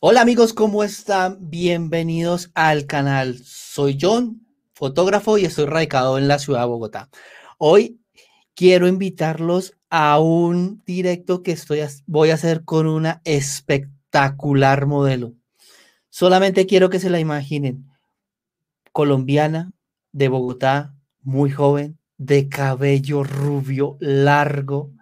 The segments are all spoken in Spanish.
Hola amigos, ¿cómo están? Bienvenidos al canal. Soy John, fotógrafo y estoy radicado en la ciudad de Bogotá. Hoy quiero invitarlos a un directo que estoy, voy a hacer con una espectacular modelo. Solamente quiero que se la imaginen. Colombiana, de Bogotá, muy joven, de cabello rubio, largo,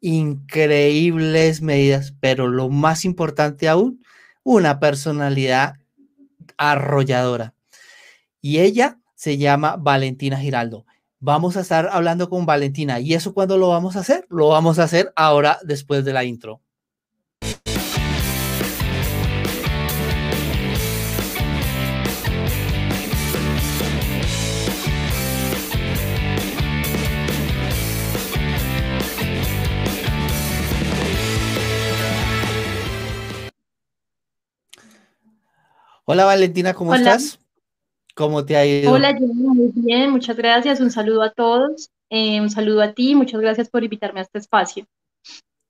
increíbles medidas, pero lo más importante aún, una personalidad arrolladora. Y ella se llama Valentina Giraldo. Vamos a estar hablando con Valentina. ¿Y eso cuándo lo vamos a hacer? Lo vamos a hacer ahora después de la intro. Hola Valentina, ¿cómo estás? ¿Cómo te ha ido? Hola, muy bien, muchas gracias. Un saludo a todos. Eh, un saludo a ti. Muchas gracias por invitarme a este espacio.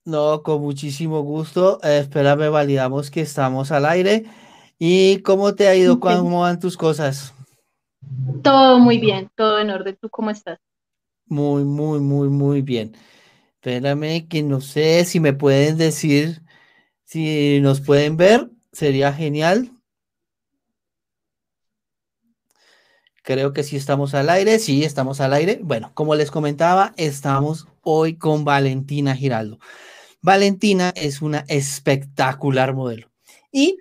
No, con muchísimo gusto. Eh, espérame, validamos que estamos al aire. ¿Y cómo te ha ido? ¿Cómo van tus cosas? Todo muy bien, todo en orden. ¿Tú cómo estás? Muy, muy, muy, muy bien. Espérame que no sé si me pueden decir, si nos pueden ver, sería genial. Creo que sí estamos al aire, sí, estamos al aire. Bueno, como les comentaba, estamos hoy con Valentina Giraldo. Valentina es una espectacular modelo. Y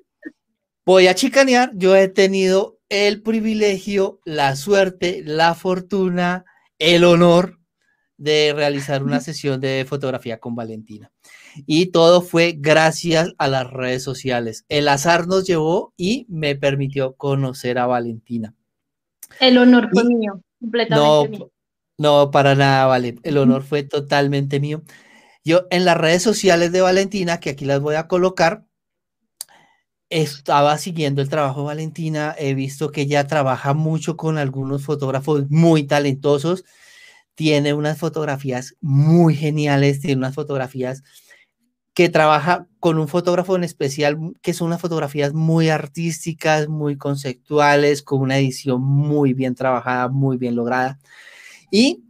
voy a chicanear, yo he tenido el privilegio, la suerte, la fortuna, el honor de realizar una sesión de fotografía con Valentina. Y todo fue gracias a las redes sociales. El azar nos llevó y me permitió conocer a Valentina. El honor fue mío, completamente no, mío. No, para nada, vale. El honor fue totalmente mío. Yo en las redes sociales de Valentina, que aquí las voy a colocar, estaba siguiendo el trabajo de Valentina. He visto que ella trabaja mucho con algunos fotógrafos muy talentosos. Tiene unas fotografías muy geniales, tiene unas fotografías que trabaja con un fotógrafo en especial, que son unas fotografías muy artísticas, muy conceptuales, con una edición muy bien trabajada, muy bien lograda. Y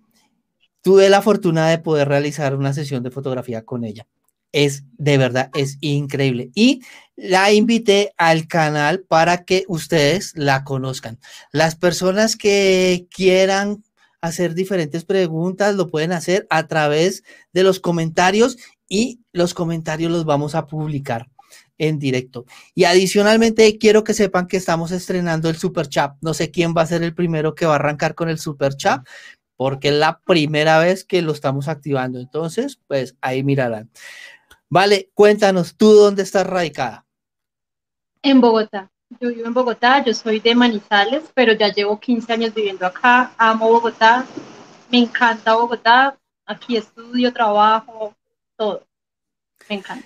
tuve la fortuna de poder realizar una sesión de fotografía con ella. Es de verdad, es increíble. Y la invité al canal para que ustedes la conozcan. Las personas que quieran hacer diferentes preguntas, lo pueden hacer a través de los comentarios y los comentarios los vamos a publicar en directo. Y adicionalmente quiero que sepan que estamos estrenando el super chat. No sé quién va a ser el primero que va a arrancar con el super chat, porque es la primera vez que lo estamos activando. Entonces, pues ahí mirarán. Vale, cuéntanos, ¿tú dónde estás radicada? En Bogotá. Yo vivo en Bogotá, yo soy de Manizales, pero ya llevo 15 años viviendo acá. Amo Bogotá, me encanta Bogotá. Aquí estudio, trabajo, todo. Me encanta.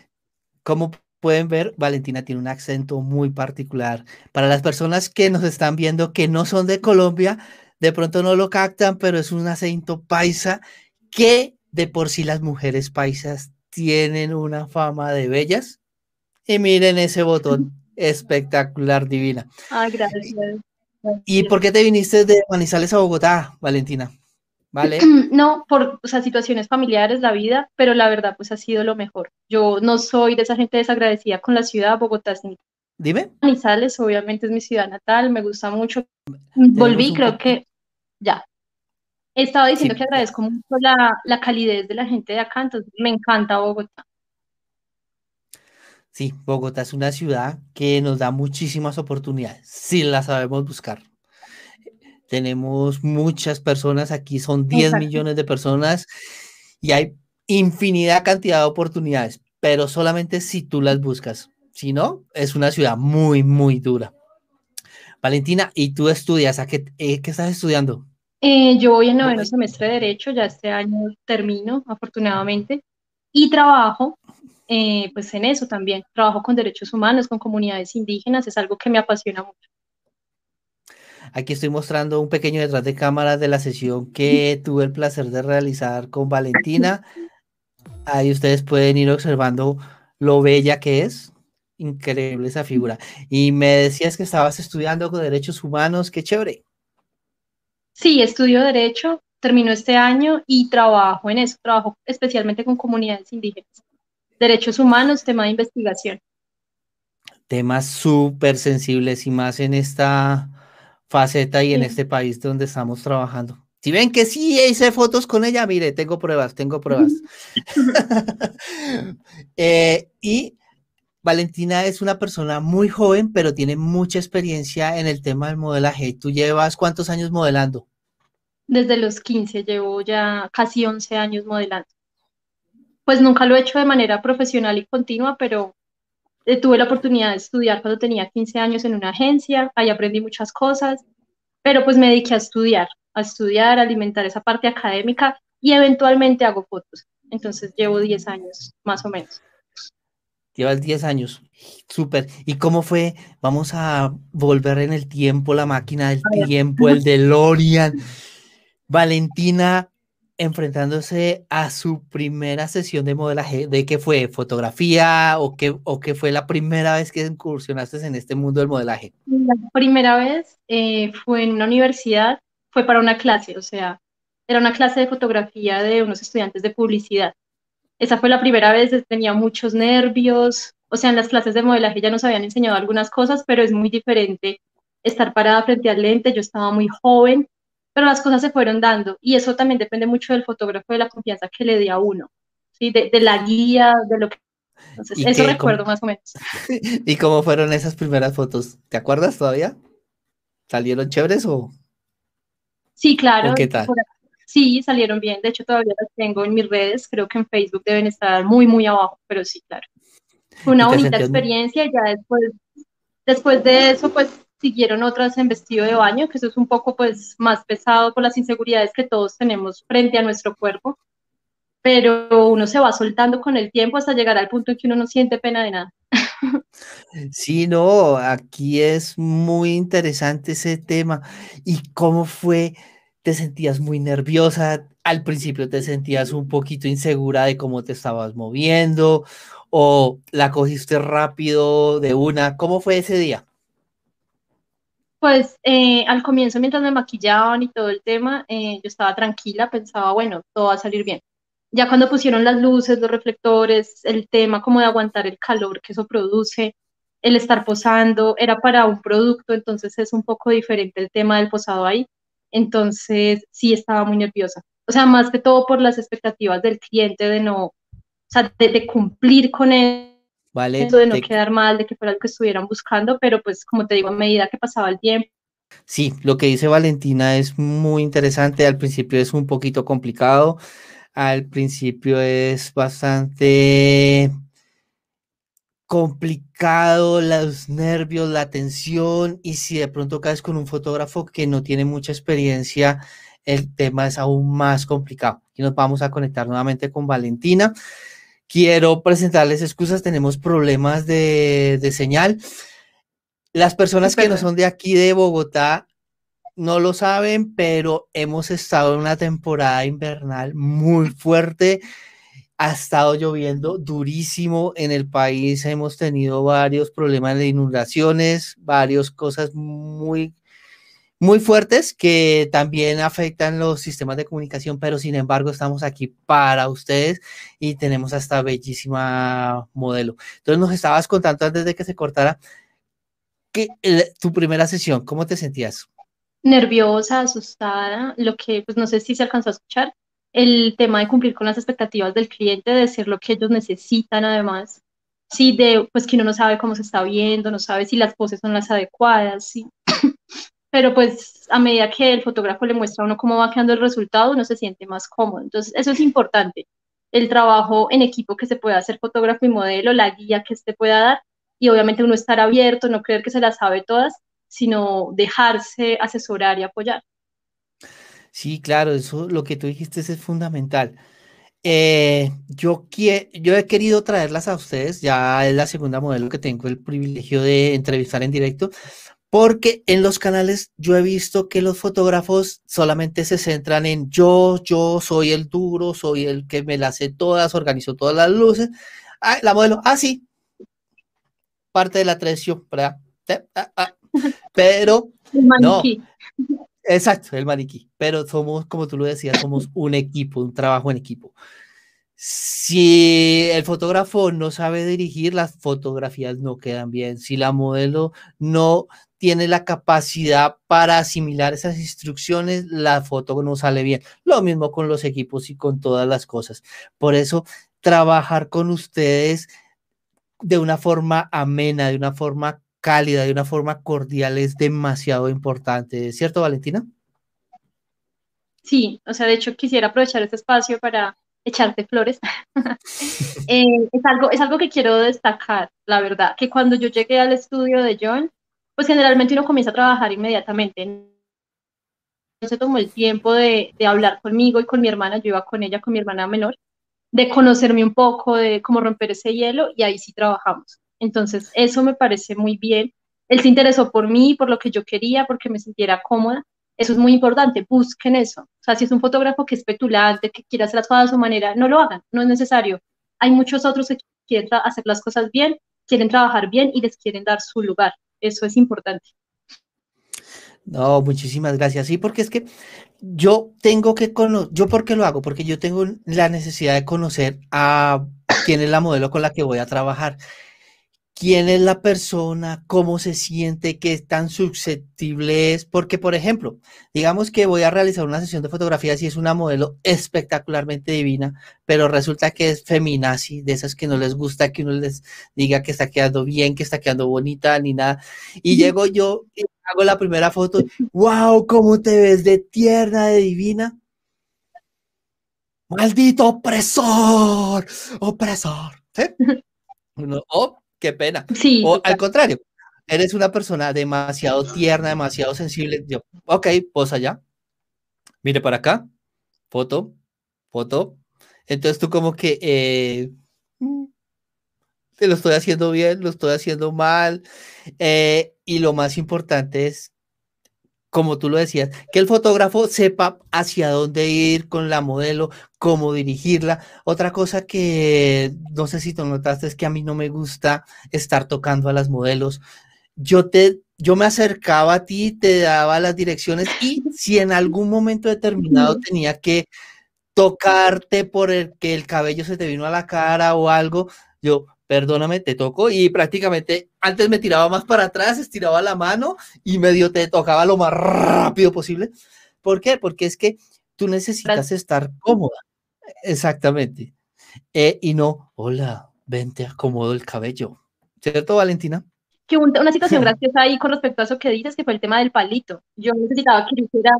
Como pueden ver, Valentina tiene un acento muy particular. Para las personas que nos están viendo que no son de Colombia, de pronto no lo captan, pero es un acento paisa que de por sí las mujeres paisas tienen una fama de bellas. Y miren ese botón espectacular, divina. Ah, gracias. ¿Y por qué te viniste de Manizales a Bogotá, Valentina? ¿Vale? No, por o sea, situaciones familiares, la vida, pero la verdad, pues ha sido lo mejor. Yo no soy de esa gente desagradecida con la ciudad, Bogotá. Dime. Manizales, obviamente es mi ciudad natal, me gusta mucho. Volví, creo que ya. He estado diciendo que agradezco mucho la, la calidez de la gente de acá, entonces me encanta Bogotá. Sí, Bogotá es una ciudad que nos da muchísimas oportunidades, si la sabemos buscar. Tenemos muchas personas aquí, son 10 millones de personas y hay infinidad cantidad de oportunidades, pero solamente si tú las buscas. Si no, es una ciudad muy, muy dura. Valentina, ¿y tú estudias? ¿A qué, eh, qué estás estudiando? Eh, yo voy en noveno semestre de Derecho, ya este año termino, afortunadamente, y trabajo eh, pues en eso también. Trabajo con derechos humanos, con comunidades indígenas, es algo que me apasiona mucho. Aquí estoy mostrando un pequeño detrás de cámaras de la sesión que tuve el placer de realizar con Valentina. Ahí ustedes pueden ir observando lo bella que es. increíble esa figura. Y me decías que estabas estudiando con derechos humanos, qué chévere. Sí, estudio derecho, termino este año y trabajo en eso, trabajo especialmente con comunidades indígenas. Derechos humanos, tema de investigación. Temas súper sensibles y más en esta faceta y en este país donde estamos trabajando. Si ven que sí hice fotos con ella, mire, tengo pruebas, tengo pruebas. Eh, y Valentina es una persona muy joven, pero tiene mucha experiencia en el tema del modelaje. ¿Tú llevas cuántos años modelando? Desde los 15, llevo ya casi 11 años modelando. Pues nunca lo he hecho de manera profesional y continua, pero eh, tuve la oportunidad de estudiar cuando tenía 15 años en una agencia, ahí aprendí muchas cosas, pero pues me dediqué a estudiar, a estudiar, a alimentar esa parte académica y eventualmente hago fotos. Entonces llevo 10 años, más o menos. Llevas 10 años. Súper. ¿Y cómo fue? Vamos a volver en el tiempo, la máquina del tiempo, el de Lorian. Valentina enfrentándose a su primera sesión de modelaje. ¿De qué fue? ¿Fotografía o qué, o qué fue la primera vez que incursionaste en este mundo del modelaje? La primera vez eh, fue en una universidad, fue para una clase, o sea, era una clase de fotografía de unos estudiantes de publicidad. Esa fue la primera vez, tenía muchos nervios, o sea, en las clases de modelaje ya nos habían enseñado algunas cosas, pero es muy diferente estar parada frente al lente, yo estaba muy joven, pero las cosas se fueron dando y eso también depende mucho del fotógrafo, de la confianza que le dé a uno, ¿sí? de, la guía, de lo que... Entonces, eso recuerdo más o menos. ¿Y cómo fueron esas primeras fotos? ¿Te acuerdas todavía? ¿Salieron chéveres o...? Sí, claro. ¿Qué tal? Sí, salieron bien. De hecho, todavía las tengo en mis redes. Creo que en Facebook deben estar muy, muy abajo, pero sí, claro. Fue una bonita experiencia. Ya después, después de eso, pues siguieron otras en vestido de baño, que eso es un poco pues más pesado por las inseguridades que todos tenemos frente a nuestro cuerpo. Pero uno se va soltando con el tiempo hasta llegar al punto en que uno no siente pena de nada. Sí, no, aquí es muy interesante ese tema. ¿Y cómo fue? te sentías muy nerviosa, al principio te sentías un poquito insegura de cómo te estabas moviendo o la cogiste rápido de una. ¿Cómo fue ese día? Pues eh, al comienzo, mientras me maquillaban y todo el tema, eh, yo estaba tranquila, pensaba, bueno, todo va a salir bien. Ya cuando pusieron las luces, los reflectores, el tema como de aguantar el calor que eso produce, el estar posando, era para un producto, entonces es un poco diferente el tema del posado ahí entonces, sí estaba muy nerviosa. O sea, más que todo por las expectativas del cliente de no, o sea, de, cumplir con él, vale, de no quedar mal, de que fuera lo que estuvieran buscando, pero pues como te digo, a medida que pasaba el tiempo. Sí, lo que dice Valentina es muy interesante. Al principio es un poquito complicado. Al principio es bastante complicado, los nervios, la tensión, y si de pronto caes con un fotógrafo que no tiene mucha experiencia, el tema es aún más complicado. Y nos vamos a conectar nuevamente con Valentina. Quiero presentarles excusas, tenemos problemas de, señal. Las personas que no son de aquí de Bogotá no lo saben, pero hemos estado en una temporada invernal muy fuerte. Ha estado lloviendo durísimo en el país, hemos tenido varios problemas de inundaciones, varias cosas muy, muy fuertes que también afectan los sistemas de comunicación, pero sin embargo estamos aquí para ustedes y tenemos esta bellísima modelo. Entonces nos estabas contando antes de que se cortara que tu primera sesión, ¿cómo te sentías? Nerviosa, asustada, lo que pues no sé si se alcanzó a escuchar, el tema de cumplir con las expectativas del cliente, de decir lo que ellos necesitan además, sí, de pues que uno no sabe cómo se está viendo, no sabe si las poses son las adecuadas, sí. Pero pues a medida que el fotógrafo le muestra a uno cómo va quedando el resultado, uno se siente más cómodo. Entonces, eso es importante. El trabajo en equipo que se pueda hacer fotógrafo y modelo, la guía que este pueda dar y obviamente uno estar abierto, no creer que se las sabe todas, sino dejarse asesorar y apoyar. Sí, claro, eso lo que tú dijiste es fundamental. Eh, yo, yo he querido traerlas a ustedes, ya es la segunda modelo que tengo el privilegio de entrevistar en directo, porque en los canales yo he visto que los fotógrafos solamente se centran en yo, yo soy el duro, soy el que me las hace todas, organizo todas las luces. Ah, la modelo, ah, sí. parte de la tradición, ¿verdad? Ah, ah. Pero, no, exacto, el maniquí, pero somos, como tú lo decías, somos un equipo, un trabajo en equipo. Si el fotógrafo no sabe dirigir, las fotografías no quedan bien. Si la modelo no tiene la capacidad para asimilar esas instrucciones, la foto no sale bien. Lo mismo con los equipos y con todas las cosas. Por eso, trabajar con ustedes de una forma amena, de una forma cálida, de una forma cordial es demasiado importante, ¿cierto, Valentina? Sí, o sea, de hecho quisiera aprovechar este espacio para echarte flores. Eh, es, algo, es algo que quiero destacar, la verdad, que cuando yo llegué al estudio de John, pues generalmente uno comienza a trabajar inmediatamente. No se tomó el tiempo de, de hablar conmigo y con mi hermana, yo iba con ella, con mi hermana menor, de conocerme un poco, de cómo romper ese hielo y ahí sí trabajamos. Entonces, eso me parece muy bien. Él se interesó por mí, por lo que yo quería, porque me sintiera cómoda. Eso es muy importante, busquen eso. O sea, si es un fotógrafo que es petulante, que quiere hacer las cosas a su manera, no lo hagan, no es necesario. Hay muchos otros que quieren hacer las cosas bien, quieren trabajar bien y les quieren dar su lugar. Eso es importante. No, muchísimas gracias. Sí, porque es que yo tengo que conocer, yo por qué lo hago, porque yo tengo la necesidad de conocer a quién es la modelo con la que voy a trabajar quién es la persona, cómo se siente, qué tan susceptible es, porque por ejemplo, digamos que voy a realizar una sesión de fotografías y es una modelo espectacularmente divina, pero resulta que es feminazi, de esas que no les gusta que uno les diga que está quedando bien, que está quedando bonita, ni nada, y llego yo y hago la primera foto, wow, cómo te ves de tierna, de divina. Maldito opresor, opresor. ¿Sí? Uno, oh, qué pena. Sí. O al contrario, eres una persona demasiado tierna, demasiado sensible. Yo, ok, posa ya. Mire para acá. Foto, foto. Entonces tú como que eh, mm, te lo estoy haciendo bien, lo estoy haciendo mal. Eh, y lo más importante es como tú lo decías, que el fotógrafo sepa hacia dónde ir con la modelo, cómo dirigirla. Otra cosa que no sé si tú notaste es que a mí no me gusta estar tocando a las modelos. Yo te yo me acercaba a ti, te daba las direcciones y si en algún momento determinado tenía que tocarte por el que el cabello se te vino a la cara o algo, yo perdóname, te toco y prácticamente antes me tiraba más para atrás, estiraba la mano y medio te tocaba lo más rápido posible. ¿Por qué? Porque es que tú necesitas estar cómoda. Exactamente. Eh, y no, hola, ven, te acomodo el cabello. ¿Cierto, Valentina? Que una situación graciosa ahí con respecto a eso que dices, que fue el tema del palito. Yo necesitaba que yo hiciera,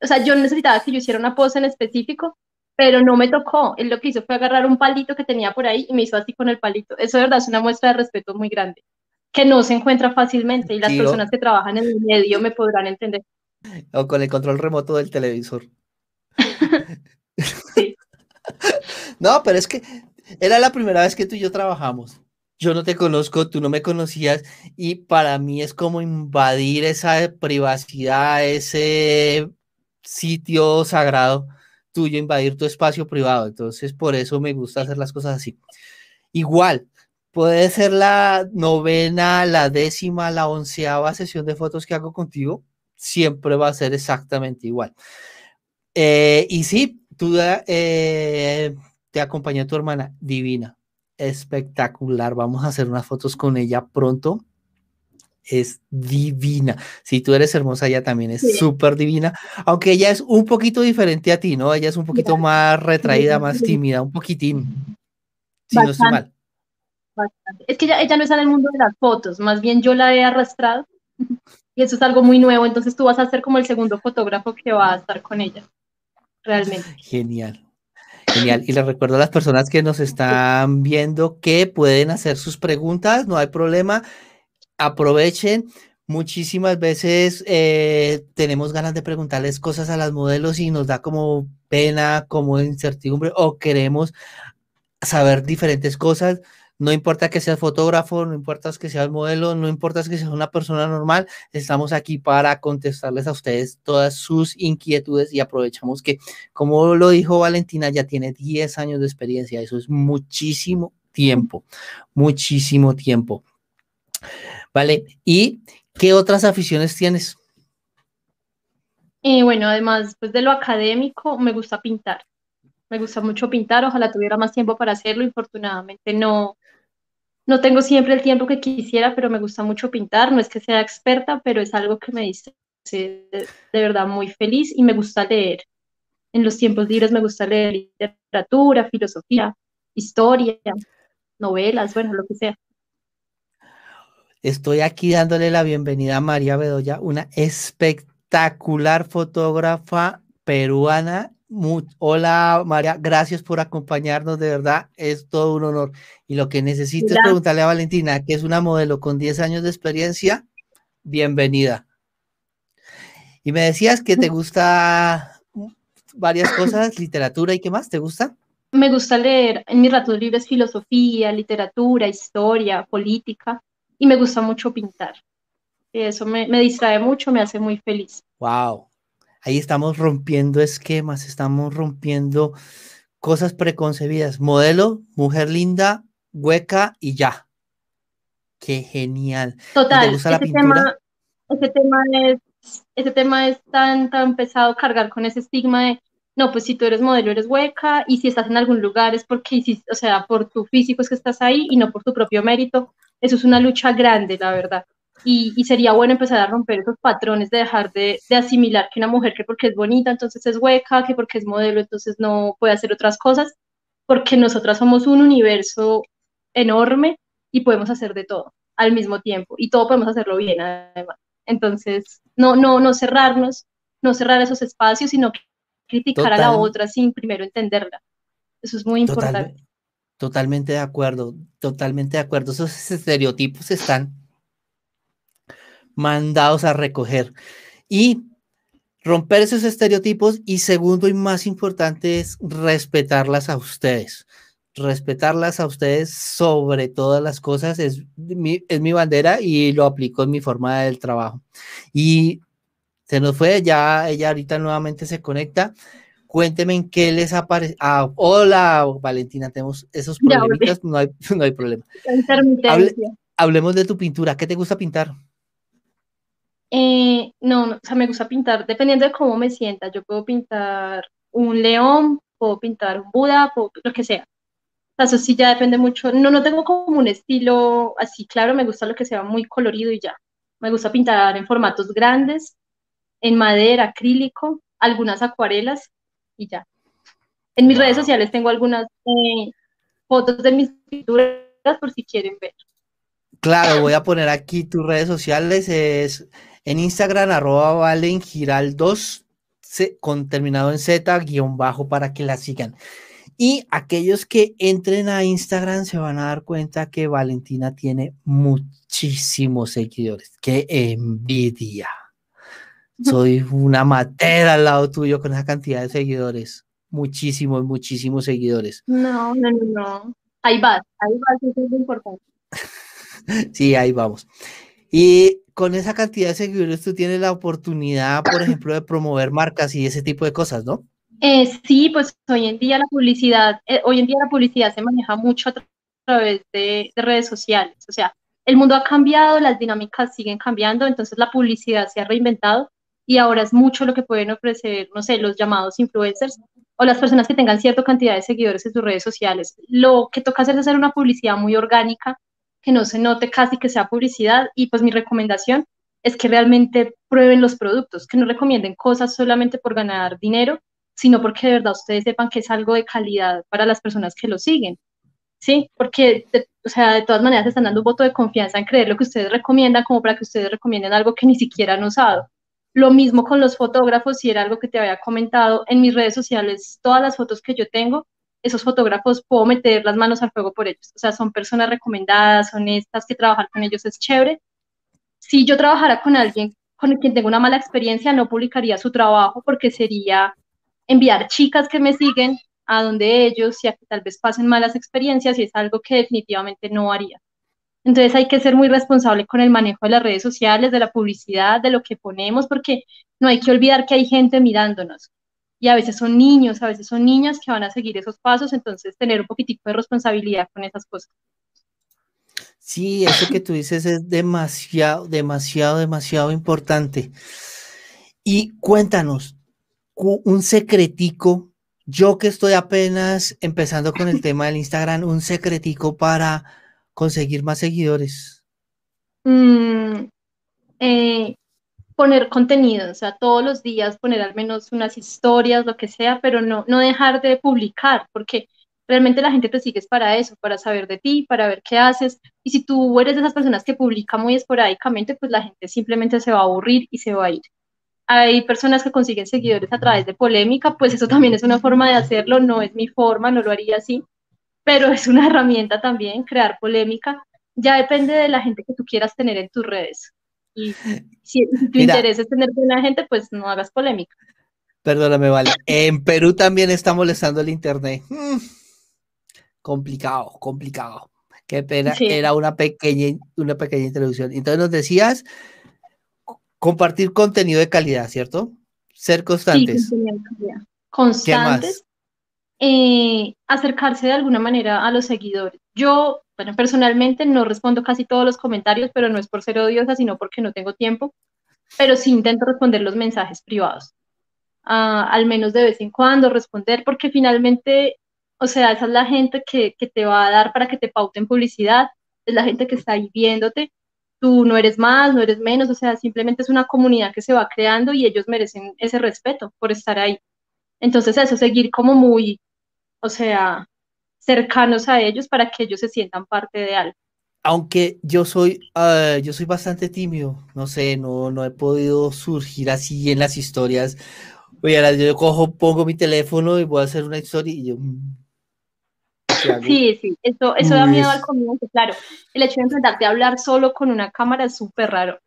o sea, yo necesitaba que yo hiciera una pose en específico pero no me tocó. Él lo que hizo fue agarrar un palito que tenía por ahí y me hizo así con el palito. Eso de verdad es una muestra de respeto muy grande, que no se encuentra fácilmente y las personas que trabajan en el medio me podrán entender. O con el control remoto del televisor. sí. No, pero es que era la primera vez que tú y yo trabajamos. Yo no te conozco, tú no me conocías y para mí es como invadir esa privacidad, ese sitio sagrado tuyo, invadir tu espacio privado. Entonces, por eso me gusta hacer las cosas así. Igual, puede ser la novena, la décima, la onceava sesión de fotos que hago contigo, siempre va a ser exactamente igual. Eh, y sí, tú eh, te acompaña tu hermana, divina, espectacular. Vamos a hacer unas fotos con ella pronto es divina. Si tú eres hermosa, ella también es súper divina, aunque ella es un poquito diferente a ti, ¿no? Ella es un poquito más retraída, más tímida, un poquitín. Si no estoy mal. Es que ella, ella no está en el mundo de las fotos, más bien yo la he arrastrado y eso es algo muy nuevo, entonces tú vas a ser como el segundo fotógrafo que va a estar con ella, realmente. Genial. Genial. Y les recuerdo a las personas que nos están viendo que pueden hacer sus preguntas, no hay problema aprovechen. Muchísimas veces eh, tenemos ganas de preguntarles cosas a las modelos y nos da como pena, como incertidumbre o queremos saber diferentes cosas. No importa que seas fotógrafo, no importa que seas modelo, no importa que seas una persona normal, estamos aquí para contestarles a ustedes todas sus inquietudes y aprovechamos que, como lo dijo Valentina, ya tiene 10 años de experiencia, eso es muchísimo tiempo, muchísimo tiempo. ¿Vale? ¿Y qué otras aficiones tienes? Y bueno, además pues, de lo académico, me gusta pintar. Me gusta mucho pintar, ojalá tuviera más tiempo para hacerlo. Infortunadamente no, no tengo siempre el tiempo que quisiera, pero me gusta mucho pintar. No es que sea experta, pero es algo que me dice de, verdad muy feliz y me gusta leer. En los tiempos libres me gusta leer literatura, filosofía, historia, novelas, bueno, lo que sea. Estoy aquí dándole la bienvenida a María Bedoya, una espectacular fotógrafa peruana. hola María, gracias por acompañarnos, de verdad, es todo un honor. Y lo que necesites preguntarle a Valentina, que es una modelo con 10 años de experiencia, bienvenida. Y me decías que te gusta varias cosas, literatura y qué más, ¿te gusta? Me gusta leer en mis ratos libres filosofía, literatura, historia, política y me gusta mucho pintar. Eso me, me distrae mucho, me hace muy feliz. Wow, ahí estamos rompiendo esquemas, estamos rompiendo cosas preconcebidas. Modelo, mujer linda, hueca y ya. Qué genial. Total, ese, tema, ese tema es ese tema es tan, tan pesado cargar con ese estigma de, no, pues si tú eres modelo eres hueca y si estás en algún lugar es porque, o sea, por tu físico es que estás ahí y no por tu propio mérito. Eso es una lucha grande, la verdad. Y, y sería bueno empezar a romper esos patrones de dejar de, de, asimilar que una mujer que porque es bonita entonces es hueca, que porque es modelo entonces no puede hacer otras cosas, porque nosotras somos un universo enorme y podemos hacer de todo al mismo tiempo y todo podemos hacerlo bien además. Entonces, no, no, no cerrarnos, no cerrar esos espacios, sino criticar a la otra sin primero entenderla. Eso es muy importante. Totalmente, de acuerdo, totalmente de acuerdo. Esos estereotipos están mandados a recoger. Y romper esos estereotipos y segundo y más importante es respetarlas a ustedes respetarlas a ustedes sobre todas las cosas es mi, es mi bandera y lo aplico en mi forma del trabajo. Y se nos fue, ya ella ahorita nuevamente se conecta. Cuénteme en qué les aparece. Ah, hola, Valentina, tenemos esos problemitas, no hay, no hay problema. hablemos de tu pintura, ¿qué te gusta pintar? Eh, no, no, o sea, me gusta pintar, dependiendo de cómo me sienta. Yo puedo pintar un león, puedo pintar un Buda, lo que sea eso sí ya depende mucho. No, no tengo como un estilo así claro, me gusta lo que sea muy colorido y ya. Me gusta pintar en formatos grandes, en madera, acrílico, algunas acuarelas y ya. En mis redes sociales tengo algunas eh, fotos de mis pinturas por si quieren ver. Claro, voy a poner aquí tus redes sociales. Es en Instagram, arroba Valen Giral 2, con terminado en Z, guion bajo para que la sigan. Y aquellos que entren a Instagram se van a dar cuenta que Valentina tiene muchísimos seguidores. ¡Qué envidia! Soy una matera al lado tuyo con esa cantidad de seguidores. Muchísimos, muchísimos seguidores. No, no, no, no. Ahí vas, ahí vas, eso es lo importante. sí, ahí vamos. Y con esa cantidad de seguidores tú tienes la oportunidad, por ejemplo, de promover marcas y ese tipo de cosas, ¿no? Eh, sí, pues hoy en día la publicidad, eh, hoy en día la publicidad se maneja mucho a través de, redes sociales. O sea, el mundo ha cambiado, las dinámicas siguen cambiando, entonces la publicidad se ha reinventado y ahora es mucho lo que pueden ofrecer, no sé, los llamados influencers o las personas que tengan cierta cantidad de seguidores en sus redes sociales. Lo que toca hacer es hacer una publicidad muy orgánica, que no se note casi que sea publicidad y pues mi recomendación es que realmente prueben los productos, que no recomienden cosas solamente por ganar dinero, sino porque de verdad ustedes sepan que es algo de calidad para las personas que lo siguen. ¿Sí? Porque, de, o sea, de todas maneras están dando un voto de confianza en creer lo que ustedes recomiendan, como para que ustedes recomienden algo que ni siquiera han usado. Lo mismo con los fotógrafos, si era algo que te había comentado en mis redes sociales, todas las fotos que yo tengo, esos fotógrafos puedo meter las manos al fuego por ellos. O sea, son personas recomendadas, honestas, que trabajar con ellos es chévere. Si yo trabajara con alguien con quien tengo una mala experiencia, no publicaría su trabajo porque sería enviar chicas que me siguen a donde ellos, ya que tal vez pasen malas experiencias y es algo que definitivamente no haría. Entonces hay que ser muy responsable con el manejo de las redes sociales, de la publicidad, de lo que ponemos, porque no hay que olvidar que hay gente mirándonos. y a veces son niños, a veces son niñas que van a seguir esos pasos, entonces tener un poquitico de responsabilidad con esas cosas. Sí, eso que tú dices es demasiado, demasiado, demasiado importante. Y cuéntanos, un secretico, yo que estoy apenas empezando con el tema del Instagram, un secretico para conseguir más seguidores. Mm, eh, poner contenido, o sea, todos los días poner al menos unas historias, lo que sea, pero no, no dejar de publicar, porque realmente la gente te sigue para eso, para saber de ti, para ver qué haces. Y si tú eres de esas personas que publican muy esporádicamente, pues la gente simplemente se va a aburrir y se va a ir. Hay personas que consiguen seguidores a través de polémica, pues eso también es una forma de hacerlo, no es mi forma, no lo haría así, pero es una herramienta también crear polémica. Ya depende de la gente que tú quieras tener en tus redes. Y si, tu interés es tener buena gente, pues no hagas polémica. Perdóname, vale. En Perú también está molestando el internet. Mm, complicado, complicado. Qué pena. Era una pequeña, una pequeña introducción. Entonces nos decías compartir contenido de calidad, ¿cierto? Ser constantes. Constantes. Eh, acercarse de alguna manera a los seguidores. Yo bueno, personalmente no respondo casi todos los comentarios, pero no es por ser odiosa, sino porque no tengo tiempo, pero sí intento responder los mensajes privados. Ah, al menos de vez en cuando responder, porque finalmente, o sea, esa es la gente que, que te va a dar para que te pauten publicidad, es la gente que está ahí viéndote, tú no eres más, no eres menos, o sea, simplemente es una comunidad que se va creando y ellos merecen ese respeto por estar ahí. Entonces eso, seguir como muy, o sea, cercanos a ellos para que ellos se sientan parte de algo. Aunque yo soy, ah, yo soy bastante tímido, no sé, no, no he podido surgir así en las historias. Oye, ahora yo cojo, pongo mi teléfono y voy a hacer una historia y yo... Mm, sí, sí, eso, eso da miedo al comienzo, claro. El hecho de enfrentarte a hablar solo con una cámara es súper raro.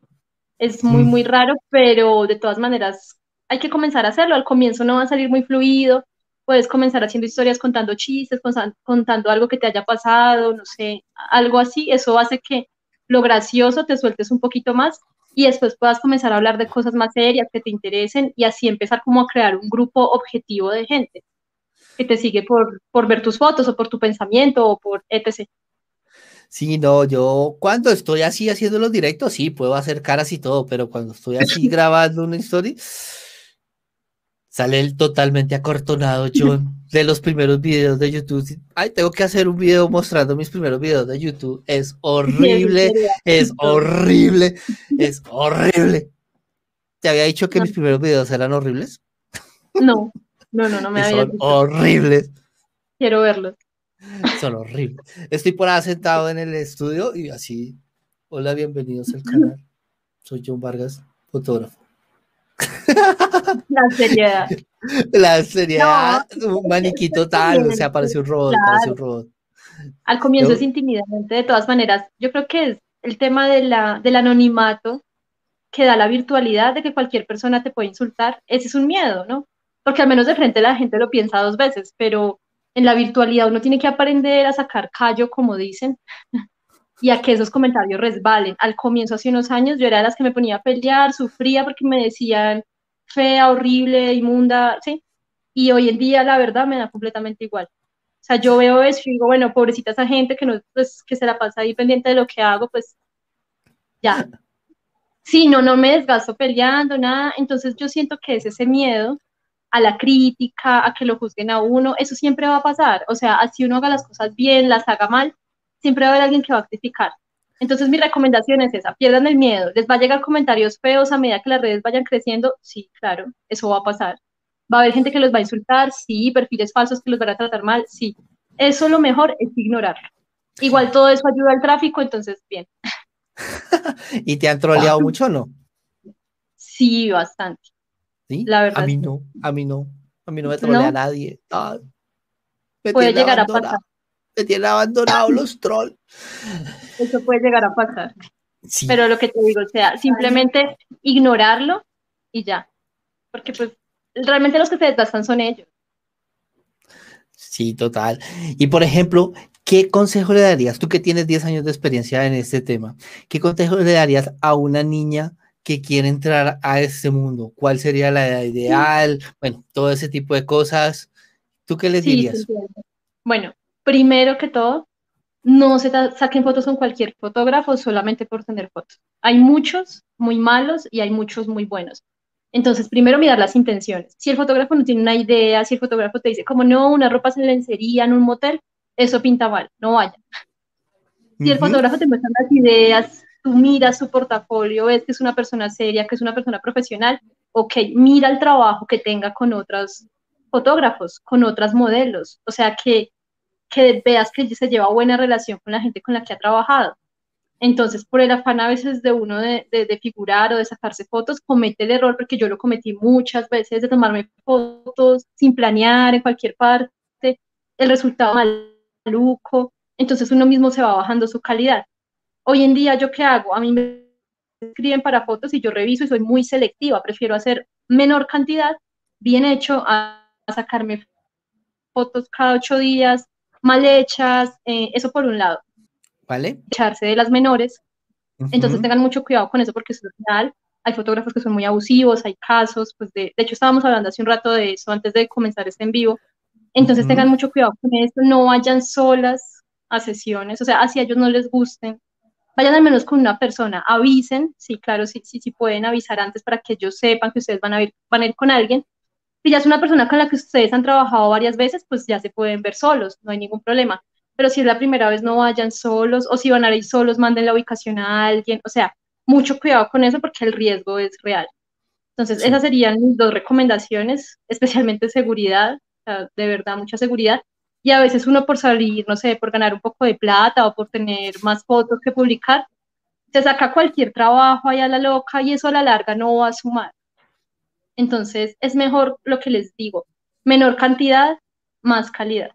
Es muy, mm. muy raro, pero de todas maneras hay que comenzar a hacerlo. Al comienzo no va a salir muy fluido, puedes comenzar haciendo historias contando chistes, contando algo que te haya pasado, no sé, algo así, eso hace que lo gracioso te sueltes un poquito más y después puedas comenzar a hablar de cosas más serias que te interesen y así empezar como a crear un grupo objetivo de gente que te sigue por, por ver tus fotos o por tu pensamiento o por etc. Sí, no, yo cuando estoy así haciendo los directos, sí, puedo hacer caras y todo, pero cuando estoy así grabando una historia, Sale el totalmente acortonado John de los primeros videos de YouTube. Ay, tengo que hacer un video mostrando mis primeros videos de YouTube. Es horrible, es horrible, es horrible. ¿Te había dicho que mis primeros videos eran horribles? No, no, no, no me había Son horribles. Quiero verlos. Son horribles. Estoy por ahí sentado en el estudio y así. Hola, bienvenidos al canal. Soy John Vargas, fotógrafo. La seriedad. La seriedad, un maniquí total, o sea, aparece un robot, un robot. Al comienzo es intimidante, de todas maneras. Yo creo que es el tema de la, del anonimato que da la virtualidad de que cualquier persona te puede insultar. Ese es un miedo, ¿no? Porque al menos de frente la gente lo piensa dos veces, pero en la virtualidad uno tiene que aprender a sacar callo, como dicen, y a que esos comentarios resbalen. Al comienzo, hace unos años, yo era de las que me ponía a pelear, sufría porque me decían fea, horrible, inmunda, ¿sí? Y hoy en día, la verdad, me da completamente igual. O sea, yo veo eso y digo, bueno, pobrecita esa gente que, no, pues, que se la pasa ahí pendiente de lo que hago, pues ya. Sí, no, no me desgasto peleando, nada. Entonces yo siento que es ese miedo a la crítica, a que lo juzguen a uno, eso siempre va a pasar. O sea, así uno haga las cosas bien, las haga mal, siempre va a haber alguien que va a criticar. Entonces mi recomendación es esa, pierdan el miedo, les va a llegar comentarios feos a medida que las redes vayan creciendo, sí, claro, eso va a pasar. Va a haber gente que los va a insultar, sí, perfiles falsos que los van a tratar mal, sí. Eso lo mejor es ignorarlo. Igual todo eso ayuda al tráfico, entonces bien. ¿Y te han troleado mucho o no? Sí, bastante. ¿Sí? La verdad. A mí no, a mí no. A mí no me trolea nadie. Puede llegar a pasar me tienen abandonados los trolls. Eso puede llegar a pasar. Pero lo que te digo, o sea, simplemente ignorarlo y ya. Porque pues realmente los que se desgastan son ellos. Sí, total. Y por ejemplo, ¿qué consejo le darías, tú que tienes 10 años de experiencia en este tema, qué consejo le darías a una niña que quiere entrar a este mundo? ¿Cuál sería la edad ideal? Bueno, todo ese tipo de cosas. ¿Tú qué les dirías? bueno, primero que todo, no se saquen fotos con cualquier fotógrafo solamente por tener fotos. Hay muchos muy malos y hay muchos muy buenos. Entonces, primero mirar las intenciones. Si el fotógrafo no tiene una idea, si el fotógrafo te dice, como no, una ropa en lencería en un motel, eso pinta mal, no vaya. Si el fotógrafo te muestra las ideas, tú miras su portafolio, ves que es una persona seria, que es una persona profesional, ok, mira el trabajo que tenga con otros fotógrafos, con otras modelos, o sea, que, que veas que se lleva buena relación con la gente con la que ha trabajado. Entonces, por el afán a veces de uno de, de, figurar o de sacarse fotos, comete el error, porque yo lo cometí muchas veces, de tomarme fotos sin planear en cualquier parte, el resultado maluco, entonces uno mismo se va bajando su calidad. Hoy en día, ¿yo qué hago? A mí me escriben para fotos y yo reviso y soy muy selectiva, prefiero hacer menor cantidad, bien hecho, a, sacarme fotos cada ocho días, mal hechas, eh, eso por un lado. ¿Vale? Echarse de las menores. Entonces tengan mucho cuidado con eso porque es real. Hay fotógrafos que son muy abusivos, hay casos, pues de, de hecho estábamos hablando hace un rato de eso antes de comenzar este en vivo. Entonces tengan mucho cuidado con eso, no vayan solas a sesiones, o sea, así a ellos no les gusten, vayan al menos con una persona, avisen, sí, claro, sí, sí, sí pueden avisar antes para que ellos sepan que ustedes van a ir, van a ir con alguien. Si ya es una persona con la que ustedes han trabajado varias veces, pues ya se pueden ver solos, no hay ningún problema. Pero si es la primera vez, no vayan solos, o si van a ir solos, manden la ubicación a alguien, o sea, mucho cuidado con eso porque el riesgo es real. Entonces, esas serían mis dos recomendaciones, especialmente seguridad, de verdad, mucha seguridad y a veces uno por salir, no sé, por ganar un poco de plata o por tener más fotos que publicar, se saca cualquier trabajo ahí a la loca y eso a la larga no va a sumar. Entonces es mejor lo que les digo, menor cantidad, más calidad.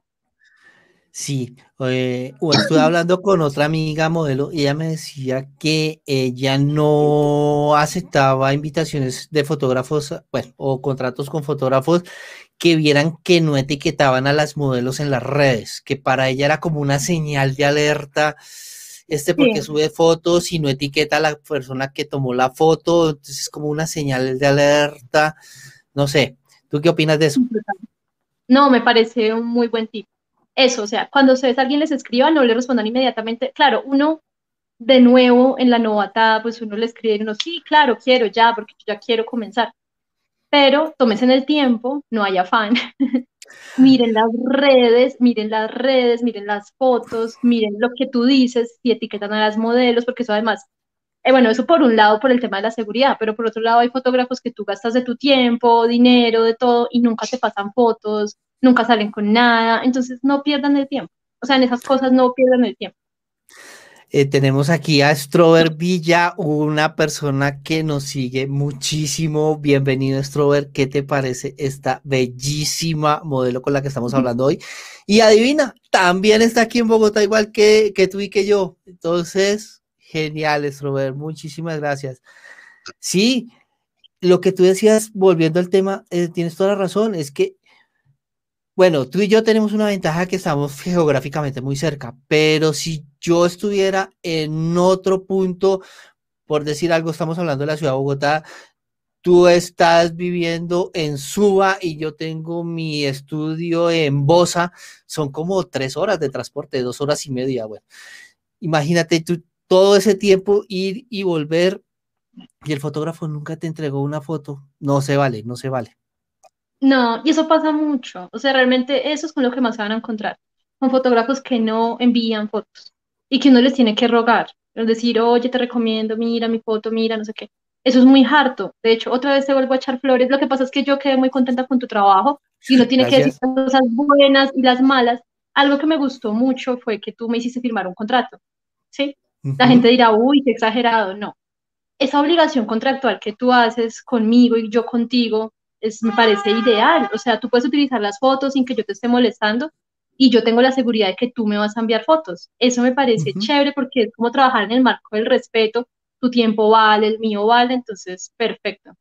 Sí, eh, estuve hablando con otra amiga modelo y ella me decía que ella no aceptaba invitaciones de fotógrafos, bueno, o contratos con fotógrafos que vieran que no etiquetaban a las modelos en las redes, que para ella era como una señal de alerta, este porque sube fotos y no etiqueta a la persona que tomó la foto, entonces es como una señal de alerta, no sé, ¿tú qué opinas de eso? No, me parece un muy buen tip. Eso, o sea, cuando ustedes alguien les escriba, no le respondan inmediatamente. Claro, uno de nuevo en la novatada, pues uno le escribe, uno, sí, claro, quiero ya, porque yo ya quiero comenzar pero tómense en el tiempo, no hay afán. miren las redes, miren las redes, miren las fotos, miren lo que tú dices, y etiquetan a las modelos, porque eso además, eh, bueno, eso por un lado por el tema de la seguridad, pero por otro lado hay fotógrafos que tú gastas de tu tiempo, dinero, de todo, y nunca te pasan fotos, nunca salen con nada, entonces no pierdan el tiempo. O sea, en esas cosas no pierdan el tiempo. Eh, tenemos aquí a Strover Villa, una persona que nos sigue muchísimo. Bienvenido, Strover. ¿Qué te parece esta bellísima modelo con la que estamos hablando hoy? Y adivina, también está aquí en Bogotá, igual que, que tú y que yo. Entonces, genial, Strover. Muchísimas gracias. Sí, lo que tú decías, volviendo al tema, eh, tienes toda la razón. Es que bueno, tú y yo tenemos una ventaja que estamos geográficamente muy cerca, pero si yo estuviera en otro punto, por decir algo, estamos hablando de la ciudad de Bogotá, tú estás viviendo en Suba y yo tengo mi estudio en Bosa, son como tres horas de transporte, dos horas y media, bueno. Imagínate tú todo ese tiempo ir y volver y el fotógrafo nunca te entregó una foto. No se vale, no se vale. No, y eso pasa mucho. O sea, realmente eso es con lo que más se van a encontrar. Con fotógrafos que no envían fotos y que uno les tiene que rogar. Decir, oye, te recomiendo, mira mi foto, mira, no sé qué. Eso es muy harto. De hecho, otra vez te vuelvo a echar flores. Lo que pasa es que yo quedé muy contenta con tu trabajo y uno tiene que decir cosas buenas y las malas. Algo que me gustó mucho fue que tú me hiciste firmar un contrato. ¿Sí? La gente dirá, uy, qué exagerado. No. Esa obligación contractual que tú haces conmigo y yo contigo es, me parece ideal. O sea, tú puedes utilizar las fotos sin que yo te esté molestando y yo tengo la seguridad de que tú me vas a enviar fotos. Eso me parece chévere porque es como trabajar en el marco del respeto. Tu tiempo vale, el mío vale, entonces, perfecto.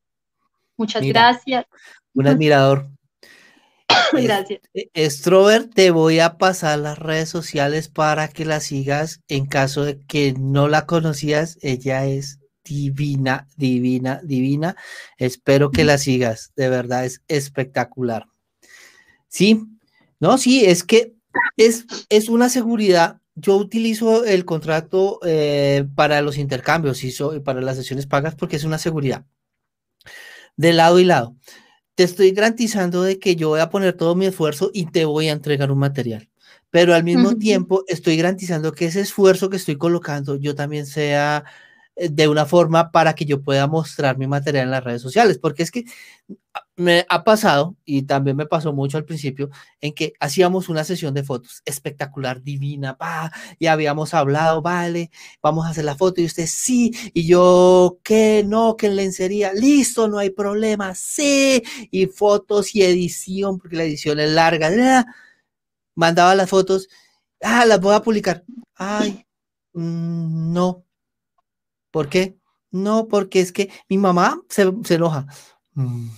Muchas gracias. Un admirador. Gracias. Strover, te voy a pasar las redes sociales para que la sigas en caso de que no la conocías. Ella es divina, divina, divina. Espero que la sigas, de verdad es espectacular. Sí, no, sí, es que es, es una seguridad. Yo utilizo el contrato eh, para los intercambios y para las sesiones pagas porque es una seguridad de lado y lado. Te estoy garantizando de que yo voy a poner todo mi esfuerzo y te voy a entregar un material pero al mismo tiempo estoy garantizando que ese esfuerzo que estoy colocando yo también sea de una forma para que yo pueda mostrar mi material en las redes sociales, porque es que me ha pasado, y también me pasó mucho al principio, en que hacíamos una sesión de fotos espectacular, divina, pa, y habíamos hablado, vale, vamos a hacer la foto, y usted sí, y yo, que no, que en lencería, listo, no hay problema, sí, y fotos y edición, porque la edición es larga, mandaba las fotos, ah, las voy a publicar, ay, mm, no, ¿Por qué? No, porque es que mi mamá se, enoja. Mm.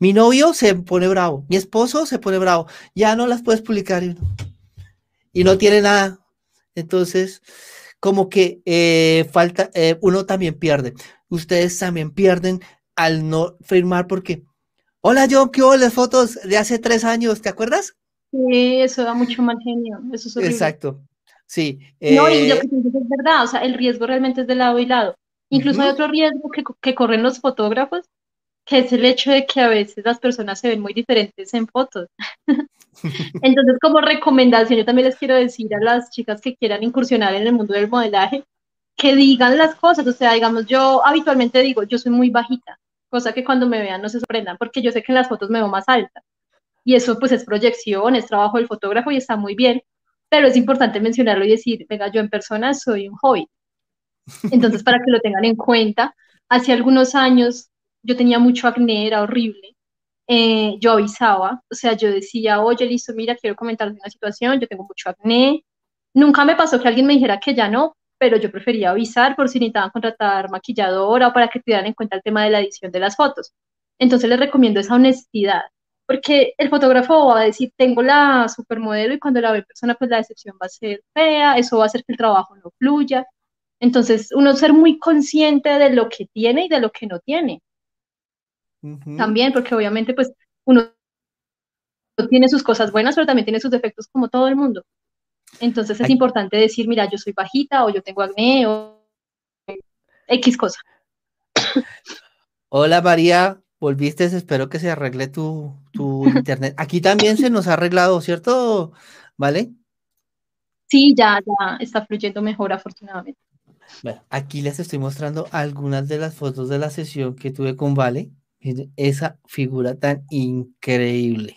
Mi novio se pone bravo. Mi esposo se pone bravo. Ya no las puedes publicar. Y no tiene nada. Entonces, como que eh, falta, eh, uno también pierde. Ustedes también pierden al no firmar porque, hola John, ¿qué hubo las fotos de hace tres años? ¿Te acuerdas? Sí, eso da mucho mal genio. Eso es Exacto. Sí. No, y lo eh, que es verdad, o sea, el riesgo realmente es de lado y lado. Incluso hay otro riesgo que, que, corren los fotógrafos, que es el hecho de que a veces las personas se ven muy diferentes en fotos. Entonces, como recomendación, yo también les quiero decir a las chicas que quieran incursionar en el mundo del modelaje, que digan las cosas, o sea, digamos, yo habitualmente digo, yo soy muy bajita, cosa que cuando me vean no se sorprendan, porque yo sé que en las fotos me veo más alta. Y eso pues es proyección, es trabajo del fotógrafo y está muy bien, pero es importante mencionarlo y decir, venga, yo en persona soy un hobby. Entonces, para que lo tengan en cuenta, hace algunos años yo tenía mucho acné, era horrible. Eh, yo avisaba, o sea, yo decía, oye, listo, mira, quiero comentar una situación, yo tengo mucho acné. Nunca me pasó que alguien me dijera que ya no, pero yo prefería avisar por si necesitaban contratar maquilladora o para que tuvieran en cuenta el tema de la edición de las fotos. Entonces les recomiendo esa honestidad porque el fotógrafo va a decir, tengo la supermodelo y cuando la ve persona, pues la decepción va a ser fea, eso va a hacer que el trabajo no fluya. Entonces, uno ser muy consciente de lo que tiene y de lo que no tiene. También, porque obviamente, pues, uno tiene sus cosas buenas, pero también tiene sus defectos como todo el mundo. Entonces, es importante decir, mira, yo soy bajita o yo tengo acné o X cosa. Hola María, volviste, espero que se arregle tu, internet. Aquí también se nos ha arreglado, ¿cierto? ¿Vale? Sí, ya, ya está fluyendo mejor, afortunadamente. Bueno, aquí les estoy mostrando algunas de las fotos de la sesión que tuve con Vale. esa figura tan increíble.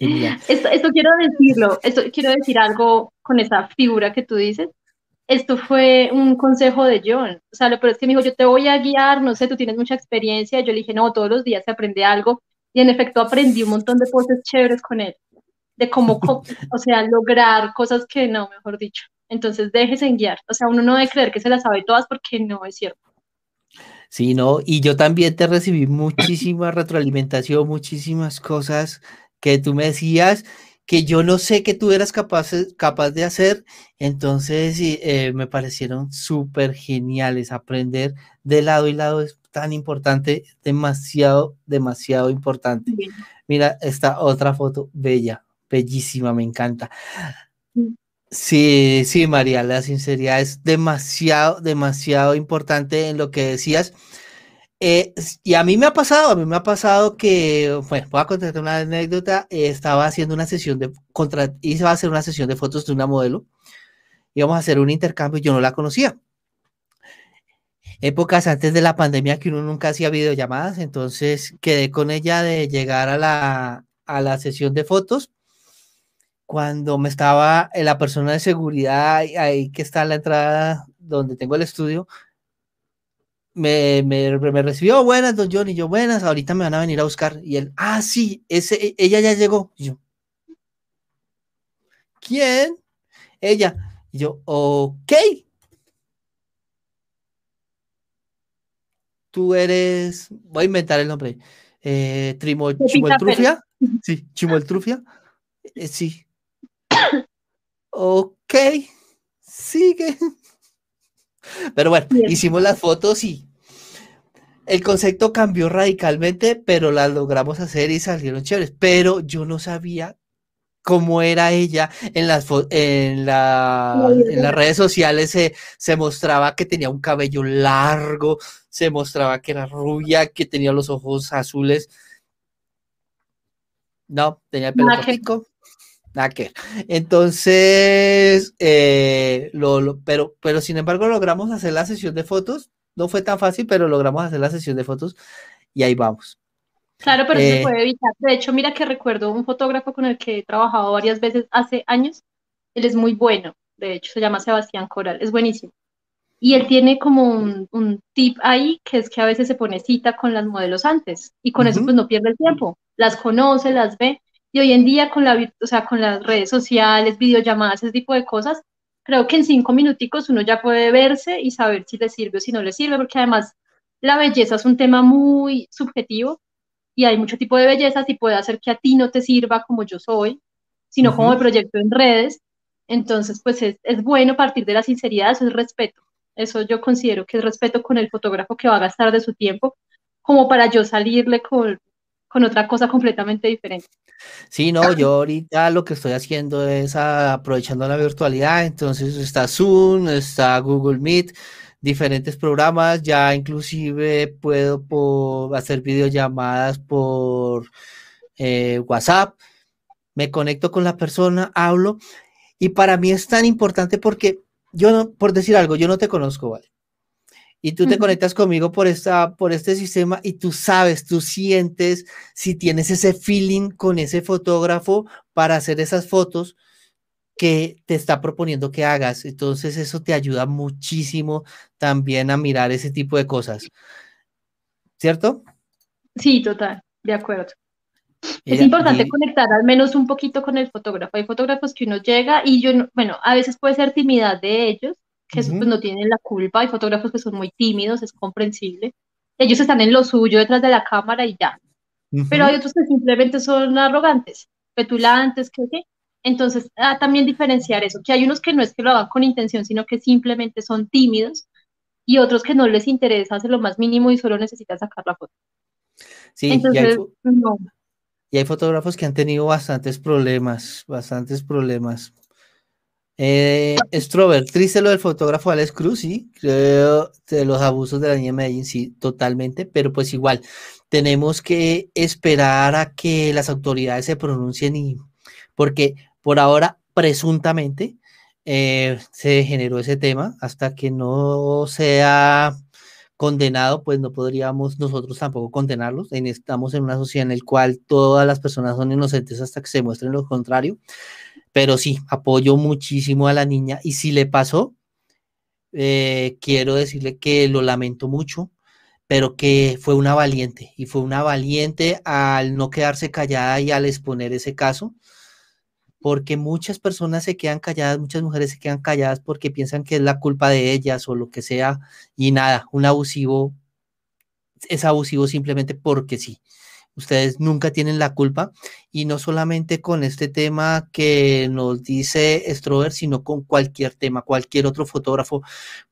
Esto, esto, quiero decirlo, esto quiero decir algo con esa figura que tú dices esto fue un consejo de John. O sea, lo peor es que me dijo, yo te voy a guiar, no sé, tú tienes mucha experiencia. Yo le dije, no, todos los días se aprende algo. Y en efecto aprendí un montón de cosas chéveres con él, de cómo, o sea, lograr cosas que no, mejor dicho. Entonces, déjese en guiar. O sea, uno no debe creer que se las sabe todas porque no es cierto. Sí, no, y yo también te recibí muchísima retroalimentación, muchísimas cosas que tú me decías que yo no sé que tú eras capaz, capaz de hacer, entonces eh, me parecieron súper geniales. Aprender de lado y lado es tan importante, demasiado, demasiado importante. Mira, esta otra foto, bella, bellísima, me encanta. Sí, sí, María, la sinceridad es demasiado, demasiado importante en lo que decías. Eh, y a mí me ha pasado, a mí me ha pasado que, bueno, voy a contarte una anécdota, estaba haciendo una sesión de, contra, iba a hacer una sesión de fotos de una modelo, íbamos a hacer un intercambio, yo no la conocía. Épocas antes de la pandemia que uno nunca hacía videollamadas, entonces quedé con ella de llegar a la, a la sesión de fotos. Cuando me estaba en la persona de seguridad ahí que está en la entrada donde tengo el estudio, me, me, me, recibió, buenas, don John, y yo, buenas, ahorita me van a venir a buscar. Y él, ah, sí, ese, e, ella ya llegó. Y yo, ¿quién? Ella. Y yo, ok. Tú eres, voy a inventar el nombre, eh, Trimo, Chimoltrufia. Sí, Chimoltrufia. Eh, sí. ok, sigue. Pero bueno, hicimos las fotos y el concepto cambió radicalmente, pero las logramos hacer y salieron chéveres. Pero yo no sabía cómo era ella en las, en, la, en las redes sociales. Se, se mostraba que tenía un cabello largo, se mostraba que era rubia, que tenía los ojos azules. No, tenía el pelo cortico. Nada que. Entonces, eh, lo, pero, pero sin embargo logramos hacer la sesión de fotos. No fue tan fácil, pero logramos hacer la sesión de fotos y ahí vamos. Claro, pero se eh, puede evitar. De hecho, mira que recuerdo un fotógrafo con el que he trabajado varias veces hace años. Él es muy bueno. De hecho, se llama Sebastián Coral. Es buenísimo. Y él tiene como un, un, tip ahí, que es que a veces se pone cita con las modelos antes. Y con eso pues no pierde el tiempo. Las conoce, las ve. Y hoy en día con, la, o sea, con las redes sociales, videollamadas, ese tipo de cosas, creo que en cinco minuticos uno ya puede verse y saber si le sirve o si no le sirve, porque además la belleza es un tema muy subjetivo y hay mucho tipo de bellezas y puede hacer que a ti no te sirva como yo soy, sino como el proyecto en redes. Entonces, pues es, es bueno partir de la sinceridad, eso es respeto. Eso yo considero que es respeto con el fotógrafo que va a gastar de su tiempo, como para yo salirle con, con otra cosa completamente diferente. Sí, no, yo ahorita lo que estoy haciendo es aprovechando la virtualidad, entonces está Zoom, está Google Meet, diferentes programas, ya inclusive puedo hacer videollamadas por eh, WhatsApp, me conecto con la persona, hablo, y para mí es tan importante porque yo, no, por decir algo, yo no te conozco, ¿vale? Y tú te conectas conmigo por, esta, por este sistema y tú sabes, tú sientes si tienes ese feeling con ese fotógrafo para hacer esas fotos que te está proponiendo que hagas. Entonces eso te ayuda muchísimo también a mirar ese tipo de cosas. ¿Cierto? Sí, total, de acuerdo. es importante conectar al menos un poquito con el fotógrafo. Hay fotógrafos que uno llega y yo, bueno, a veces puede ser timidez de ellos, que pues, no tienen la culpa, hay fotógrafos que son muy tímidos, es comprensible. Ellos están en lo suyo detrás de la cámara y ya. Pero hay otros que simplemente son arrogantes, petulantes, que qué. Entonces, ah, también diferenciar eso, que hay unos que no es que lo hagan con intención, sino que simplemente son tímidos y otros que no les interesa hacer lo más mínimo y solo necesitan sacar la foto. Sí, Entonces, no. y hay fotógrafos que han tenido bastantes problemas, bastantes problemas eh, Strober, triste lo del fotógrafo Alex Cruz, sí, creo de los abusos de la niña Medellín, sí, totalmente, pero pues igual, tenemos que esperar a que las autoridades se pronuncien y, porque por ahora, presuntamente, eh, se generó ese tema, hasta que no sea condenado, pues no podríamos nosotros tampoco condenarlos. Estamos en una sociedad en la cual todas las personas son inocentes hasta que se muestren lo contrario. Pero sí, apoyo muchísimo a la niña y si le pasó, eh, quiero decirle que lo lamento mucho, pero que fue una valiente y fue una valiente al no quedarse callada y al exponer ese caso, porque muchas personas se quedan calladas, muchas mujeres se quedan calladas porque piensan que es la culpa de ellas o lo que sea, y nada, un abusivo es abusivo simplemente porque sí. Ustedes nunca tienen la culpa y no solamente con este tema que nos dice Strober, sino con cualquier tema, cualquier otro fotógrafo,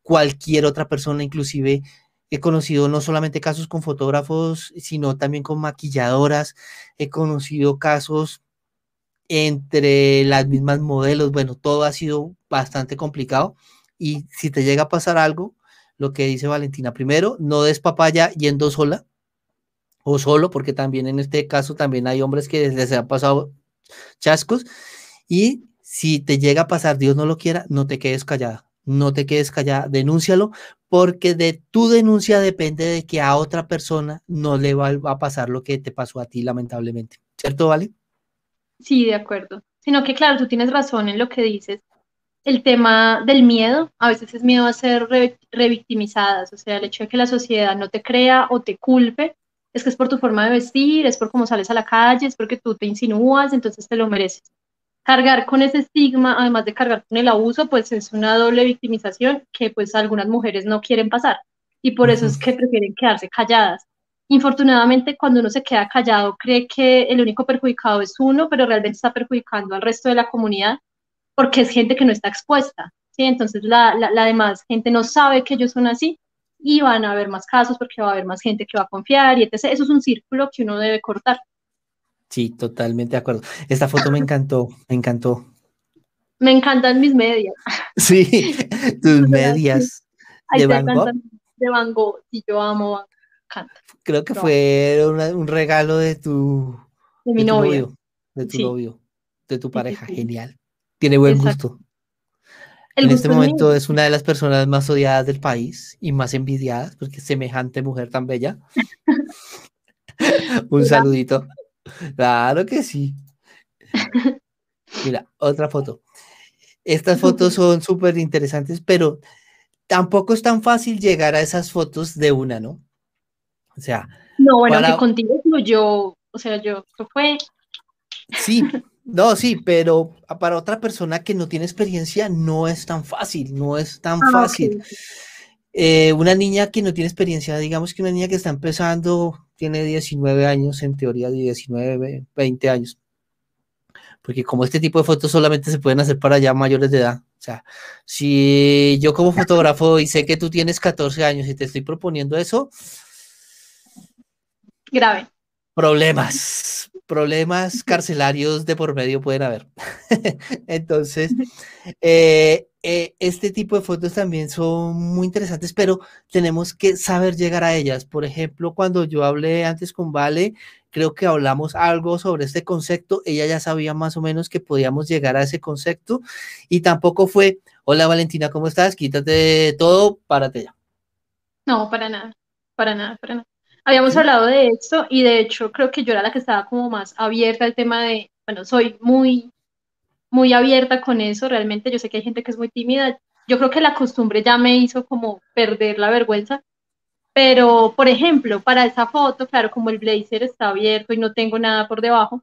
cualquier otra persona, inclusive he conocido no solamente casos con fotógrafos, sino también con maquilladoras, he conocido casos entre las mismas modelos, bueno, todo ha sido bastante complicado y si te llega a pasar algo, lo que dice Valentina, primero, no des papaya yendo sola, o solo, porque también en este caso también hay hombres que les ha pasado chascos. Y si te llega a pasar, Dios no lo quiera, no te quedes callada, no te quedes callada, denúncialo, porque de tu denuncia depende de que a otra persona no le va, a pasar lo que te pasó a ti, lamentablemente. ¿Cierto, Vale? Sí, de acuerdo. Sino que, claro, tú tienes razón en lo que dices. El tema del miedo, a veces es miedo a ser revictimizadas, o sea, el hecho de que la sociedad no te crea o te culpe, es que es por tu forma de vestir, es por cómo sales a la calle, es porque tú te insinúas, entonces te lo mereces. Cargar con ese estigma, además de cargar con el abuso, pues es una doble victimización que pues algunas mujeres no quieren pasar y por eso es que prefieren quedarse calladas. Infortunadamente, cuando uno se queda callado, cree que el único perjudicado es uno, pero realmente está perjudicando al resto de la comunidad porque es gente que no está expuesta. ¿sí? Entonces la, la, demás gente no sabe que ellos son así y van a haber más casos porque va a haber más gente que va a confiar y etc. Eso es un círculo que uno debe cortar. Sí, totalmente de acuerdo. Esta foto me encantó, me encantó. Me encantan mis medias. Sí, tus medias. de Van Gogh. De Van Gogh, y yo amo Van Gogh. Creo que fue un regalo de tu, de mi novio. de tu novio, de tu pareja. Genial. Tiene buen gusto. En este momento es una de las personas más odiadas del país y más envidiadas porque semejante mujer tan bella. un saludito. Claro que sí. Mira, otra foto. Estas fotos son súper interesantes, pero tampoco es tan fácil llegar a esas fotos de una, ¿no? O sea. No, bueno, que contigo yo, o sea, yo, fue. Sí, no, sí, pero para otra persona que no tiene experiencia no es tan fácil, no es tan ah, fácil. Eh, una niña que no tiene experiencia, digamos que una niña que está empezando, tiene 19 años, en teoría 19, 20 años, porque como este tipo de fotos solamente se pueden hacer para ya mayores de edad. O sea, si yo como fotógrafo y sé que tú tienes 14 años y te estoy proponiendo eso, grave. Problemas, problemas carcelarios de por medio pueden haber. Entonces, eh, eh, este tipo de fotos también son muy interesantes, pero tenemos que saber llegar a ellas. Por ejemplo, cuando yo hablé antes con Vale, creo que hablamos algo sobre este concepto. Ella ya sabía más o menos que podíamos llegar a ese concepto y tampoco fue, hola Valentina, ¿cómo estás? Quítate todo, párate ya. No, para nada, para nada, para nada. Habíamos hablado de esto y de hecho creo que yo era la que estaba como más abierta al tema de, bueno, soy muy, muy abierta con eso, realmente. Yo sé que hay gente que es muy tímida, yo creo que la costumbre ya me hizo como perder la vergüenza, pero por ejemplo, para esa foto, claro, como el blazer está abierto y no tengo nada por debajo,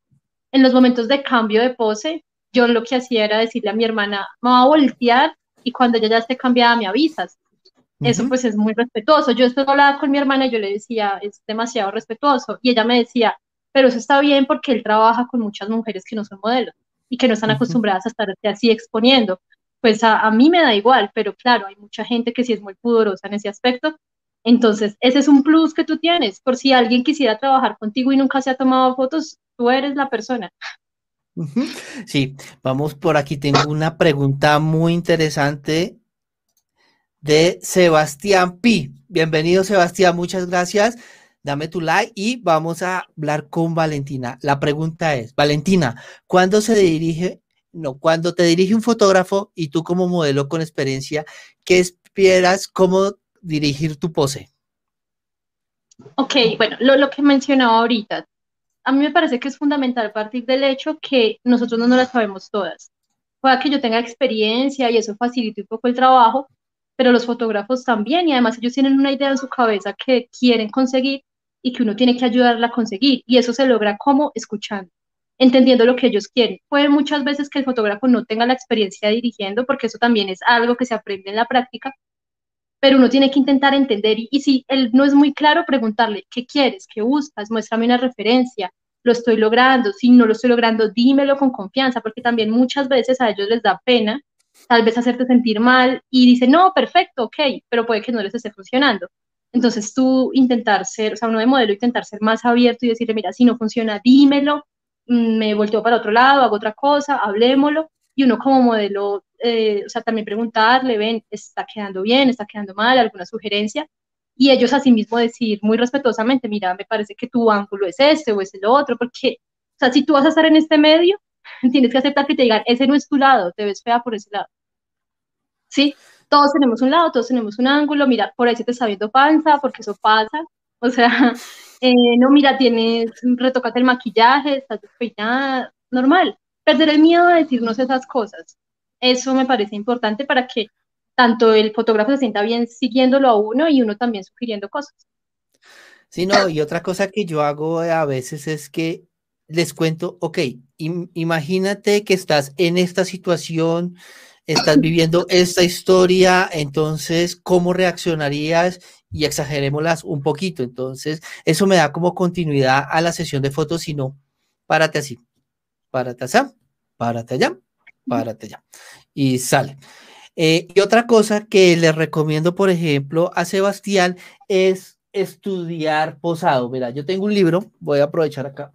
en los momentos de cambio de pose, yo lo que hacía era decirle a mi hermana, me voy a voltear y cuando ella ya esté cambiada me avisas. Eso pues es muy respetuoso. Yo estoy hablaba con mi hermana y yo le decía, es demasiado respetuoso. Y ella me decía, pero eso está bien porque él trabaja con muchas mujeres que no son modelos y que no están acostumbradas a estar así exponiendo. Pues a, a, mí me da igual, pero claro, hay mucha gente que sí es muy pudorosa en ese aspecto. Entonces, ese es un plus que tú tienes. Por si alguien quisiera trabajar contigo y nunca se ha tomado fotos, tú eres la persona. Sí, vamos por aquí. Tengo una pregunta muy interesante de Sebastián Pi. Bienvenido, Sebastián, muchas gracias. Dame tu like y vamos a hablar con Valentina. La pregunta es, Valentina, ¿cuándo se dirige, no, cuando te dirige un fotógrafo y tú como modelo con experiencia, ¿qué esperas cómo dirigir tu pose? Ok, bueno, lo, lo que mencionaba ahorita, a mí me parece que es fundamental partir del hecho que nosotros no nos las sabemos todas. Pueda que yo tenga experiencia y eso facilite un poco el trabajo, pero los fotógrafos también, y además ellos tienen una idea en su cabeza que quieren conseguir y que uno tiene que ayudarla a conseguir, y eso se logra como escuchando, entendiendo lo que ellos quieren. Puede muchas veces que el fotógrafo no tenga la experiencia dirigiendo, porque eso también es algo que se aprende en la práctica, pero uno tiene que intentar entender, y, si él no es muy claro, preguntarle, ¿qué quieres? ¿Qué buscas? Muéstrame una referencia, lo estoy logrando, si no lo estoy logrando, dímelo con confianza, porque también muchas veces a ellos les da pena tal vez hacerte sentir mal y dice, no, perfecto, ok, pero puede que no les esté funcionando. Entonces tú intentar ser, o sea, uno de modelo intentar ser más abierto y decirle, mira, si no funciona, dímelo, mm, me volteo para otro lado, hago otra cosa, hablemoslo. Y uno como modelo, eh, o sea, también preguntarle, ven, está quedando bien, está quedando mal, alguna sugerencia. Y ellos asimismo decir muy respetuosamente, mira, me parece que tu ángulo es este o es el otro, porque, o sea, si tú vas a estar en este medio, tienes que aceptar que te digan, ese no es tu lado, te ves fea por ese lado. ¿Sí? Todos tenemos un lado, todos tenemos un ángulo, mira, por ahí se te está viendo panza, porque eso pasa. O sea, eh, no, mira, tienes, retocate el maquillaje, estás despeinada, normal. Perder el miedo a decirnos esas cosas. Eso me parece importante para que tanto el fotógrafo se sienta bien siguiéndolo a uno y uno también sugiriendo cosas. Sí, no, y otra cosa que yo hago a veces es que les cuento, ok, imagínate que estás en esta situación, estás viviendo esta historia, entonces, ¿cómo reaccionarías? Y exagerémoslas un poquito. Entonces, eso me da como continuidad a la sesión de fotos, si no, párate así, párate allá, párate allá, párate allá. Y sale. Eh, y otra cosa que le recomiendo, por ejemplo, a Sebastián es estudiar posado. Mira, yo tengo un libro, voy a aprovechar acá,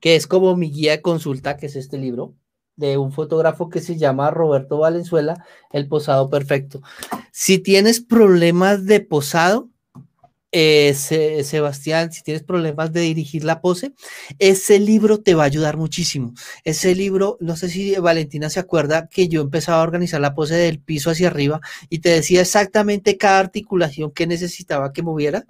que es como mi guía de consulta, que es este libro de un fotógrafo que se llama Roberto Valenzuela, El Posado Perfecto. Si tienes problemas de posado, eh, Sebastián, si tienes problemas de dirigir la pose, ese libro te va a ayudar muchísimo. Ese libro, no sé si Valentina se acuerda que yo empezaba a organizar la pose del piso hacia arriba y te decía exactamente cada articulación que necesitaba que moviera.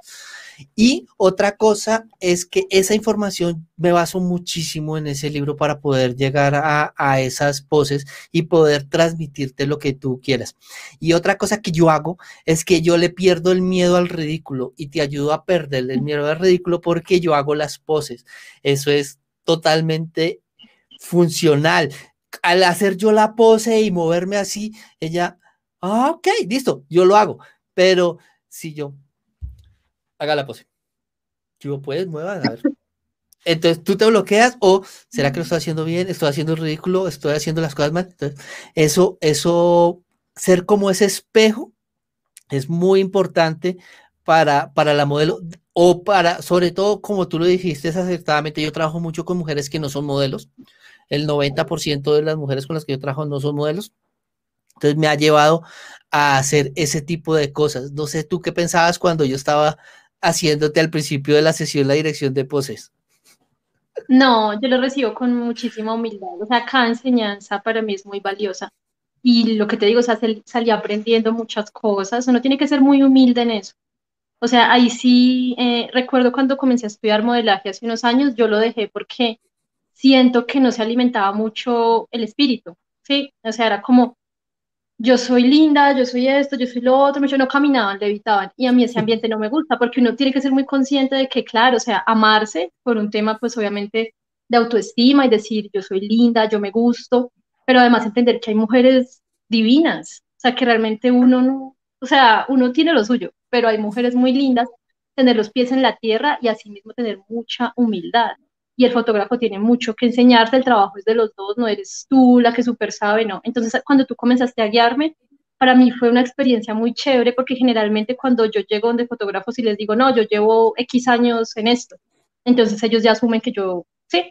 Y otra cosa es que esa información me baso muchísimo en ese libro para poder llegar a, esas poses y poder transmitirte lo que tú quieras. Y otra cosa que yo hago es que yo le pierdo el miedo al ridículo y te ayudo a perder el miedo al ridículo porque yo hago las poses. Eso es totalmente funcional. Al hacer yo la pose y moverme así, ella, ah, ok, listo, yo lo hago. Pero si yo haga la pose. Yo, puedes, mueva, a ver. Entonces tú te bloqueas o será que lo estoy haciendo bien, estoy haciendo ridículo, estoy haciendo las cosas mal. Entonces, eso, eso, ser como ese espejo es muy importante para, para la modelo o para, sobre todo, como tú lo dijiste acertadamente, yo trabajo mucho con mujeres que no son modelos. El 90% de las mujeres con las que yo trabajo no son modelos. Entonces me ha llevado a hacer ese tipo de cosas. No sé tú qué pensabas cuando yo estaba haciéndote al principio de la sesión la dirección de poses? No, yo lo recibo con muchísima humildad. O sea, cada enseñanza para mí es muy valiosa. Y lo que te digo, o sea, salí aprendiendo muchas cosas. Uno tiene que ser muy humilde en eso. O sea, ahí sí, eh, recuerdo cuando comencé a estudiar modelaje hace unos años, yo lo dejé porque siento que no se alimentaba mucho el espíritu, ¿sí? O sea, era como, yo soy linda, yo soy esto, yo soy lo otro, yo no caminaban, levitaban. Y a mí ese ambiente no me gusta porque uno tiene que ser muy consciente de que, claro, o sea, amarse por un tema, pues obviamente de autoestima y decir, yo soy linda, yo me gusto, pero además entender que hay mujeres divinas, o sea, que realmente uno no, o sea, uno tiene lo suyo, pero hay mujeres muy lindas, tener los pies en la tierra y asimismo tener mucha humildad y el fotógrafo tiene mucho que enseñarte, el trabajo es de los dos, no eres tú la que súper sabe, no. Entonces, cuando tú comenzaste a guiarme, para mí fue una experiencia muy chévere porque generalmente cuando yo llego donde fotógrafos y les digo, no, yo llevo X años en esto, entonces ellos ya asumen que yo, sí.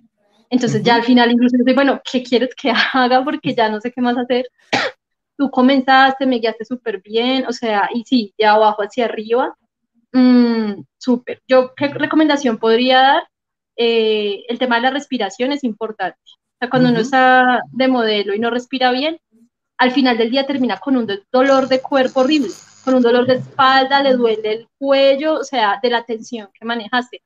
Entonces ya al final incluso digo, bueno, ¿qué quieres que haga? Porque ya no sé qué más hacer. tú comenzaste, me guiaste súper bien, o sea, y sí, de abajo hacia arriba, mmm, súper. Yo, ¿qué recomendación podría dar? Eh, el tema de la respiración es importante. O sea, cuando uno está de modelo y no respira bien, al final del día termina con un dolor de cuerpo horrible, con un dolor de espalda, le duele el cuello, o sea, de la tensión que manejaste.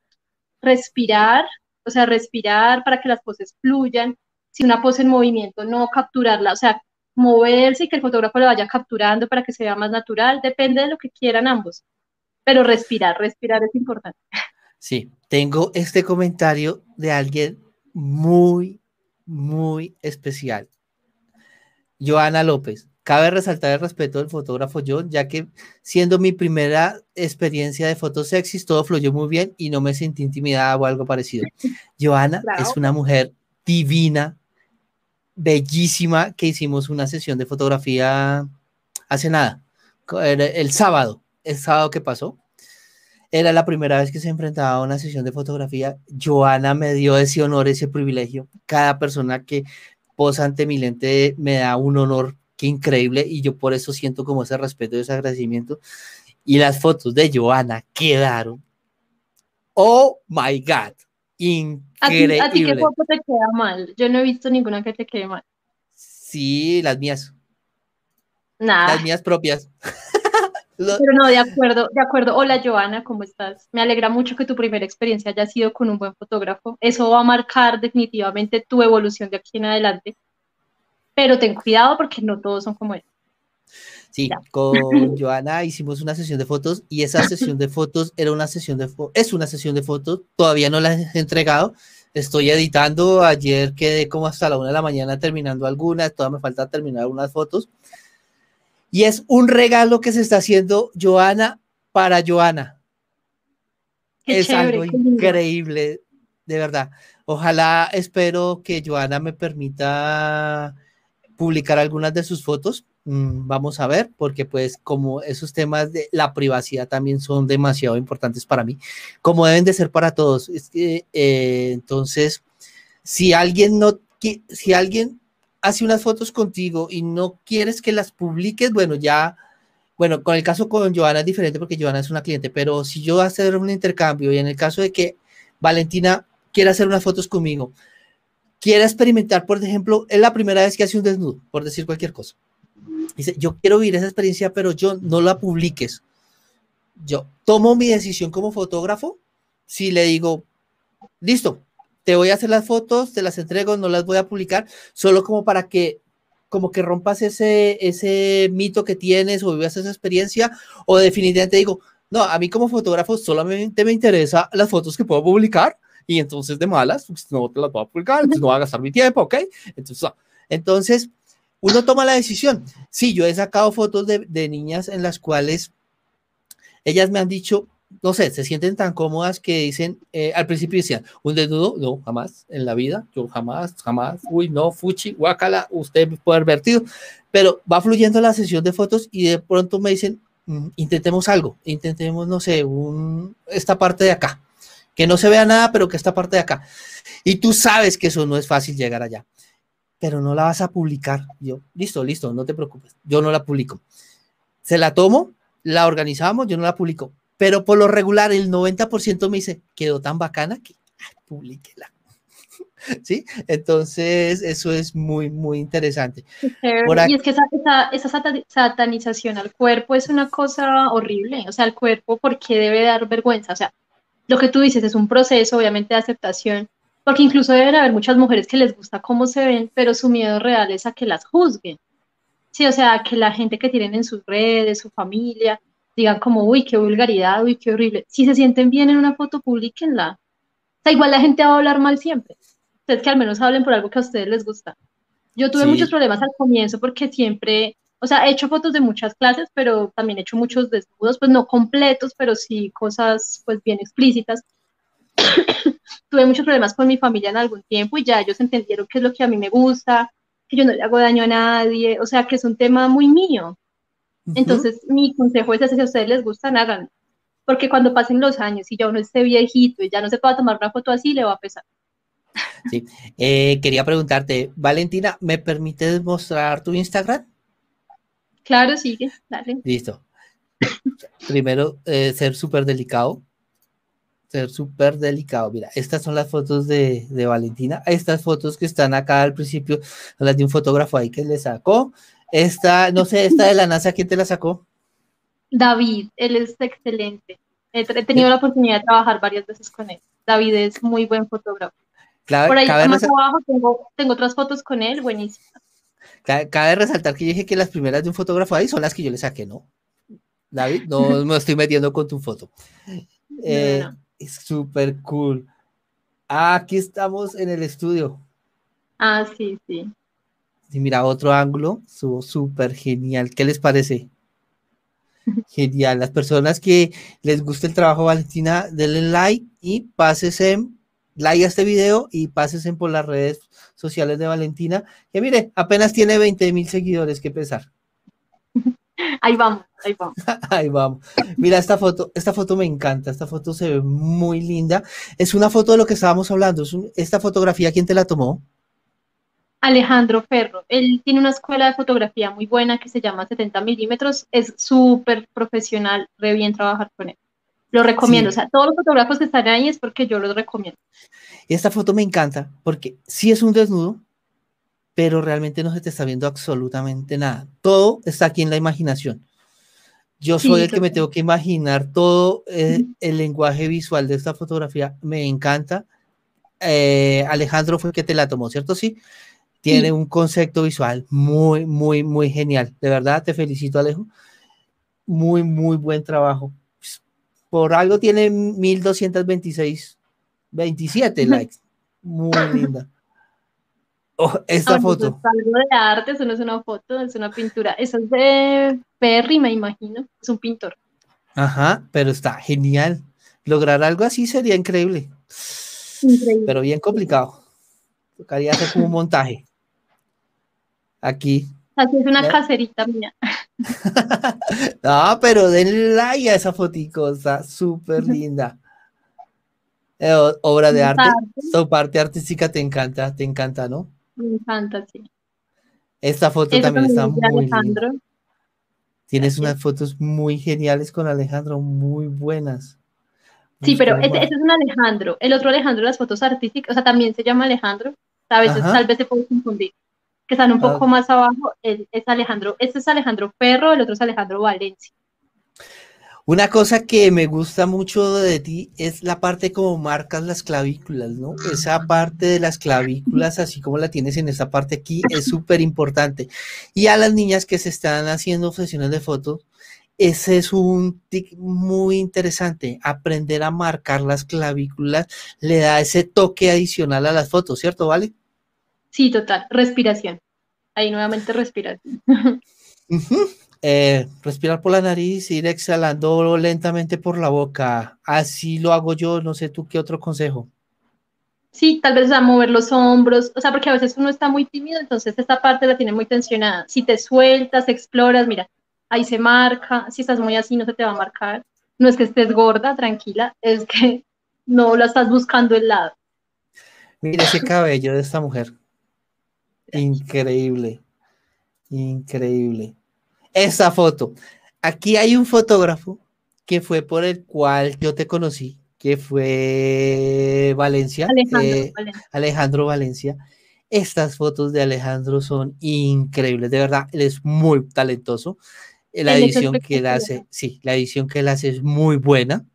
Respirar, o sea, respirar para que las poses fluyan. Si una pose en movimiento, no capturarla, o sea, moverse y que el fotógrafo lo vaya capturando para que se vea más natural, depende de lo que quieran ambos. Pero respirar, respirar es importante. Sí, tengo este comentario de alguien muy, muy especial. Joana López. Cabe resaltar el respeto del fotógrafo John, ya que siendo mi primera experiencia de fotos sexys, todo fluyó muy bien y no me sentí intimidada o algo parecido. Joana es una mujer divina, bellísima, que hicimos una sesión de fotografía hace nada, el sábado, el sábado que pasó. Era la primera vez que se enfrentaba a una sesión de fotografía. Joana me dio ese honor, ese privilegio. Cada persona que posa ante mi lente me da un honor que increíble y yo por eso siento como ese respeto y ese agradecimiento. Y las fotos de Joana quedaron. Oh my God. Increíble. ¿A ti, qué foto te queda mal? Yo no he visto ninguna que te quede mal. Sí, las mías. Las mías propias. Pero no, de acuerdo, de acuerdo. Hola Joana, ¿cómo estás? Me alegra mucho que tu primera experiencia haya sido con un buen fotógrafo. Eso va a marcar definitivamente tu evolución de aquí en adelante. Pero ten cuidado porque no todos son como él. Sí, con Joana hicimos una sesión de fotos y esa sesión de fotos era una sesión de es una sesión de fotos, todavía no la he entregado, estoy editando, ayer quedé como hasta la una de la mañana terminando algunas, todavía me falta terminar unas fotos y es un regalo que se está haciendo Joana para Joana. es algo increíble, de verdad. Ojalá espero que Joana me permita publicar algunas de sus fotos. Mm, vamos a ver, porque pues como esos temas de la privacidad también son demasiado importantes para mí, como deben de ser para todos. Es que, eh, entonces, si alguien no, si alguien hace unas fotos contigo y no quieres que las publiques, bueno, ya, bueno, con el caso con Joana es diferente porque Joana es una cliente, pero si yo hacer un intercambio y en el caso de que Valentina quiera hacer unas fotos conmigo, quiera experimentar, por ejemplo, es la primera vez que hace un desnudo, por decir cualquier cosa. Dice, yo quiero vivir esa experiencia, pero yo no la publiques. Yo tomo mi decisión como fotógrafo si le digo, listo, te voy a hacer las fotos, te las entrego, no las voy a publicar, solo como para que como que rompas ese, ese mito que tienes o vivas esa experiencia, o definitivamente digo, no, a mí como fotógrafo solamente me interesa las fotos que puedo publicar, y entonces de malas, pues no te las voy a publicar, entonces no voy a gastar mi tiempo, ¿ok? Entonces, entonces uno toma la decisión. Sí, yo he sacado fotos de, de niñas en las cuales ellas me han dicho, no sé, se sienten tan cómodas que dicen, eh, al principio decían, un desnudo, no, jamás en la vida, yo jamás, jamás, uy, no, fuchi, guacala, usted puede haber vertido, pero va fluyendo la sesión de fotos y de pronto me dicen, mm, intentemos algo, intentemos, no sé, un, esta parte de acá, que no se vea nada, pero que esta parte de acá. Y tú sabes que eso no es fácil llegar allá, pero no la vas a publicar. Yo, listo, listo, no te preocupes, yo no la publico. Se la tomo, la organizamos, yo no la publico pero por lo regular el 90% me dice, quedó tan bacana que ay, publíquela. ¿Sí? Entonces, eso es muy, muy interesante. y es que esa, esa, satanización al cuerpo es una cosa horrible. O sea, el cuerpo, ¿por qué debe dar vergüenza? O sea, lo que tú dices es un proceso, obviamente, de aceptación, porque incluso deben haber muchas mujeres que les gusta cómo se ven, pero su miedo real es a que las juzguen. Sí, o sea, que la gente que tienen en sus redes, su familia, digan como, uy, qué vulgaridad, uy, qué horrible. Si se sienten bien en una foto, publiquenla. O sea, igual la gente va a hablar mal siempre. Ustedes que al menos hablen por algo que a ustedes les gusta. Yo tuve muchos problemas al comienzo porque siempre, o sea, he hecho fotos de muchas clases, pero también he hecho muchos desnudos, pues no completos, pero sí cosas pues bien explícitas. tuve muchos problemas con mi familia en algún tiempo y ya ellos entendieron qué es lo que a mí me gusta, que yo no le hago daño a nadie, o sea, que es un tema muy mío. Entonces, mi consejo es si a ustedes les gustan, háganlo. Porque cuando pasen los años y ya uno esté viejito y ya no se pueda tomar una foto así, le va a pesar. Sí. Eh, quería preguntarte, Valentina, ¿me permites mostrar tu Instagram? Claro, sigue, dale. Listo. Primero, eh, ser súper delicado. Ser súper delicado. Mira, estas son las fotos de, de, Valentina. Estas fotos que están acá al principio, las de un fotógrafo ahí que le sacó. Esta, no sé, esta de la NASA, ¿quién te la sacó? David, él es excelente. He, tenido la oportunidad de trabajar varias veces con él. David es muy buen fotógrafo. Por ahí más abajo tengo, otras fotos con él, buenísimas. Cabe, resaltar que yo dije que las primeras de un fotógrafo ahí son las que yo le saqué, ¿no? David, no me estoy metiendo con tu foto. Eh, es súper cool. Ah, aquí estamos en el estudio. Ah, sí, sí. Y mira, otro ángulo, estuvo súper genial. ¿Qué les parece? Genial. Las personas que les guste el trabajo, Valentina, denle like y pásense like a este video y pásense por las redes sociales de Valentina, que mire, apenas tiene 20 mil seguidores, que pesar. Ahí vamos, ahí vamos. ahí vamos. Mira esta foto, esta foto me encanta, esta foto se ve muy linda. Es una foto de lo que estábamos hablando. esta fotografía, ¿quién te la tomó? Alejandro Ferro. Él tiene una escuela de fotografía muy buena que se llama 70 milímetros. Es súper profesional, re bien trabajar con él. Lo recomiendo. O sea, todos los fotógrafos que están ahí es porque yo los recomiendo. Esta foto me encanta porque sí es un desnudo, pero realmente no se te está viendo absolutamente nada. Todo está aquí en la imaginación. Yo soy el que me tengo que imaginar todo eh, el lenguaje visual de esta fotografía. Me encanta. Eh, Alejandro fue el que te la tomó, ¿cierto? Sí tiene un concepto visual muy, muy, muy genial. De verdad, te felicito, Alejo. Muy, muy buen trabajo. Por algo tiene 1226, 27 likes. Muy linda. Oh, esta foto. Es algo de arte, eso no es una foto, es una pintura. Eso es de Perry, me imagino. Es un pintor. Ajá, pero está genial. Lograr algo así sería increíble. Increíble. Pero bien complicado. Tocaría hacer como un montaje. Aquí. Así es una caserita mía. no, pero denle like a esa fotico, está súper linda. Eh, obra de arte, su parte artística te encanta, te encanta, ¿no? Me encanta, sí. Esta foto también, está muy linda. Tienes unas fotos muy geniales con Alejandro, muy buenas. Sí, pero ese, es un Alejandro. El otro Alejandro, las fotos artísticas, o sea, también se llama Alejandro. A veces, tal vez se puede confundir. Que están un poco ah. más abajo. es Alejandro. Este es Alejandro Perro, el otro es Alejandro Valencia. Una cosa que me gusta mucho de ti es la parte como marcas las clavículas, ¿no? Esa parte de las clavículas, así como la tienes en esta parte aquí, es súper importante. Y a las niñas que se están haciendo sesiones de fotos, ese es un tic muy interesante. Aprender a marcar las clavículas le da ese toque adicional a las fotos, ¿cierto, Vale? Sí, total. Respiración. Ahí nuevamente respiración. Eh, respirar por la nariz, ir exhalando lentamente por la boca. Así lo hago yo, no sé tú qué otro consejo. Sí, tal vez a mover los hombros, o sea, porque a veces uno está muy tímido, entonces esta parte la tiene muy tensionada. Si te sueltas, exploras, mira, ahí se marca, si estás muy así no se te va a marcar. No es que estés gorda, tranquila, es que no la estás buscando el lado. Mira ese cabello de esta mujer. Increíble, increíble esa foto. Aquí hay un fotógrafo que fue por el cual yo te conocí, que fue Valencia, eh, Alejandro, Valencia. Estas fotos de Alejandro son increíbles, de verdad, él es muy talentoso. La edición que él hace, sí, la edición que él hace es muy buena.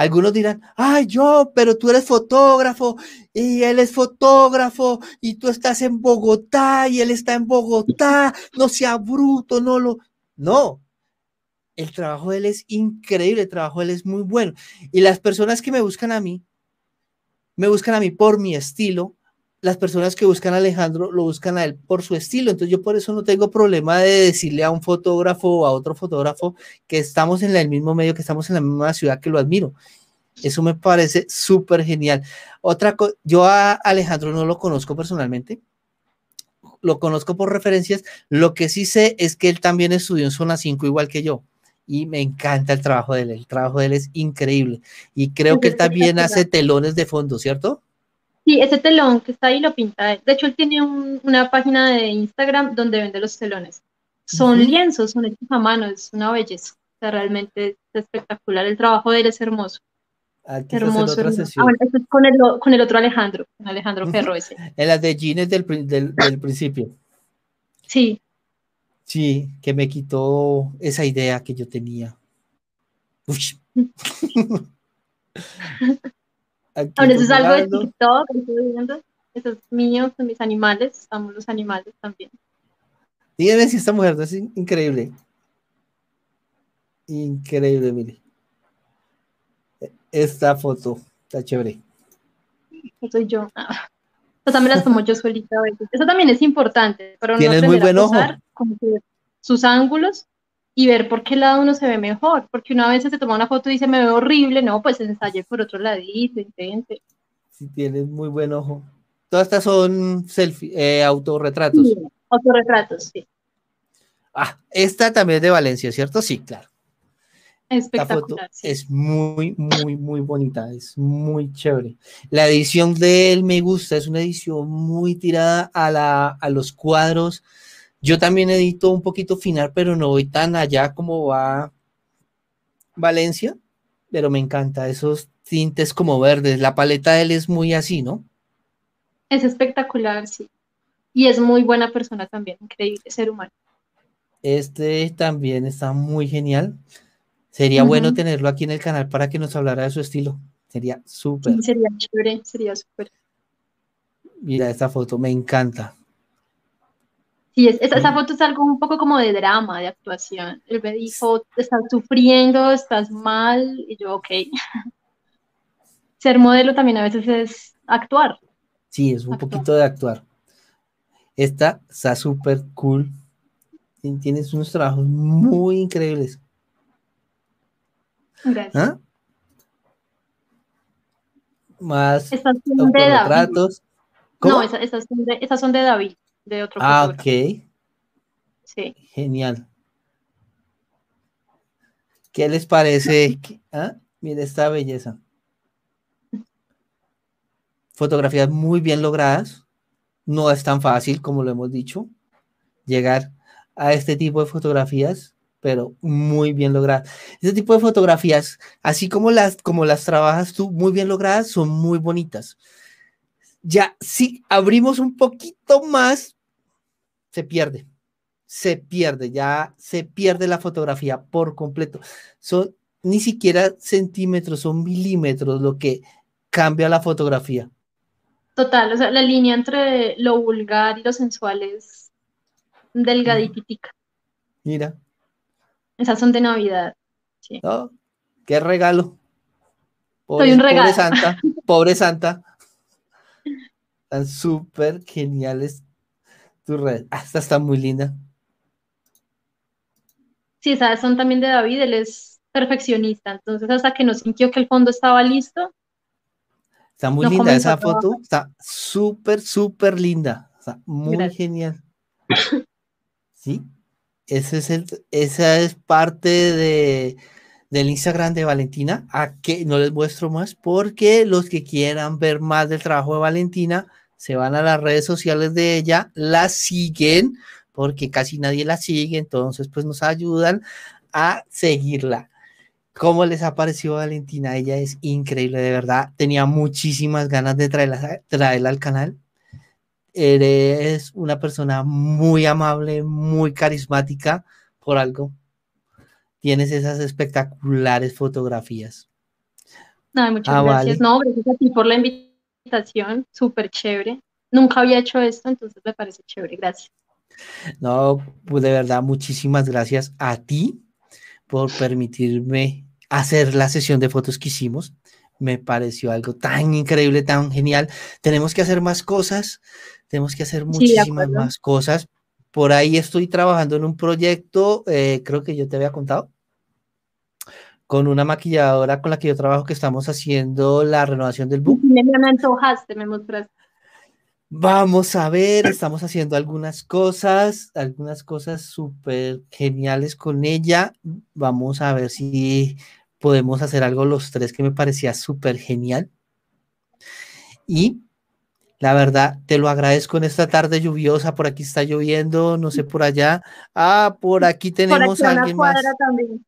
Algunos dirán, ay, yo, pero tú eres fotógrafo y él es fotógrafo y tú estás en Bogotá y él está en Bogotá, no sea bruto, no lo... No, el trabajo de él es increíble, el trabajo de él es muy bueno. Y las personas que me buscan a mí, me buscan a mí por mi estilo, las personas que buscan a Alejandro lo buscan a él por su estilo. Entonces yo por eso no tengo problema de decirle a un fotógrafo o a otro fotógrafo que estamos en el mismo medio, que estamos en la misma ciudad, que lo admiro. Eso me parece súper genial. Otra cosa, yo a Alejandro no lo conozco personalmente, lo conozco por referencias. Lo que sí sé es que él también estudió en Zona 5 igual que yo. Y me encanta el trabajo de él. El trabajo de él es increíble. Y creo que él también hace telones de fondo, ¿cierto? Sí, ese telón que está ahí lo pinta él. De hecho, él tiene una página de Instagram donde vende los telones. Son lienzos, son hechos a mano, es una belleza. O sea, realmente es espectacular. El trabajo de él es hermoso. hermoso. Otra. Ah, es con, el, con el otro Alejandro, con Alejandro Ferro ese. En las de jeans del, del, del principio. Sí. Sí, que me quitó esa idea que yo tenía. Ahora, eso es algo de TikTok, estoy viendo. Esos son mis animales, estamos los animales también. Díganme si esta mujer es increíble. Increíble, mire. Esta foto está chévere. soy yo. Ah. O sea, me las tomo yo solita a veces. Eso también es importante. Pero Tienes muy buen ojo. sus ángulos y ver por qué lado uno se ve mejor, porque una vez se toma una foto y dice me veo horrible, no, pues ensaye por otro ladito, intente. Si tienes muy buen ojo. Todas estas son selfie, eh, autorretratos. Sí, autorretratos, sí. Ah, esta también es de Valencia, ¿cierto? Sí, claro. Espectacular. Foto Es muy, muy, muy bonita, es muy chévere. La edición de él me gusta, es una edición muy tirada a, la, a los cuadros, yo también edito un poquito final, pero no voy tan allá como va Valencia, pero me encanta esos tintes como verdes. La paleta de él es muy así, ¿no? Es espectacular, sí. Y es muy buena persona también, increíble ser humano. Este también está muy genial. Sería bueno tenerlo aquí en el canal para que nos hablara de su estilo. Sería súper. sería chévere, sería súper. Mira esta foto, me encanta. Sí, esa, foto es algo un poco como de drama, de actuación. Él me dijo, estás sufriendo, estás mal, y yo, ok. Ser modelo también a veces es actuar. Sí, es un poquito de actuar. Esta está súper cool. Tienes unos trabajos muy increíbles. Gracias. ¿Ah? Más Estas son de David. No, esas, son de, esas son de David de otro Ah, fotógrafo. ok. Sí. Genial. ¿Qué les parece? ah, Mira esta belleza. Fotografías muy bien logradas. No es tan fácil, como lo hemos dicho, llegar a este tipo de fotografías, pero muy bien logradas. Este tipo de fotografías, así como las, como las trabajas tú, muy bien logradas, son muy bonitas. Ya, si abrimos un poquito más, se pierde se pierde, ya se pierde la fotografía por completo. Son ni siquiera centímetros, son milímetros lo que cambia la fotografía. Total, o sea, la línea entre lo vulgar y lo sensual es delgaditica. Mira, Esas son de Navidad. Sí. Qué regalo. Soy un regalo. Pobre Santa, pobre Santa. Están súper geniales redes. Ah, esta está muy linda. Sí, esas son también de David, él es perfeccionista, entonces hasta que no sintió que el fondo estaba listo, Está muy No linda esa foto. Está súper, súper linda. Está muy Gracias. genial. Sí, ese es el, esa es parte de, del Instagram de Valentina. A que no les muestro más porque los que quieran ver más del trabajo de Valentina se van a las redes sociales de ella, la siguen porque casi nadie la sigue, entonces pues nos ayudan a seguirla. ¿Cómo les ha parecido Valentina? Ella es increíble, de verdad. Tenía muchísimas ganas de traerla, traerla al canal. Eres una persona muy amable, muy carismática, por algo. Tienes esas espectaculares fotografías. Ay, muchas Ah, gracias. vale. No, gracias a ti por la invitación, súper chévere. Nunca había hecho esto, entonces me parece chévere, gracias. No, pues de verdad, muchísimas gracias a ti por permitirme hacer la sesión de fotos que hicimos. Me pareció algo tan increíble, tan genial. Tenemos que hacer más cosas, tenemos que hacer muchísimas más cosas. Por ahí estoy trabajando en un proyecto, eh, creo que yo te había contado, con una maquilladora con la que yo trabajo, que estamos haciendo la renovación del book. Me, me antojaste, me mostraste. Vamos a ver, estamos haciendo algunas cosas, algunas cosas súper geniales con ella. Vamos a ver si podemos hacer algo los tres que me parecía súper genial. Y la verdad, te lo agradezco en esta tarde lluviosa. Por aquí está lloviendo, no sé por allá. Ah, por aquí Por tenemos aquí a alguien más. también.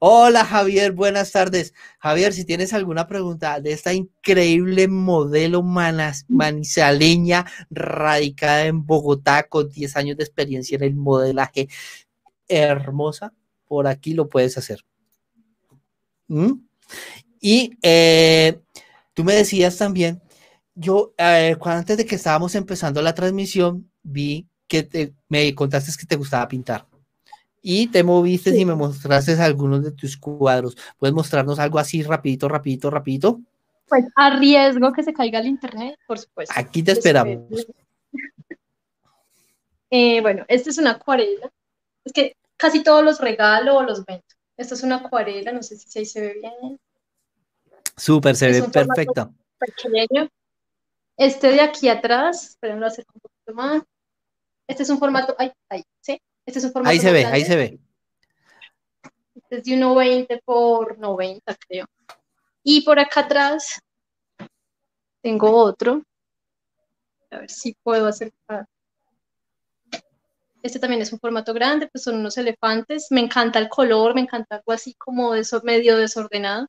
Hola Javier, buenas tardes. Javier, si tienes alguna pregunta de esta increíble modelo manas- manizaleña radicada en Bogotá con 10 años de experiencia en el modelaje hermosa, por aquí lo puedes hacer. ¿Mm? Y eh, tú me decías también, yo eh, antes de que estábamos empezando la transmisión, vi que te- me contaste que te gustaba pintar y te moviste Sí. y me mostraste algunos de tus cuadros. ¿Puedes mostrarnos algo así rapidito, rapidito, rapidito? Pues a riesgo que se caiga el internet, por supuesto. Aquí te esperamos. Eh, bueno, esta es una acuarela. Es que casi todos los regalo o los vendo. Esta es una acuarela, no sé si ahí se ve bien. Súper, se Es ve perfecta. pequeño. Este de aquí atrás, esperen, lo acerco un poquito más. Este es un formato, ay, ahí, ¿sí? Este es un formato Ahí se ve, grande. ahí se ve. Este es de 1.20 por 90, creo. Y por acá atrás tengo otro. A ver si puedo acercar. Este también es un formato grande, pues son unos elefantes. Me encanta el color, me encanta algo así como de eso, medio desordenado.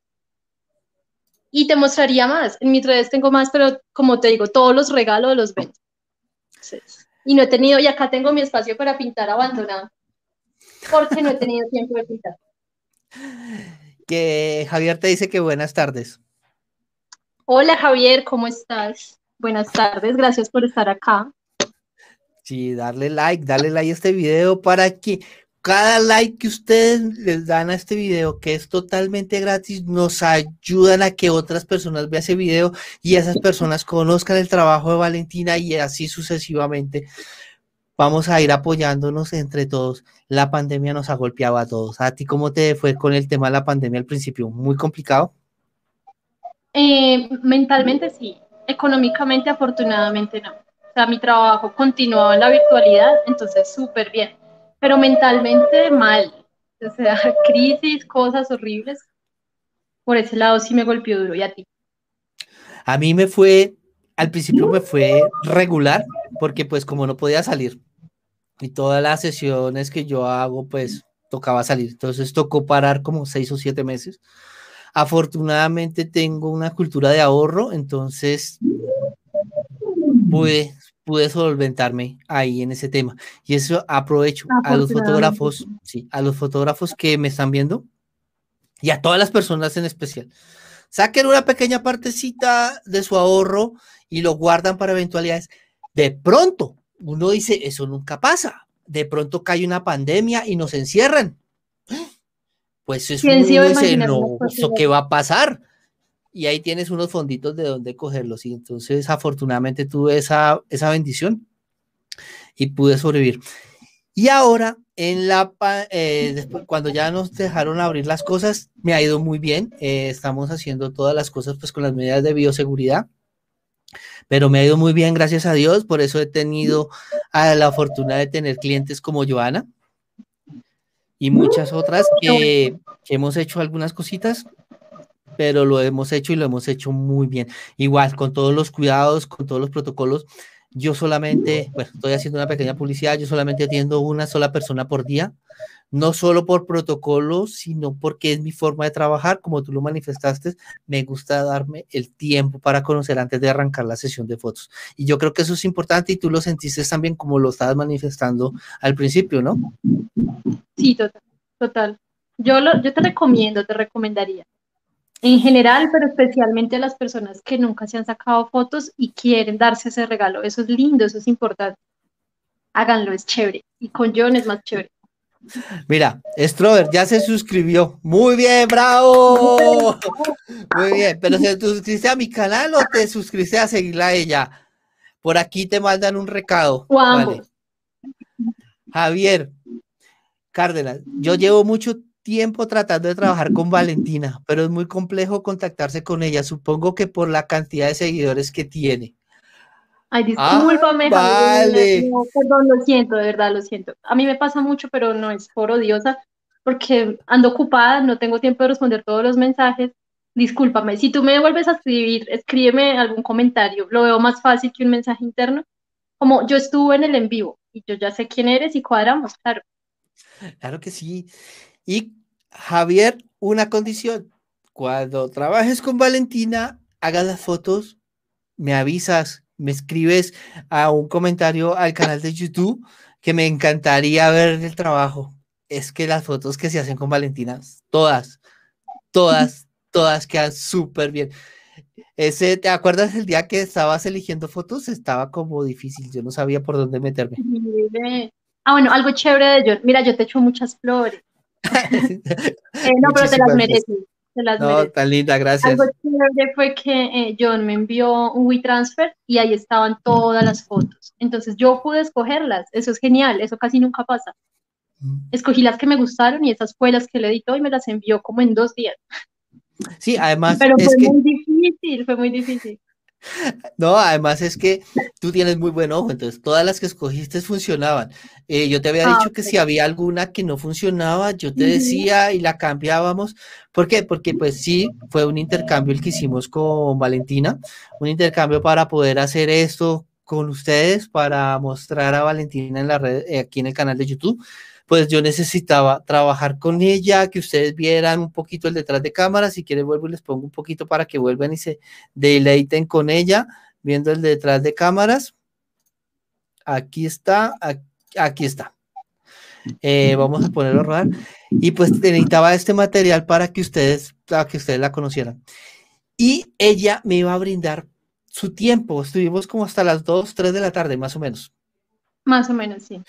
Y te mostraría más. En mis redes tengo más, pero como te digo, todos los regalos los vendo. Entonces, y no he tenido, y acá tengo mi espacio para pintar abandonado. Porque no he tenido tiempo de pintar. Que Javier te dice que buenas tardes. Hola Javier, ¿cómo estás? Buenas tardes, gracias por estar acá. Sí, darle like, darle like a este video para que cada like que ustedes les dan a este video, que es totalmente gratis, nos ayudan a que otras personas vean ese video y esas personas conozcan el trabajo de Valentina y así sucesivamente. Vamos a ir apoyándonos entre todos. La pandemia nos ha golpeado a todos. ¿A ti cómo te fue con el tema de la pandemia al principio? ¿Muy complicado? Eh, mentalmente sí, económicamente afortunadamente no. O sea, mi trabajo continuaba en la virtualidad, entonces súper bien. Pero mentalmente mal. O sea, crisis, cosas horribles. Por ese lado sí me golpeó duro. ¿Y a ti? A mí me fue, al principio me fue regular, porque pues como no podía salir y todas las sesiones que yo hago, pues tocaba salir. Entonces tocó parar como seis o siete meses. Afortunadamente tengo una cultura de ahorro, entonces pude, pude solventarme ahí en ese tema. Y eso aprovecho a los fotógrafos, sí, a los fotógrafos que me están viendo y a todas las personas en especial. Saquen una pequeña partecita de su ahorro y lo guardan para eventualidades. De pronto, uno dice, eso nunca pasa. De pronto cae una pandemia y nos encierran. Pues eso uno dice, no, ¿eso qué va a pasar? Y ahí tienes unos fonditos de donde cogerlos. Y entonces, afortunadamente, tuve esa, esa bendición y pude sobrevivir. Y ahora, en la, eh, después, cuando ya nos dejaron abrir las cosas, me ha ido muy bien. Eh, estamos haciendo todas las cosas pues con las medidas de bioseguridad, pero me ha ido muy bien, gracias a Dios. Por eso he tenido la fortuna de tener clientes como Joana y muchas otras que, que hemos hecho algunas cositas pero lo hemos hecho y lo hemos hecho muy bien. Igual, con todos los cuidados, con todos los protocolos, yo solamente, bueno, estoy haciendo una pequeña publicidad, yo solamente atiendo una sola persona por día, no solo por protocolo, sino porque es mi forma de trabajar, como tú lo manifestaste, me gusta darme el tiempo para conocer antes de arrancar la sesión de fotos. Y yo creo que eso es importante y tú lo sentiste también como lo estabas manifestando al principio, ¿no? Sí, total, total. Yo, lo, yo te recomiendo, te recomendaría en general, pero especialmente a las personas que nunca se han sacado fotos y quieren darse ese regalo. Eso es lindo, eso es importante. Háganlo, es chévere. Y con John es más chévere. Mira, Strover ya se suscribió. Muy bien, bravo. Muy bien, pero ¿se suscribiste a mi canal o te suscribiste a seguirla a ella? Por aquí te mandan un recado. Javier Cárdenas, yo llevo mucho tiempo tratando de trabajar con Valentina, pero es muy complejo contactarse con ella, supongo que por la cantidad de seguidores que tiene. Ay, ah, discúlpame, vale. perdón, lo siento, de verdad, lo siento. A mí me pasa mucho, pero no es por odiosa, porque ando ocupada, no tengo tiempo de responder todos los mensajes. Discúlpame, si tú me vuelves a escribir, escríbeme algún comentario, lo veo más fácil que un mensaje interno. Como yo estuve en el en vivo y yo ya sé quién eres y cuadramos, claro. Claro que sí. Y Javier, una condición. Cuando trabajes con Valentina, hagas las fotos, me avisas, me escribes a un comentario al canal de YouTube que me encantaría ver el trabajo. Es que las fotos que se hacen con Valentina, todas, todas, todas quedan súper bien. Ese, ¿te acuerdas el día que estabas eligiendo fotos? Estaba como difícil, yo no sabía por dónde meterme. Ah, bueno, algo chévere de yo. Mira, yo te echo muchas flores. Eh, no, pero te las mereces. no, tan linda, gracias. Algo chévere fue que eh, John me envió un WeTransfer y ahí estaban todas las fotos. Entonces yo pude escogerlas. Eso es genial, eso casi nunca pasa. Mm. Escogí las que me gustaron y esas fue las que le editó y me las envió como en dos días. Sí, además. Pero fue muy difícil, fue muy difícil. No, además es que tú tienes muy buen ojo, entonces todas las que escogiste funcionaban. Eh, yo te había ah, dicho que si había alguna que no funcionaba, yo te decía y la cambiábamos. ¿Por qué? Porque pues sí, fue un intercambio el que hicimos con Valentina, un intercambio para poder hacer esto con ustedes, para mostrar a Valentina en la red, eh, aquí en el canal de YouTube pues yo necesitaba trabajar con ella, que ustedes vieran un poquito el detrás de cámara, si quieren vuelvo y les pongo un poquito para que vuelvan y se deleiten con ella, viendo el detrás de cámaras. Aquí está, aquí, está. Eh, vamos a ponerlo a rodar. Y pues necesitaba este material para que ustedes, para que ustedes la conocieran. Y ella me iba a brindar su tiempo. Estuvimos como hasta las 2, 3 de la tarde, más o menos. Más o menos, sí.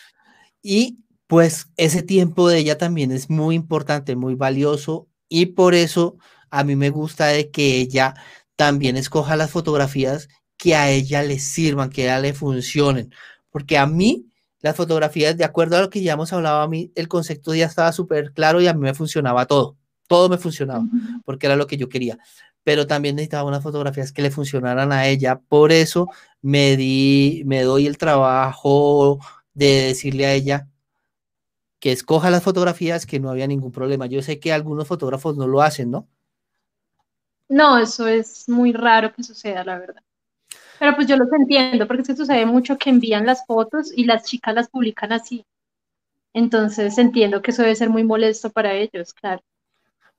Y pues ese tiempo de ella también es muy importante, muy valioso y por eso a mí me gusta de que ella también escoja las fotografías que a ella le sirvan, que a ella le funcionen, porque a mí las fotografías, de acuerdo a lo que ya hemos hablado, a mí el concepto ya estaba súper claro y a mí me funcionaba todo, todo me funcionaba, porque era lo que yo quería. pero también necesitaba unas fotografías que le funcionaran a ella. Por eso me di, me doy el trabajo de decirle a ella que escoja las fotografías, que no había ningún problema. Yo sé que algunos fotógrafos no lo hacen, ¿no? No, eso es muy raro que suceda, la verdad. Pero pues yo los entiendo, porque es que sucede mucho que envían las fotos y las chicas las publican así. Entonces entiendo que eso debe ser muy molesto para ellos, claro.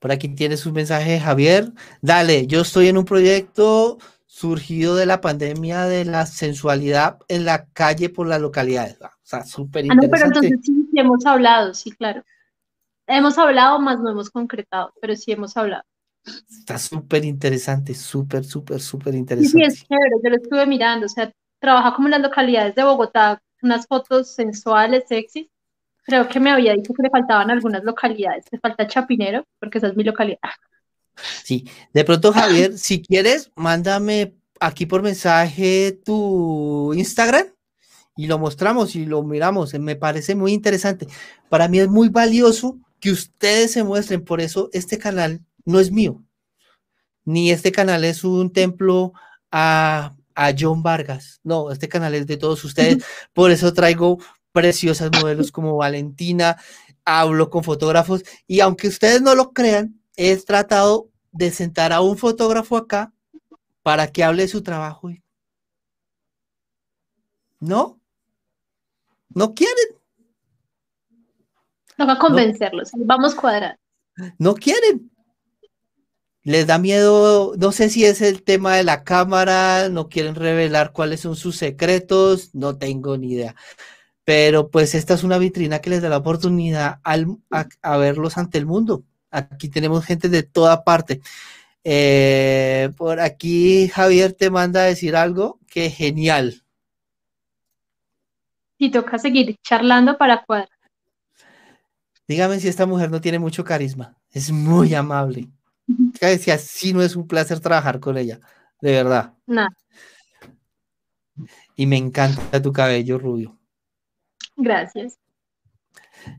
Por aquí tienes un mensaje, Javier. Dale, yo estoy en un proyecto surgido de la pandemia de la sensualidad en la calle por las localidades. O sea, súper interesante. Ah, no, pero entonces sí, sí hemos hablado, sí, claro. Hemos hablado, más no hemos concretado, pero sí hemos hablado. Está súper interesante, súper, súper, súper interesante. Sí, es chévere, yo lo estuve mirando, o sea, trabaja como en las localidades de Bogotá, unas fotos sensuales, sexys, Creo que me había dicho que le faltaban algunas localidades. Le falta Chapinero, porque esa es mi localidad. Sí, de pronto, Javier, si quieres, mándame aquí por mensaje tu Instagram y lo mostramos y lo miramos. Me parece muy interesante. Para mí es muy valioso que ustedes se muestren. Por eso este canal no es mío. Ni este canal es un templo a, a John Vargas. No, este canal es de todos ustedes. Por eso traigo preciosas modelos como Valentina, hablo con fotógrafos y aunque ustedes no lo crean, he tratado de sentar a un fotógrafo acá para que hable de su trabajo. ¿No? ¿No quieren? No va a convencerlos, vamos a cuadrar. No quieren. Les da miedo, no sé si es el tema de la cámara, no quieren revelar cuáles son sus secretos, no tengo ni idea pero pues esta es una vitrina que les da la oportunidad a, verlos ante el mundo. Aquí tenemos gente de toda parte. Eh, por aquí Javier te manda a decir algo que genial. Y toca seguir charlando para cuadrar. Dígame si esta mujer no tiene mucho carisma. Es muy amable. Si así no es un placer trabajar con ella, de verdad. Nada. Y me encanta tu cabello rubio. Gracias.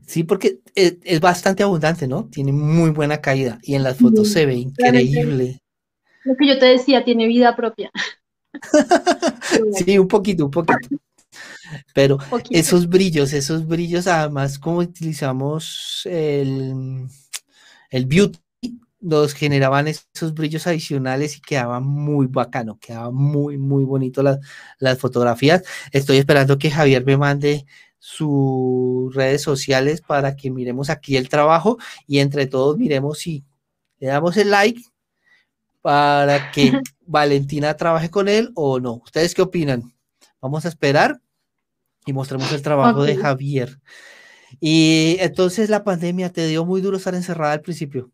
Sí, porque es, bastante abundante, ¿no? Tiene muy buena caída y en las fotos se ve increíble. Lo que yo te decía, tiene vida propia. sí, un poquito, un poquito. Pero esos brillos, esos brillos, además, como utilizamos el, el beauty, nos generaban esos brillos adicionales y quedaba muy bacano, quedaba muy, muy bonito las fotografías. Estoy esperando que Javier me mande sus redes sociales para que miremos aquí el trabajo y entre todos miremos si le damos el like para que Valentina trabaje con él o no. ¿Ustedes qué opinan? Vamos a esperar y mostremos el trabajo de Javier. Y entonces la pandemia te dio muy duro estar encerrada al principio.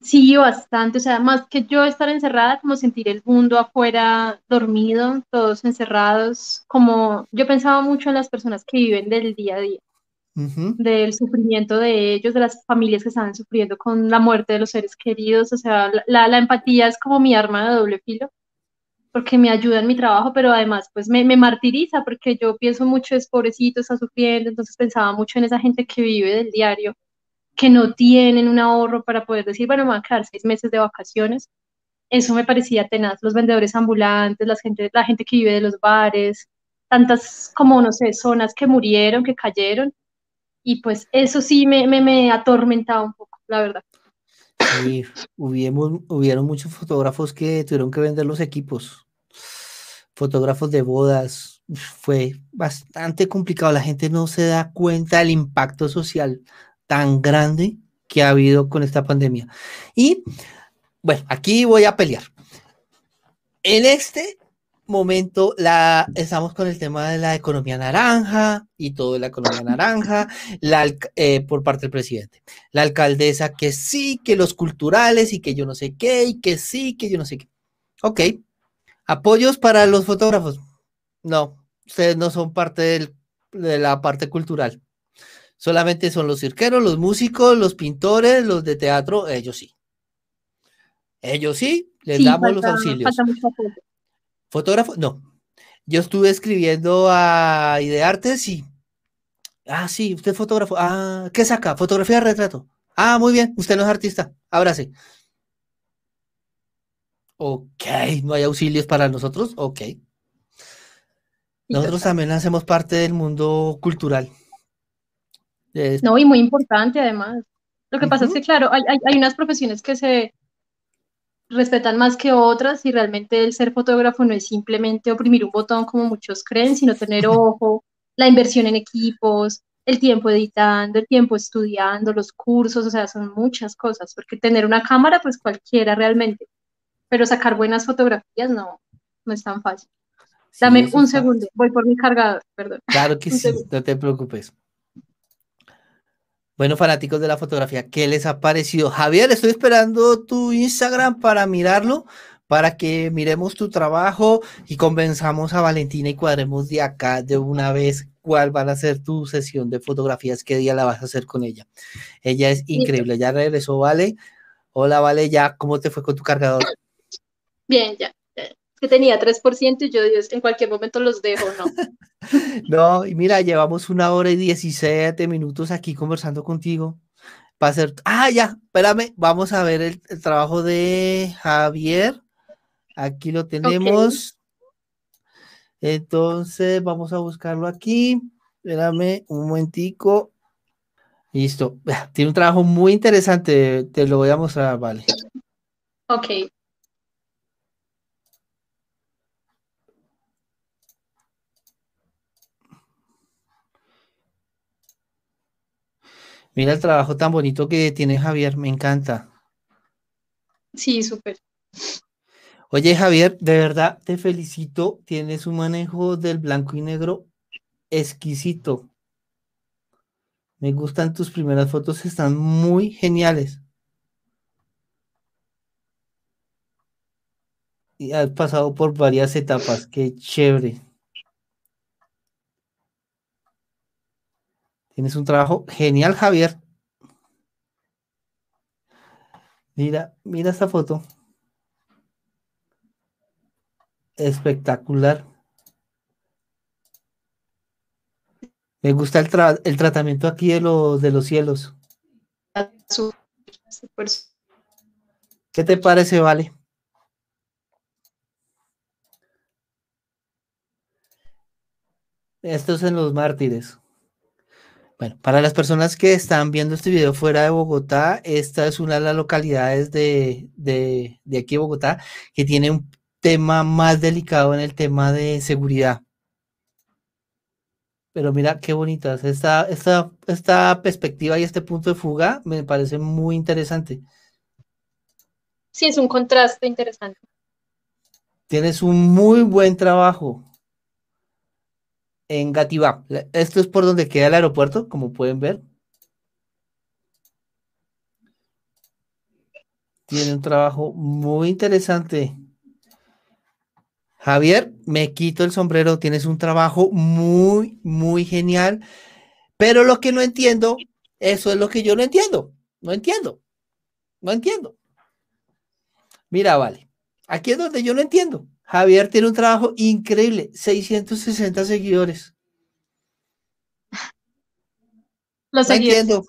Sí, bastante, o sea, más que yo estar encerrada, como sentir el mundo afuera dormido, todos encerrados, como yo pensaba mucho en las personas que viven del día a día, del sufrimiento de ellos, de las familias que estaban sufriendo con la muerte de los seres queridos, o sea, la, la empatía es como mi arma de doble filo, porque me ayuda en mi trabajo, pero además pues me, me martiriza, porque yo pienso mucho, es pobrecito, está sufriendo, entonces pensaba mucho en esa gente que vive del diario que no tienen un ahorro para poder decir, bueno, me van a quedar seis meses de vacaciones. Eso me parecía tenaz. Los vendedores ambulantes, la gente, la gente que vive de los bares, tantas como, no sé, zonas que murieron, que cayeron. Y pues eso sí me, me, me atormentaba un poco, la verdad. Sí, hubieron, hubieron muchos fotógrafos que tuvieron que vender los equipos. Fotógrafos de bodas. Fue bastante complicado. La gente no se da cuenta del impacto social tan grande que ha habido con esta pandemia. Y bueno, aquí voy a pelear. En este momento la, estamos con el tema de la economía naranja y todo la economía naranja la, eh, por parte del presidente. La alcaldesa que sí, que los culturales y que yo no sé qué, y que sí, que yo no sé qué. Ok. Apoyos para los fotógrafos. No, ustedes no son parte de la parte cultural. Solamente son los cirqueros, los músicos, los pintores, los de teatro, ellos sí. Ellos sí, les damos los auxilios. Fotógrafo, no. Yo estuve escribiendo a Ideartes y. Ah, sí, usted es fotógrafo. Ah, ¿qué saca? Fotografía de retrato. Ah, muy bien, usted no es artista. Abrace. Ok, no hay auxilios para nosotros, ok. Nosotros también hacemos parte del mundo cultural. No, y muy importante además. Lo que pasa es que, claro, hay, hay, unas profesiones que se respetan más que otras y realmente el ser fotógrafo no es simplemente oprimir un botón como muchos creen, sino tener ojo, la inversión en equipos, el tiempo editando, el tiempo estudiando, los cursos, o sea, son muchas cosas, porque tener una cámara, pues cualquiera realmente, pero sacar buenas fotografías no, no es tan fácil. Dame un segundo, voy por mi cargador, perdón. Claro que sí, no te preocupes. Bueno, fanáticos de la fotografía, ¿qué les ha parecido? Javier, estoy esperando tu Instagram para mirarlo, para que miremos tu trabajo y convenzamos a Valentina y cuadremos de acá de una vez cuál va a ser tu sesión de fotografías, qué día la vas a hacer con ella. Ella es increíble, ya regresó, Vale. Hola, Vale, ya, ¿cómo te fue con tu cargador? Bien, ya. Que tenía 3% y yo, Dios, en cualquier momento los dejo, ¿no? No, y mira, llevamos una hora y 17 minutos aquí conversando contigo. Para hacer. Ah, ya, espérame, vamos a ver el, trabajo de Javier. Aquí lo tenemos. Entonces, vamos a buscarlo aquí. Espérame un momentico. Listo. Tiene un trabajo muy interesante. Te lo voy a mostrar, vale. Ok. Mira el trabajo tan bonito que tiene Javier, me encanta. Sí, súper. Oye, Javier, de verdad te felicito. Tienes un manejo del blanco y negro exquisito. Me gustan tus primeras fotos, están muy geniales. Y has pasado por varias etapas, qué chévere. Tienes un trabajo genial, Javier. Mira, mira esta foto. Espectacular. Me gusta el, tratamiento aquí de, de los cielos. ¿Qué te parece, Vale? Esto es en los mártires. Bueno, para las personas que están viendo este video fuera de Bogotá, esta es una de las localidades de, aquí de Bogotá que tiene un tema más delicado en el tema de seguridad. Pero mira qué bonitas. Esta, esta, esta perspectiva y este punto de fuga me parece muy interesante. Sí, es un contraste interesante. Tienes un muy buen trabajo en Gativá. Esto es por donde queda el aeropuerto, como pueden ver. Tiene un trabajo muy interesante. Javier, me quito el sombrero, tienes un trabajo muy, muy genial, pero lo que no entiendo, eso es lo que yo no entiendo, no entiendo, no entiendo. Mira, vale, aquí es donde yo no entiendo. Javier tiene un trabajo increíble, 660 seguidores. Lo no entiendo.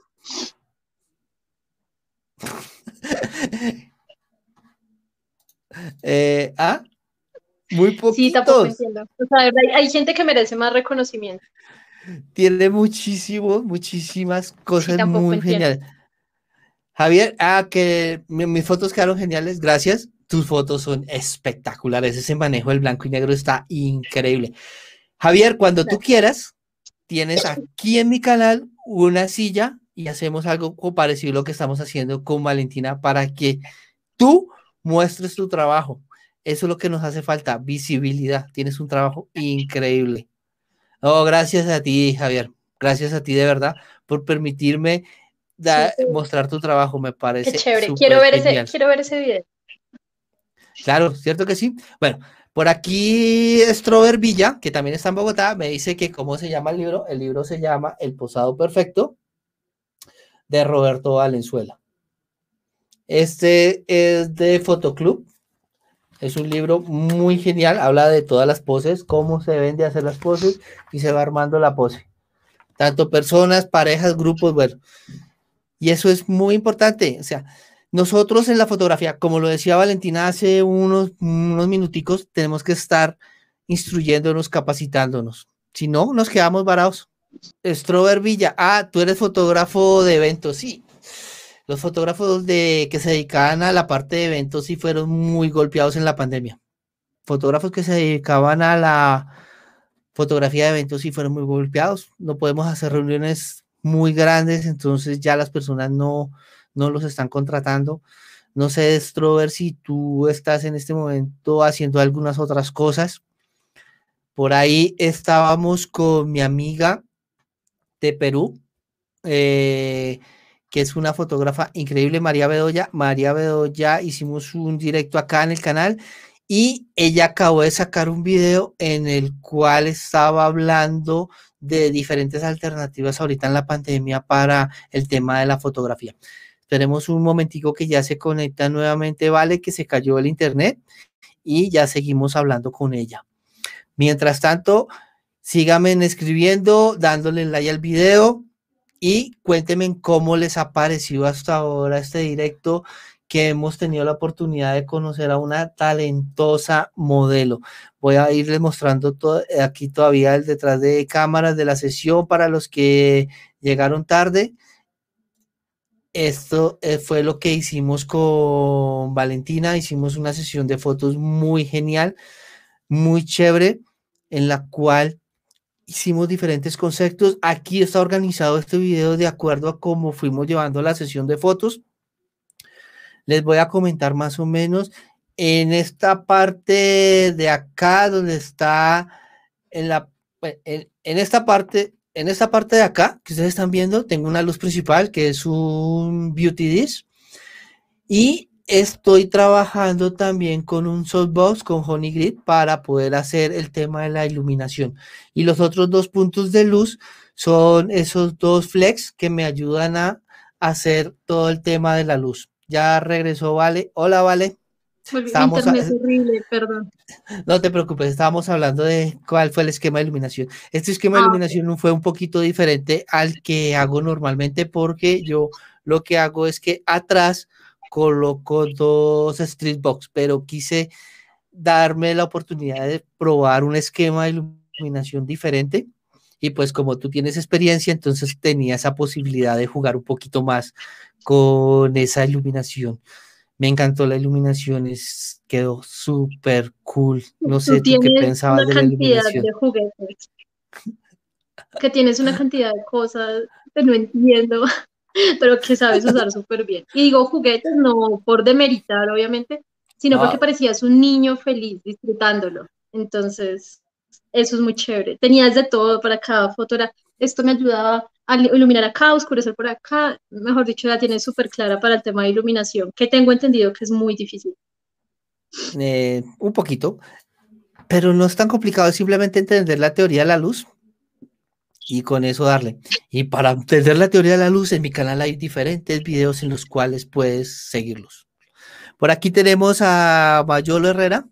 eh, ¿Ah? Muy poquitos. Sí, tampoco entiendo. O sea, hay, gente que merece más reconocimiento. Tiene muchísimos, muchísimas cosas muy geniales. Javier, ah, que mis fotos quedaron geniales, gracias. Tus fotos son espectaculares. Ese manejo del blanco y negro está increíble. Javier, cuando tú quieras, tienes aquí en mi canal una silla y hacemos algo parecido a lo que estamos haciendo con Valentina para que tú muestres tu trabajo. Eso es lo que nos hace falta, visibilidad. Tienes un trabajo increíble. Oh, gracias a ti, Javier. Gracias a ti de verdad por permitirme mostrar tu trabajo. Me parece. Qué chévere. Quiero ver, ese, quiero ver ese video. Claro, ¿cierto que sí? Bueno, por aquí Strover Villa, que también está en Bogotá, me dice que cómo se llama el libro. El libro se llama El Posado Perfecto de Roberto Valenzuela. Este es de Fotoclub. Es un libro muy genial, habla de todas las poses, cómo se deben de hacer las poses y se va armando la pose. Tanto personas, parejas, grupos, bueno. Y eso es muy importante. O sea, nosotros en la fotografía, como lo decía Valentina hace unos, minuticos, tenemos que estar instruyéndonos, capacitándonos. Si no, nos quedamos varados. Strober Villa, ah, tú eres fotógrafo de eventos, sí. Los fotógrafos de, que se dedicaban a la parte de eventos sí fueron muy golpeados en la pandemia. Fotógrafos que se dedicaban a la fotografía de eventos sí fueron muy golpeados. No podemos hacer reuniones muy grandes, entonces ya las personas no, no los están contratando. No sé, Strober, si tú estás en este momento haciendo algunas otras cosas. Por ahí estábamos con mi amiga de Perú, eh, que es una fotógrafa increíble, María Bedoya. María Bedoya, hicimos un directo acá en el canal y ella acabó de sacar un video en el cual estaba hablando de diferentes alternativas ahorita en la pandemia para el tema de la fotografía. Esperemos un momentico que ya se conecta nuevamente, vale, que se cayó el internet y ya seguimos hablando con ella. Mientras tanto, síganme escribiendo, dándole like al video y cuéntenme cómo les ha parecido hasta ahora este directo que hemos tenido la oportunidad de conocer a una talentosa modelo. Voy a irles mostrando todo, aquí todavía el detrás de cámaras de la sesión para los que llegaron tarde. Esto eh, fue lo que hicimos con Valentina. Hicimos una sesión de fotos muy genial, muy chévere, en la cual hicimos diferentes conceptos. Aquí está organizado este video de acuerdo a cómo fuimos llevando la sesión de fotos. Les voy a comentar más o menos en esta parte de acá donde está en la en, en esta parte en esta parte de acá que ustedes están viendo, tengo una luz principal que es un Beauty Dish y estoy trabajando también con un softbox con Honey Grid para poder hacer el tema de la iluminación. Y los otros dos puntos de luz son esos dos flex que me ayudan a hacer todo el tema de la luz. Ya regresó Vale. Hola, Vale. Estábamos horrible, perdón. No te preocupes, estábamos hablando de cuál fue el esquema de iluminación. Este esquema de ah, iluminación fue un poquito diferente al que hago normalmente porque yo lo que hago es que atrás coloco dos street box, pero quise darme la oportunidad de probar un esquema de iluminación diferente y pues como tú tienes experiencia, entonces tenía esa posibilidad de jugar un poquito más con esa iluminación. Me encantó la iluminación, es, quedó súper cool. No sé tú, qué pensabas de la iluminación. De juguetes, que tienes una cantidad de cosas que no entiendo, pero que sabes usar súper bien. Y digo juguetes no por demeritar, obviamente, sino porque parecías un niño feliz disfrutándolo. Entonces, eso es muy chévere. Tenías de todo para cada fotografía. Esto me ayudaba iluminar acá, oscurecer por acá, mejor dicho, la tiene súper clara para el tema de iluminación, que tengo entendido que es muy difícil. Eh, un poquito, pero no es tan complicado, es simplemente entender la teoría de la luz y con eso darle. Y para entender la teoría de la luz, en mi canal hay diferentes videos en los cuales puedes seguirlos. Por aquí tenemos a Mayolo Herrera.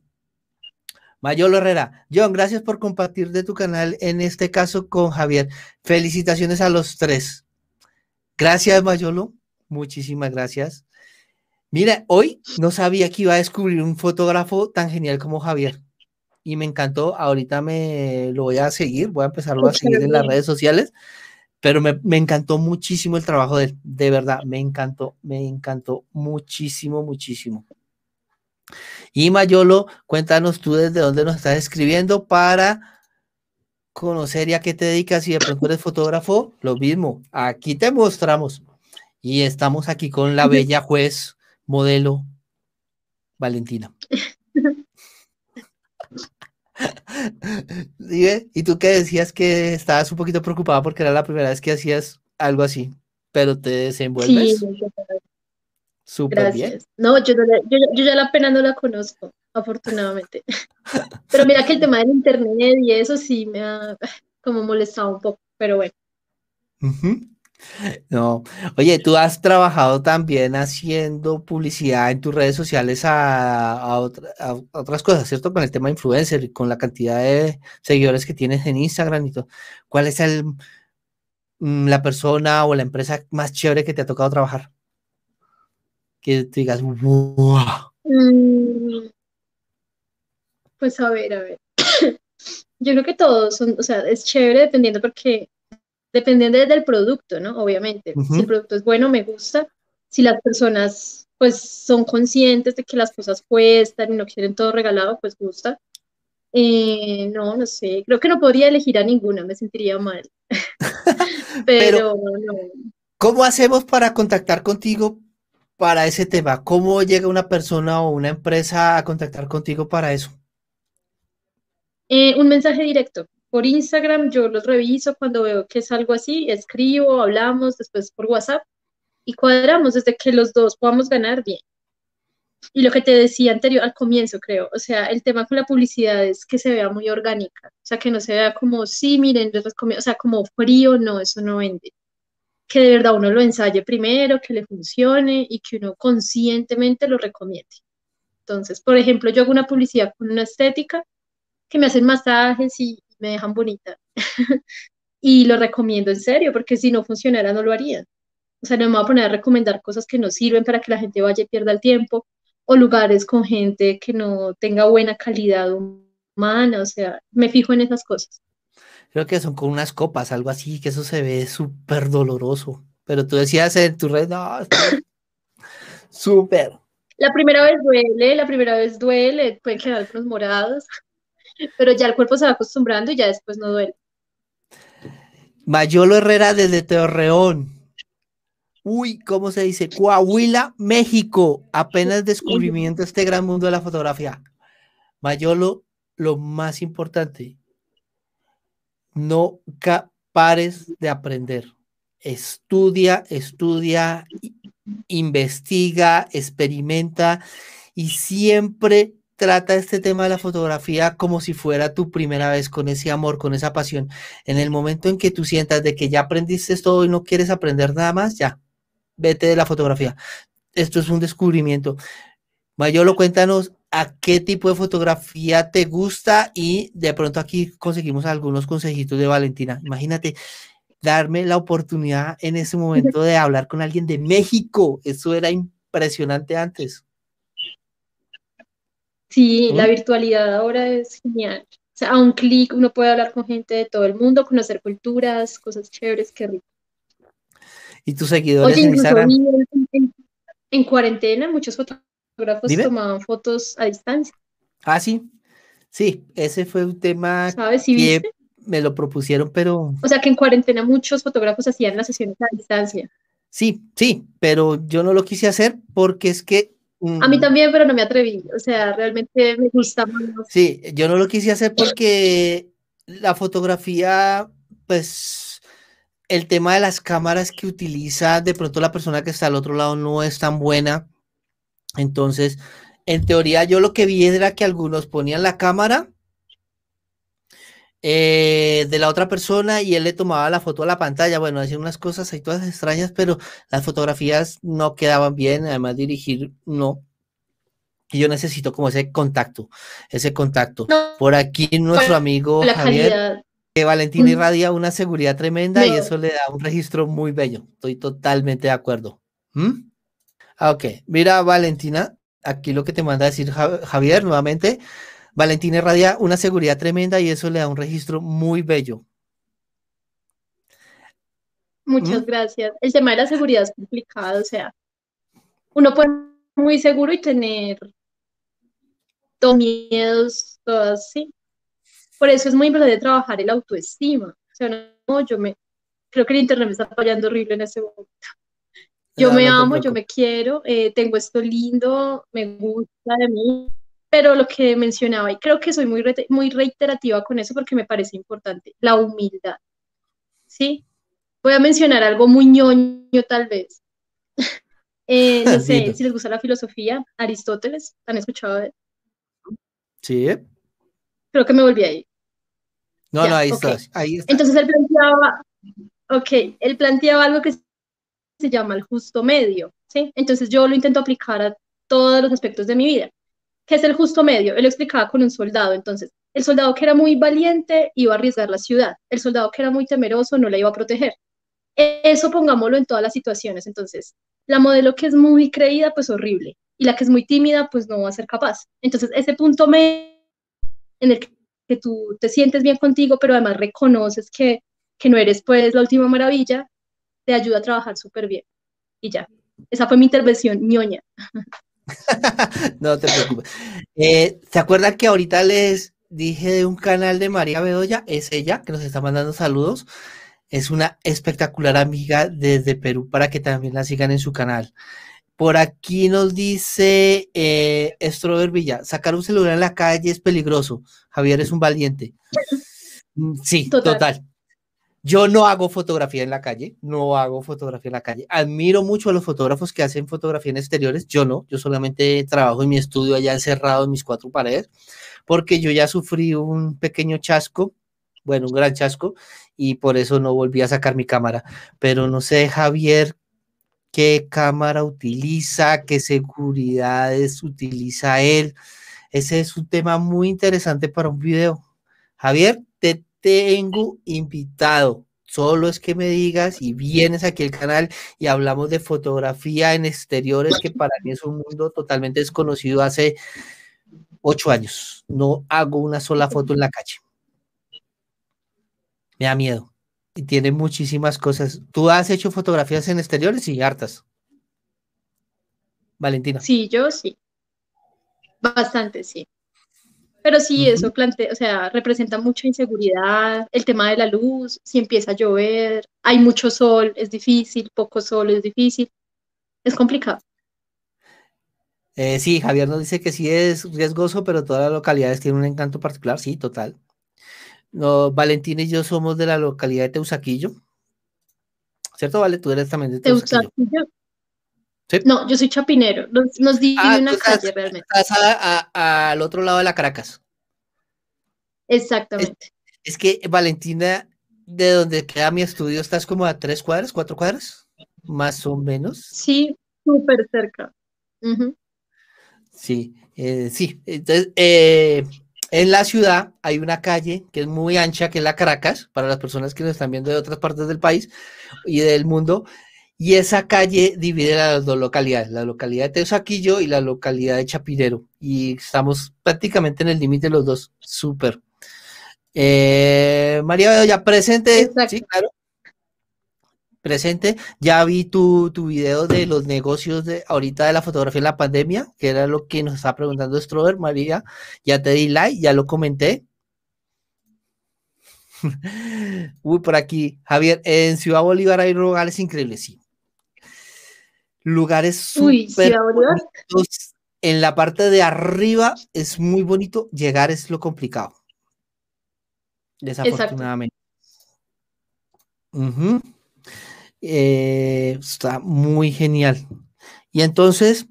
Mayolo Herrera, John, gracias por compartir de tu canal, en este caso con Javier. Felicitaciones a los tres. Gracias, Mayolo. Muchísimas gracias. Mira, hoy no sabía que iba a descubrir un fotógrafo tan genial como Javier. Y me encantó. Ahorita me lo voy a seguir, voy a empezarlo a seguir en las redes sociales. Pero me, me encantó muchísimo el trabajo de él. De verdad, me encantó, me encantó muchísimo, muchísimo. Y Mayolo, cuéntanos tú desde dónde nos estás escribiendo para conocer ya qué te dedicas y de pronto eres fotógrafo, lo mismo, aquí te mostramos. Y estamos aquí con la bella juez, modelo, Valentina. ¿Y tú qué decías que estabas un poquito preocupada porque era la primera vez que hacías algo así, pero te desenvuelves? Sí, Súper bien. No, yo, yo, yo, ya la pena no la conozco, afortunadamente. Pero mira que el tema del internet y eso sí me ha como molestado un poco, pero bueno. No, oye, tú has trabajado también haciendo publicidad en tus redes sociales a, otras cosas, ¿cierto? Con el tema influencer y con la cantidad de seguidores que tienes en Instagram y todo. ¿Cuál es el, mm, la persona o la empresa más chévere que te ha tocado trabajar? Que te digas, wow. Mm, pues a ver, a ver. Yo creo que todos son, o sea, es chévere dependiendo porque, dependiendo del producto, ¿no? Obviamente. Si el producto es bueno, me gusta. Si las personas, pues, son conscientes de que las cosas cuestan y no quieren todo regalado, pues gusta. Eh, no, no sé. Creo que no podría elegir a ninguna, me sentiría mal. Pero, no. ¿Cómo hacemos para contactar contigo para ese tema? ¿Cómo llega una persona o una empresa a contactar contigo para eso? Eh, un mensaje directo. Por Instagram yo los reviso cuando veo que es algo así, escribo, hablamos, después por WhatsApp y cuadramos desde que los dos podamos ganar bien. Y lo que te decía anterior, al comienzo creo, o sea, el tema con la publicidad es que se vea muy orgánica, o sea, que no se vea como, sí, miren, o sea, como frío, no, eso no vende. Que de verdad uno lo ensaye primero, que le funcione y que uno conscientemente lo recomiende. Entonces, por ejemplo, yo hago una publicidad con una estética que me hacen masajes y me dejan bonita. y lo recomiendo en serio, porque si no funcionara no lo haría. O sea, no me voy a poner a recomendar cosas que no sirven para que la gente vaya y pierda el tiempo, o lugares con gente que no tenga buena calidad humana, o sea, me fijo en esas cosas. Creo que son con unas copas, algo así, que eso se ve súper doloroso. Pero tú decías en tu red, no, súper. La primera vez duele, la primera vez duele, pueden quedar algunos morados, pero ya el cuerpo se va acostumbrando y ya después no duele. Mayolo Herrera desde Torreón. Uy, ¿cómo se dice? Coahuila, México. Apenas descubrimiento de este gran mundo de la fotografía. Mayolo, lo más importante, no pares de aprender. Estudia, estudia, investiga, experimenta y siempre trata este tema de la fotografía como si fuera tu primera vez con ese amor, con esa pasión. En el momento en que tú sientas de que ya aprendiste todo y no quieres aprender nada más, ya, vete de la fotografía. Esto es un descubrimiento. Mayolo, cuéntanos a qué tipo de fotografía te gusta y de pronto aquí conseguimos algunos consejitos de Valentina. Imagínate darme la oportunidad en ese momento de hablar con alguien de México. Eso era impresionante antes. Sí, la virtualidad ahora es genial. O sea, a un clic uno puede hablar con gente de todo el mundo, conocer culturas, cosas chéveres, qué rico. ¿Y tus seguidores en Instagram? En, cuarentena muchos fotógrafos tomaban fotos a distancia. Ah, sí. Sí, ese fue un tema que me lo propusieron, pero... O sea, que en cuarentena muchos fotógrafos hacían las sesiones a distancia. Sí, sí, pero yo no lo quise hacer porque es que a mí mm. también, pero no me atreví. O sea, realmente me gusta más. Sí, yo no lo quise hacer porque la fotografía, pues, el tema de las cámaras que utiliza, de pronto la persona que está al otro lado no es tan buena. Entonces, en teoría, yo lo que vi era que algunos ponían la cámara eh, de la otra persona y él le tomaba la foto a la pantalla. Bueno, hacía unas cosas ahí todas extrañas, pero las fotografías no quedaban bien, además dirigir no. Y yo necesito como ese contacto, ese contacto. Por aquí nuestro amigo Javier, que Valentina irradia una seguridad tremenda y eso le da un registro muy bello. Estoy totalmente de acuerdo. ¿Mm? Ah, ok, mira Valentina, aquí lo que te manda a decir Javier nuevamente. Valentina irradia una seguridad tremenda y eso le da un registro muy bello. Muchas ¿Mm? gracias. El tema de la seguridad es complicado, o sea, uno puede ser muy seguro y tener todos miedos, todas, sí. Por eso es muy importante trabajar el autoestima. O sea, no, yo me, creo que el internet me está fallando horrible en ese momento. Yo me amo, yo me quiero, eh, tengo esto lindo, me gusta de mí, pero lo que mencionaba, y creo que soy muy, muy reiterativa con eso porque me parece importante, la humildad. ¿Sí? Voy a mencionar algo muy ñoño tal vez. Eh, no sé si les gusta la filosofía, Aristóteles, ¿han escuchado de él? Sí. Creo que me volví ahí. No, no, ahí, ahí está. Entonces él planteaba, ok, él planteaba algo que se llama el justo medio, ¿sí? Entonces yo lo intento aplicar a todos los aspectos de mi vida. ¿Qué es el justo medio? Él lo explicaba con un soldado. Entonces, el soldado que era muy valiente iba a arriesgar la ciudad. El soldado que era muy temeroso no la iba a proteger. Eso pongámoslo en todas las situaciones. Entonces, La modelo que es muy creída, pues horrible. Y la que es muy tímida, pues no va a ser capaz. Entonces, ese punto medio en el que tú te sientes bien contigo, pero además reconoces que, que no eres pues la última maravilla, te ayuda a trabajar súper bien. Y ya. Esa fue mi intervención ñoña. no te preocupes. Eh, ¿Se acuerdan que ahorita les dije de un canal de María Bedoya? Es ella que nos está mandando saludos. Es una espectacular amiga desde Perú para que también la sigan en su canal. Por aquí nos dice eh, Villa, sacar un celular en la calle es peligroso. Javier es un valiente. Sí, total. Yo no hago fotografía en la calle, no hago fotografía en la calle. Admiro mucho a los fotógrafos que hacen fotografía en exteriores. Yo no, yo solamente trabajo en mi estudio allá encerrado en mis cuatro paredes, porque yo ya sufrí un pequeño chasco, bueno, un gran chasco, y por eso no volví a sacar mi cámara. Pero no sé, Javier, qué cámara utiliza, qué seguridades utiliza él. Ese es un tema muy interesante para un video. Javier, tengo invitado. Solo es que me digas y vienes aquí al canal y hablamos de fotografía en exteriores, que para mí es un mundo totalmente desconocido hace ocho años. No hago una sola foto en la calle. Me da miedo. Y tiene muchísimas cosas. ¿Tú has hecho fotografías en exteriores y hartas? Valentina. Sí, yo sí. Bastante, sí. Pero sí, eso plantea, o sea, representa mucha inseguridad, el tema de la luz, si empieza a llover, hay mucho sol, es difícil, poco sol, es difícil, es complicado. Eh, sí, Javier nos dice que sí es riesgoso, pero todas las localidades tienen un encanto particular, sí, total. No, Valentina y yo somos de la localidad de Teusaquillo. ¿Cierto, Vale? Tú eres también de Teusaquillo. No, yo soy chapinero. Nos, divide ah, una calle realmente. Estás al otro lado de la Caracas. Exactamente. Es, que Valentina, de donde queda mi estudio, estás como a tres cuadras, cuatro cuadras, más o menos. Sí, súper cerca. Sí, eh, sí. Entonces, eh, en la ciudad hay una calle que es muy ancha, que es la Caracas, para las personas que nos están viendo de otras partes del país y del mundo. Y esa calle divide las dos localidades, la localidad de Teusaquillo y la localidad de Chapinero. Y estamos prácticamente en el límite de los dos. Súper. Eh, María ya presente. Sí, claro. Presente. Ya vi tu, tu, video de los negocios de ahorita de la fotografía en la pandemia, que era lo que nos estaba preguntando Strober, María. Ya te di like, ya lo comenté. Uy, por aquí, Javier, en Ciudad Bolívar hay lugares increíbles, sí lugares súper bonitos. En la parte de arriba es muy bonito, llegar es lo complicado. Desafortunadamente. Eh, está muy genial. Y entonces,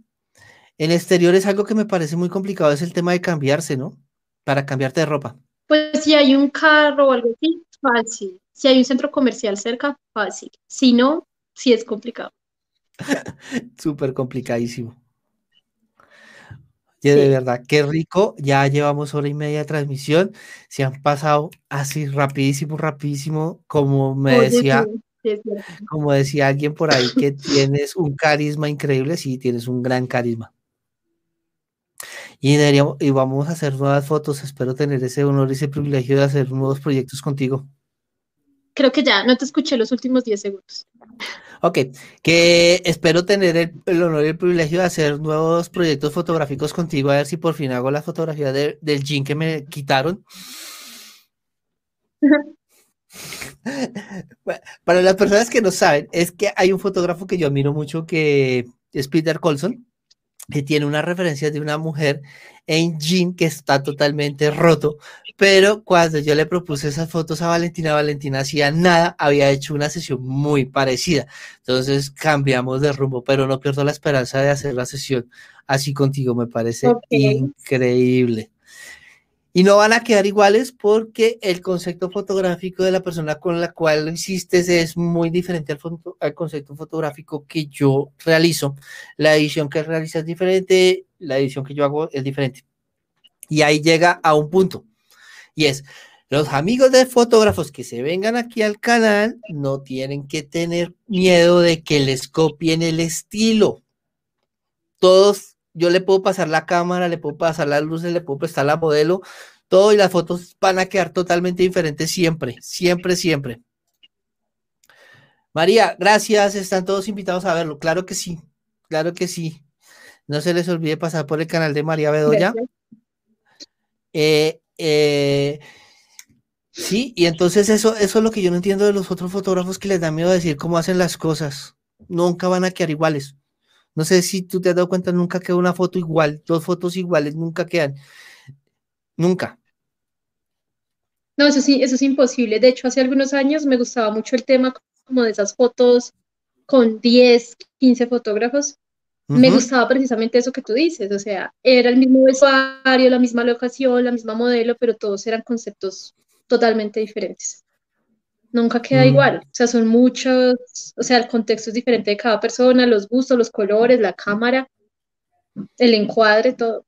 en exterior es algo que me parece muy complicado, es el tema de cambiarse, ¿no? Para cambiarte de ropa. Pues si hay un carro o algo así, fácil. Si hay un centro comercial cerca, fácil. Si no, sí es complicado. Súper complicadísimo. Y de verdad, qué rico. Ya llevamos hora y media de transmisión. Se han pasado así rapidísimo, rapidísimo. Como me decía, como decía alguien por ahí que tienes un carisma increíble. Sí, tienes un gran carisma. Y, deberíamos, y vamos a hacer nuevas fotos. Espero tener ese honor y ese privilegio de hacer nuevos proyectos contigo. Creo que ya, no te escuché los últimos 10 segundos. Ok, que espero tener el, honor y el privilegio de hacer nuevos proyectos fotográficos contigo, a ver si por fin hago la fotografía del jean que me quitaron. Para las personas que no saben, es que hay un fotógrafo que yo admiro mucho que es Peter Colson, que tiene una referencia de una mujer en jean que está totalmente roto, pero cuando yo le propuse esas fotos a Valentina, Valentina hacía nada, había hecho una sesión muy parecida. Entonces cambiamos de rumbo, pero no pierdo la esperanza de hacer la sesión así contigo, me parece increíble. Y no van a quedar iguales porque el concepto fotográfico de la persona con la cual lo hiciste es muy diferente al, concepto fotográfico que yo realizo. La edición que realiza es diferente, la edición que yo hago es diferente. Y ahí llega a un punto. Y es, Los amigos de fotógrafos que se vengan aquí al canal no tienen que tener miedo de que les copien el estilo. Todos, yo le puedo pasar la cámara, le puedo pasar las luces, le puedo prestar la modelo, todo y las fotos van a quedar totalmente diferentes siempre, siempre, siempre. María, gracias, están todos invitados a verlo. Claro que sí, claro que sí. No se les olvide pasar por el canal de María Bedoya. Eh, eh, sí, y entonces eso, eso es lo que yo no entiendo de los otros fotógrafos que les da miedo decir cómo hacen las cosas. Nunca van a quedar iguales. No sé si tú te has dado cuenta, nunca queda una foto igual, dos fotos iguales, nunca quedan. Nunca. No, eso sí, eso es imposible. De hecho, hace algunos años me gustaba mucho el tema como de esas fotos con 10, 15 fotógrafos me gustaba precisamente eso que tú dices, o sea, era el mismo vestuario, la misma locación, la misma modelo, pero todos eran conceptos totalmente diferentes. Nunca queda mm. igual, o sea, son muchos, o sea, el contexto es diferente de cada persona, los gustos, los colores, la cámara, el encuadre, todo.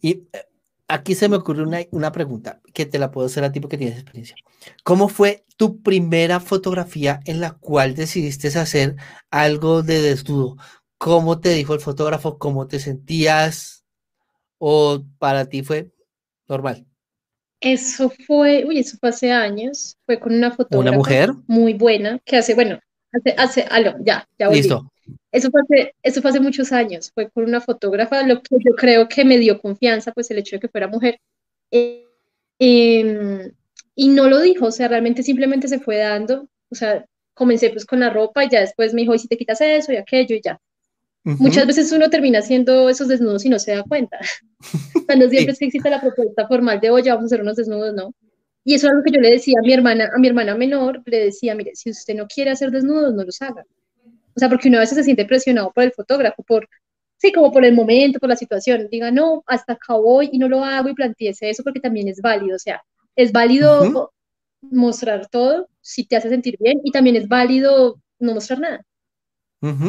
Y eh, aquí se me ocurre una, una, pregunta que te la puedo hacer a ti porque tienes experiencia. ¿Cómo fue tu primera fotografía en la cual decidiste hacer algo de desnudo? ¿Cómo te dijo el fotógrafo? ¿Cómo te sentías? ¿O para ti fue normal? Eso fue, uy, eso fue hace años. Fue con una fotógrafa. ¿Una mujer? Muy buena, que hace, bueno, hace, hace, aló, ya, ya volví. Listo. Eso fue, hace, eso fue hace muchos años, fue con una fotógrafa, lo que yo creo que me dio confianza, pues el hecho de que fuera mujer. Eh, em, y no lo dijo, o sea, realmente simplemente se fue dando, o sea, comencé pues con la ropa y ya después me dijo, y si te quitas eso y aquello y ya. Muchas veces uno termina haciendo esos desnudos y no se da cuenta. Cuando siempre es que existe la propuesta formal de, oye, vamos a hacer unos desnudos, ¿no? Y eso es algo que yo le decía a mi hermana, a mi hermana menor, le decía, mire, si usted no quiere hacer desnudos, no los haga. O sea, porque uno a veces se siente presionado por el fotógrafo, por, sí, como por el momento, por la situación. Diga, no, hasta acá voy y no lo hago y planteese eso porque también es válido. O sea, es válido mostrar todo si te hace sentir bien y también es válido no mostrar nada.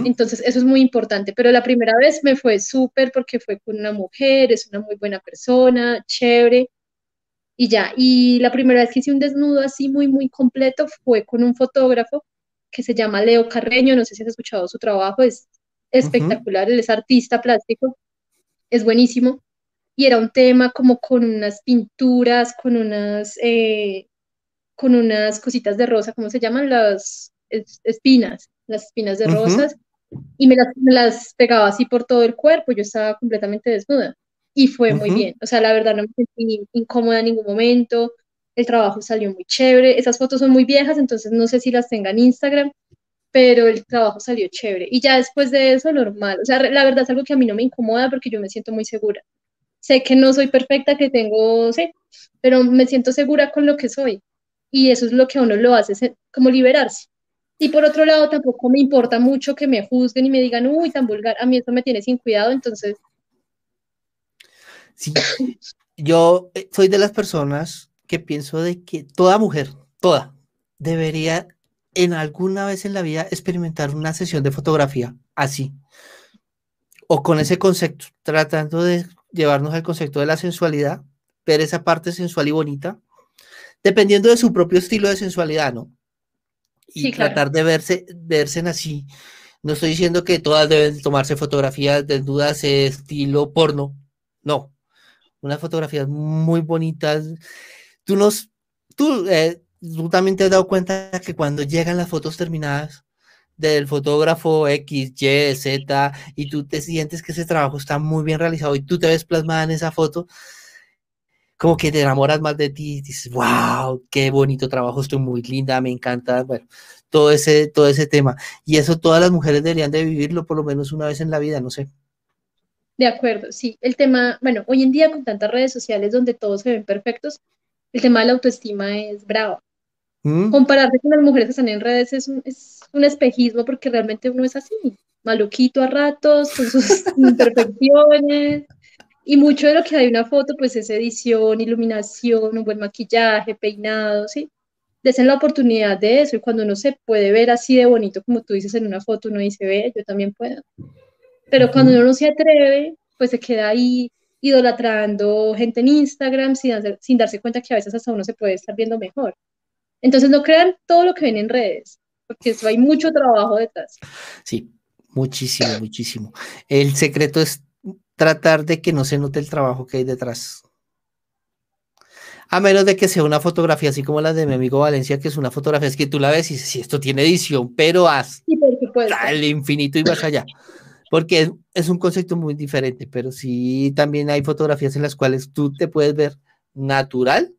Entonces, eso es muy importante. Pero la primera vez me fue súper porque fue con una mujer, es una muy buena persona, chévere. Y ya, y la primera vez que hice un desnudo así muy, muy completo fue con un fotógrafo que se llama Leo Carreño, no sé si has escuchado su trabajo, es espectacular, él es artista plástico, es buenísimo, y era un tema como con unas pinturas, con unas, eh, con unas cositas de rosa, ¿cómo se llaman? Las espinas, las espinas de rosas, y me las, me las, pegaba así por todo el cuerpo, yo estaba completamente desnuda, y fue muy bien, o sea, la verdad no me sentí incómoda en ningún momento, el trabajo salió muy chévere, esas fotos son muy viejas, entonces no sé si las tenga en Instagram, pero el trabajo salió chévere. Y ya después de eso, normal. O sea, la verdad es algo que a mí no me incomoda porque yo me siento muy segura. Sé que no soy perfecta, que tengo, sí, pero me siento segura con lo que soy. Y eso es lo que a uno lo hace, como liberarse. Y por otro lado, tampoco me importa mucho que me juzguen y me digan, uy, tan vulgar, a mí eso me tiene sin cuidado, entonces... Sí, yo eh, soy de las personas que pienso de que toda mujer, toda, debería en alguna vez en la vida experimentar una sesión de fotografía así, o con ese concepto, tratando de llevarnos al concepto de la sensualidad, ver esa parte sensual y bonita, dependiendo de su propio estilo de sensualidad, ¿no? Y tratar de verse, verse así. No estoy diciendo que todas deben tomarse fotografías desnudas estilo porno, no. Unas fotografías muy bonitas, tú nos, tú, eh, tú también te has dado cuenta que cuando llegan las fotos terminadas del fotógrafo X, Y, Z, y tú te sientes que ese trabajo está muy bien realizado y tú te ves plasmada en esa foto, como que te enamoras más de ti y dices, wow, qué bonito trabajo, estoy muy linda, me encanta, bueno, todo ese, todo ese tema. Y eso todas las mujeres deberían de vivirlo por lo menos una vez en la vida, no sé. De acuerdo, sí. El tema, bueno, hoy en día con tantas redes sociales donde todos se ven perfectos, el tema de la autoestima es bravo. Mm. Compararse con las mujeres que están en redes es un, es un espejismo porque realmente uno es así, maluquito a ratos, con sus imperfecciones. Y mucho de lo que hay en una foto, pues es edición, iluminación, un buen maquillaje, peinado, ¿sí? Desen la oportunidad de eso. Y cuando uno se puede ver así de bonito, como tú dices en una foto, uno dice, ve, yo también puedo. Pero cuando uno no se atreve, pues se queda ahí idolatrando gente en Instagram sin, sin darse cuenta que a veces hasta uno se puede estar viendo mejor. Entonces no crean todo lo que ven en redes, porque eso hay mucho trabajo detrás. Sí, muchísimo, muchísimo. El secreto es tratar de que no se note el trabajo que hay detrás. A menos de que sea una fotografía así como la de mi amigo Valencia, que es una fotografía, es que tú la ves y dices, sí, esto tiene edición, pero hasta el infinito y más allá. Porque es, un concepto muy diferente, pero sí también hay fotografías en las cuales tú te puedes ver natural,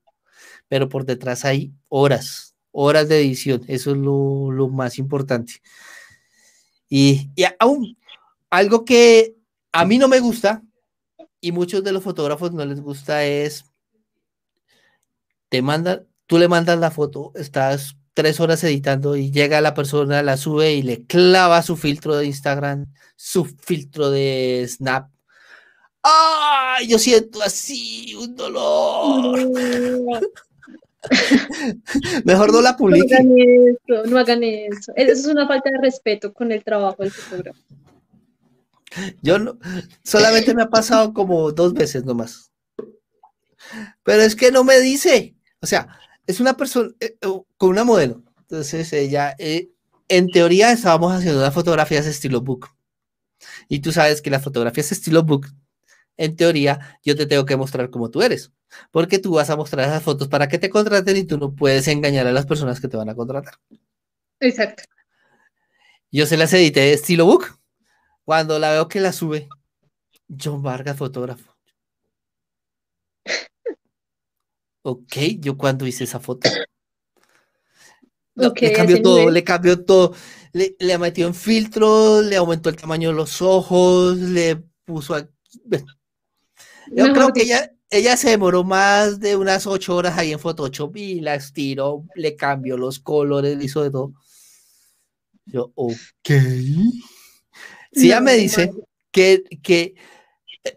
pero por detrás hay horas, horas de edición. Eso es lo, más importante. Y, y aún algo que a mí no me gusta y muchos de los fotógrafos no les gusta es te manda, tú le mandas la foto, estás tres horas editando y llega la persona, la sube y le clava su filtro de Instagram, su filtro de Snap. ¡Ay! Yo siento así un dolor. Mejor no la publique. No hagan eso, no hagan eso. Eso es una falta de respeto con el trabajo del fotógrafo. Yo no, solamente me ha pasado como dos veces nomás. Pero es que no me dice. O sea, es una persona eh, eh, con una modelo. Entonces ella, eh, en teoría estábamos haciendo unas fotografías estilo book. Y tú sabes que las fotografías estilo book, en teoría, yo te tengo que mostrar cómo tú eres. Porque tú vas a mostrar esas fotos para que te contraten y tú no puedes engañar a las personas que te van a contratar. Exacto. Yo se las edité estilo book. Cuando la veo que la sube, John Vargas, fotógrafo. Ok, yo cuando hice esa foto. le cambió todo, le cambió todo. Le, le, metió en filtro, le aumentó el tamaño de los ojos, le puso aquí. Yo creo que ella, ella se demoró más de unas ocho horas ahí en Photoshop y la estiró, le cambió los colores, le hizo de todo. Yo, ok. Si ella me dice que, que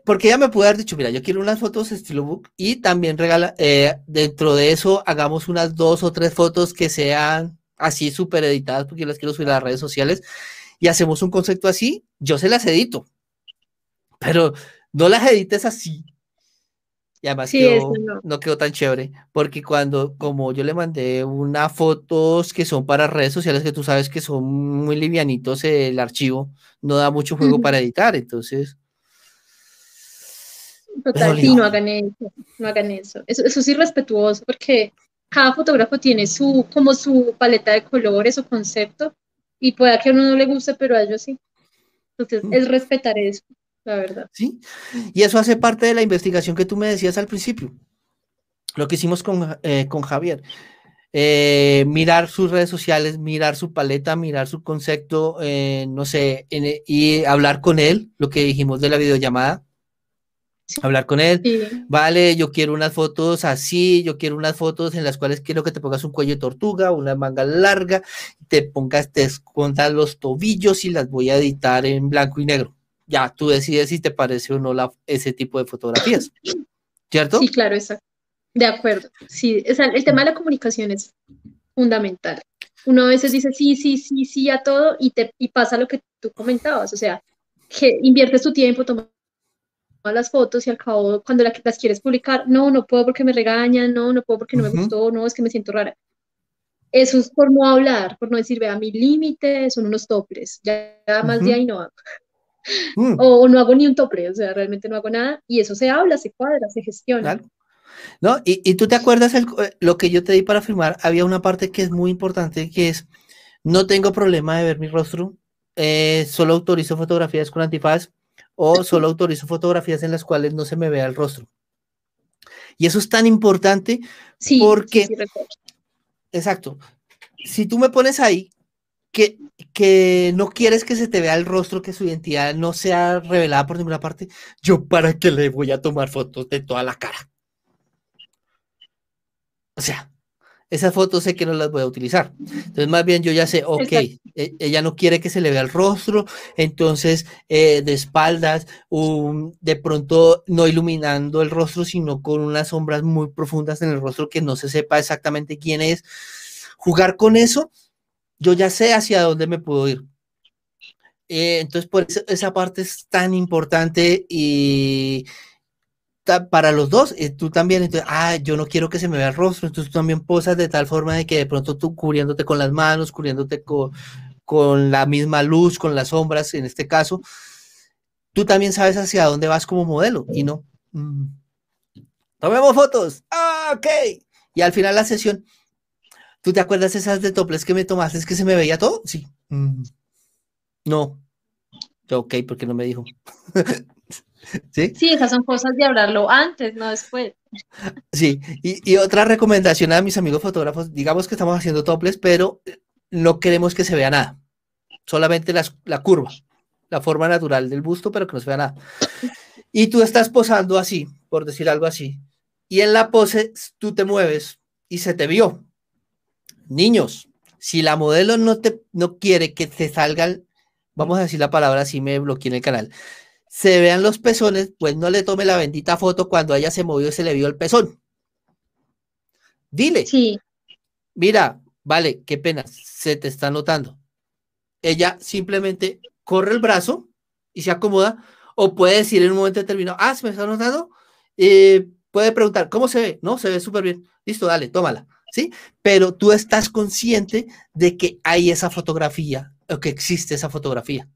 porque ella me puede haber dicho, mira, yo quiero unas fotos estilo book y también regala, eh, dentro de eso hagamos unas dos o tres fotos que sean así súper editadas porque yo las quiero subir a las redes sociales y hacemos un concepto así, yo se las edito, pero no las edites así. Y además no. quedó tan chévere, porque cuando, como yo le mandé unas fotos que son para redes sociales, que tú sabes que son muy livianitos el archivo, no da mucho juego para editar, entonces Total, sí, no hagan eso, no hagan eso. Eso, es irrespetuoso porque cada fotógrafo tiene su, como su paleta de colores o concepto y puede que a uno no le guste, pero a ellos sí. Entonces, es respetar eso, la verdad. Sí, y eso hace parte de la investigación que tú me decías al principio. Lo que hicimos con, eh, con Javier. Eh, mirar sus redes sociales, mirar su paleta, mirar su concepto, eh, no sé, y hablar con él, lo que dijimos de la videollamada, hablar con él. Vale, yo quiero unas fotos así, yo quiero unas fotos en las cuales quiero que te pongas un cuello de tortuga, una manga larga, te pongas, te escondas los tobillos y las voy a editar en blanco y negro. Ya, tú decides si te parece o no la, ese tipo de fotografías. ¿Cierto? Sí, claro, exacto. De acuerdo. Sí, el tema de la comunicación es fundamental. Uno a veces dice sí, sí, sí, sí a todo y, te, y pasa lo que tú comentabas, o sea, que inviertes tu tiempo, tomas las fotos y al cabo cuando las quieres publicar, no, no puedo porque me regañan, no, no puedo porque no me gustó, no, es que me siento rara. Eso es por no hablar, por no decir, vea, mi límite son unos toples, ya, más de ahí no. Mm. O, no hago ni un tople, o sea, realmente no hago nada y eso se habla, se cuadra, se gestiona. ¿No? Y, y, tú te acuerdas el, lo que yo te di para firmar, había una parte que es muy importante, que es, no tengo problema de ver mi rostro, eh, solo autorizo fotografías con antifaz, o solo autorizo fotografías en las cuales no se me vea el rostro. Y eso es tan importante porque... exacto. Si tú me pones ahí que, que no quieres que se te vea el rostro, que su identidad no sea revelada por ninguna parte, yo para qué le voy a tomar fotos de toda la cara. O sea, esas fotos sé que no las voy a utilizar. Entonces, más bien yo ya sé, ok, e, ella no quiere que se le vea el rostro, entonces eh, de espaldas, de pronto no iluminando el rostro, sino con unas sombras muy profundas en el rostro que no se sepa exactamente quién es. Jugar con eso, yo ya sé hacia dónde me puedo ir. Eh, entonces, por eso esa parte es tan importante y para los dos, eh, tú también, entonces, ah, yo no quiero que se me vea el rostro, entonces tú también posas de tal forma de que de pronto tú cubriéndote con las manos, cubriéndote con, la misma luz, con las sombras, en este caso, tú también sabes hacia dónde vas como modelo y no. Mm, tomemos fotos. Ah, ok. Y al final la sesión, ¿tú te acuerdas esas de toples que me tomaste? ¿Es que se me veía todo? Sí. Mm, no. Ok, porque no me dijo. ¿Sí? sí, esas son cosas de hablarlo antes, no después. Sí, y, y, otra recomendación a mis amigos fotógrafos, digamos que estamos haciendo toples, pero no queremos que se vea nada, solamente la curva, la forma natural del busto, pero que no se vea nada. Y tú estás posando así, por decir algo así, y en la pose tú te mueves y se te vio. Niños, si la modelo no, te, no quiere que te salgan, vamos a decir la palabra así, me bloqueé en el canal, se vean los pezones, pues no le tome la bendita foto cuando ella se movió y se le vio el pezón. Dile. Sí. Mira, vale, qué pena, se te está notando. Ella simplemente corre el brazo y se acomoda, o puede decir en un momento determinado, ah, se me está notando, eh, puede preguntar, ¿cómo se ve? No, se ve súper bien. Listo, dale, tómala. ¿Sí? Pero tú estás consciente de que hay esa fotografía o que existe esa fotografía.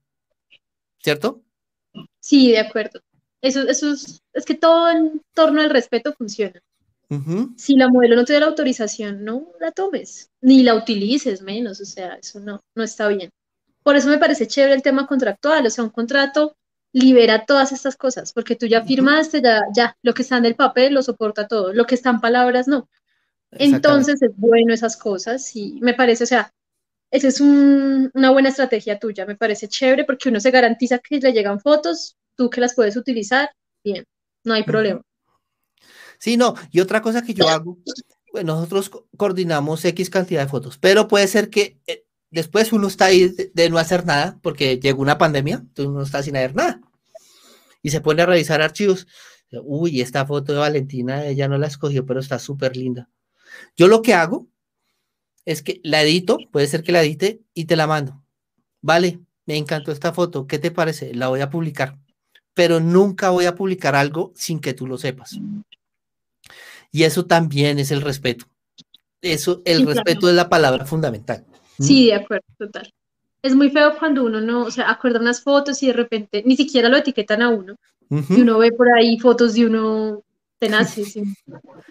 ¿Cierto? Sí, de acuerdo. Eso, eso es, es que todo en torno al respeto funciona. Si la modelo no te da la autorización, no la tomes, ni la utilices menos, o sea, eso no, no está bien. Por eso me parece chévere el tema contractual, o sea, un contrato libera todas estas cosas, porque tú ya firmaste, ya, ya, lo que está en el papel lo soporta todo, lo que está en palabras no. Entonces es bueno esas cosas y me parece, o sea, esa es una buena estrategia tuya, me parece chévere porque uno se garantiza que le llegan fotos, tú que las puedes utilizar, bien, no hay problema. Sí, no, y otra cosa que yo hago, bueno, nosotros coordinamos X cantidad de fotos, pero puede ser que eh, después uno está ahí de, no hacer nada porque llegó una pandemia, entonces uno está sin hacer nada. Y se pone a revisar archivos. Uy, esta foto de Valentina, ella no la escogió, pero está súper linda. Yo lo que hago es que la edito, puede ser que la edite y te la mando. Vale, me encantó esta foto, ¿qué te parece? La voy a publicar, pero nunca voy a publicar algo sin que tú lo sepas. Y eso también es el respeto. Eso, el respeto es la palabra fundamental. Sí, de acuerdo, total. Es muy feo cuando uno no, o sea, acuerda unas fotos y de repente ni siquiera lo etiquetan a uno. Y uno ve por ahí fotos de uno tenaces.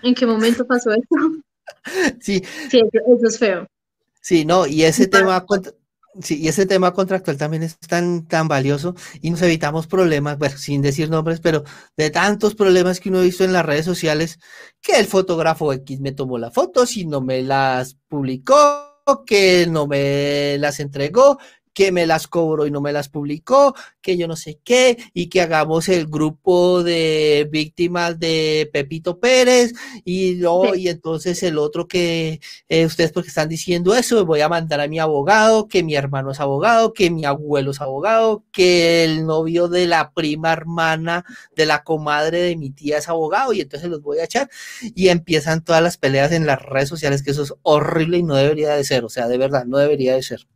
¿En qué momento pasó esto? Sí. Sí, eso, es feo. Sí, no, y ese tema, sí, y ese tema contractual también es tan, tan valioso y nos evitamos problemas, bueno, sin decir nombres, pero de tantos problemas que uno ha visto en las redes sociales, que el fotógrafo X me tomó las fotos y no me las publicó, que no me las entregó, que me las cobró y no me las publicó, que yo no sé qué, y que hagamos el grupo de víctimas de Pepito Pérez, y no, y entonces el otro que eh, ustedes porque están diciendo eso, voy a mandar a mi abogado, que mi hermano es abogado, que mi abuelo es abogado, que el novio de la prima hermana de la comadre de mi tía es abogado, y entonces los voy a echar, y empiezan todas las peleas en las redes sociales, que eso es horrible y no debería de ser, o sea, de verdad, no debería de ser.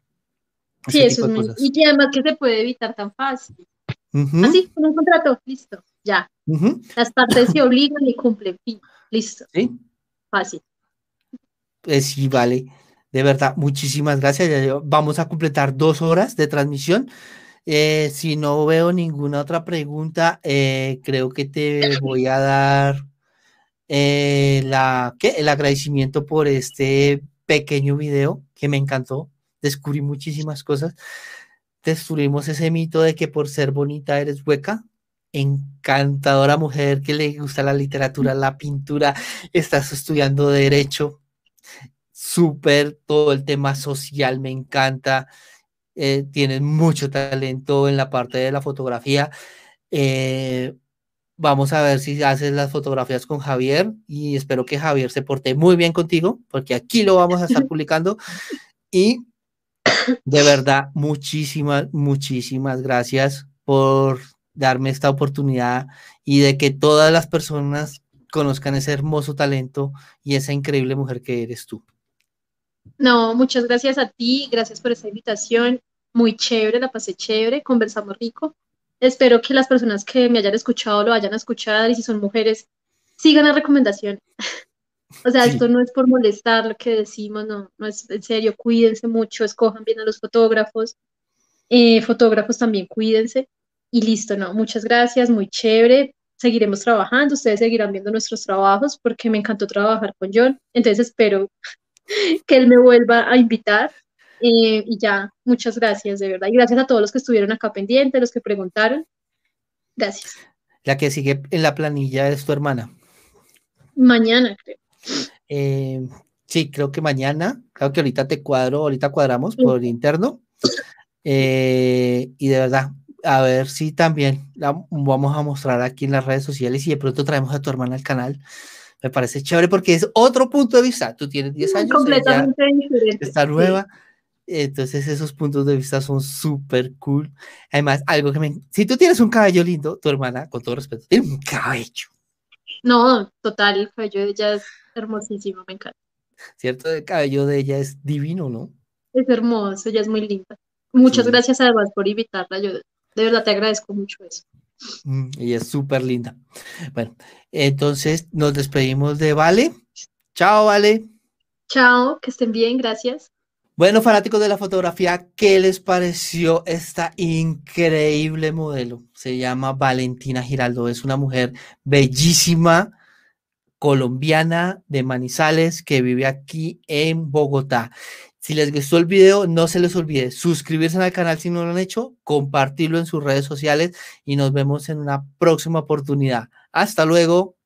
Sí, eso es muy, y que además que se puede evitar tan fácil. Así, con un contrato, listo, ya. Las partes se obligan y cumplen, fin, listo. Sí. Fácil. Pues sí, vale. De verdad, muchísimas gracias. vamos a completar dos horas de transmisión. Eh, si no veo ninguna otra pregunta, eh, creo que te voy a dar eh, la, ¿qué? el agradecimiento por este pequeño video que me encantó descubrí muchísimas cosas. Destruimos ese mito de que por ser bonita eres hueca. Encantadora mujer que le gusta la literatura, la pintura, estás estudiando derecho. Súper, todo el tema social me encanta. Eh, tienes mucho talento en la parte de la fotografía. Eh, vamos a ver si haces las fotografías con Javier y espero que Javier se porte muy bien contigo, porque aquí lo vamos a estar publicando. Y de verdad, muchísimas, muchísimas gracias por darme esta oportunidad y de que todas las personas conozcan ese hermoso talento y esa increíble mujer que eres tú. No, muchas gracias a ti, gracias por esta invitación, muy chévere, la pasé chévere, conversamos rico espero que las personas que me hayan escuchado lo vayan a escuchar y si son mujeres, sigan la recomendación. o sea, esto no es por molestar lo que decimos, no, no es en serio, cuídense mucho, escojan bien a los fotógrafos, eh, fotógrafos también cuídense y listo, no, muchas gracias, muy chévere, seguiremos trabajando, ustedes seguirán viendo nuestros trabajos porque me encantó trabajar con John, entonces espero que él me vuelva a invitar eh, y ya, muchas gracias, de verdad. Y gracias a todos los que estuvieron acá pendientes, los que preguntaron. Gracias. La que sigue en la planilla es tu hermana. Mañana, creo. Eh, sí, creo que mañana. Creo que ahorita te cuadro, ahorita cuadramos por interno. Eh, y de verdad, a ver si también la vamos a mostrar aquí en las redes sociales y de pronto traemos a tu hermana al canal. Me parece chévere porque es otro punto de vista. Tú tienes 10 años. Completamente diferente. Está nueva. Entonces esos puntos de vista son súper cool. Además, algo que me... Si tú tienes un cabello lindo, tu hermana, con todo respeto, tiene un cabello. No, total, el cabello de ella es hermosísimo, me encanta. Cierto, el cabello de ella es divino, ¿no? Es hermoso, ella es muy linda. Muchas gracias además por invitarla, yo de verdad te agradezco mucho eso. Mm, ella es súper linda. Bueno, entonces nos despedimos de Vale. Chao, Vale. Chao, que estén bien, gracias. Bueno, fanáticos de la fotografía, ¿qué les pareció esta increíble modelo? Se llama Valentina Giraldo, es una mujer bellísima, colombiana de Manizales que vive aquí en Bogotá. Si les gustó el video, no se les olvide suscribirse al canal si no lo han hecho, compartirlo en sus redes sociales y nos vemos en una próxima oportunidad. Hasta luego.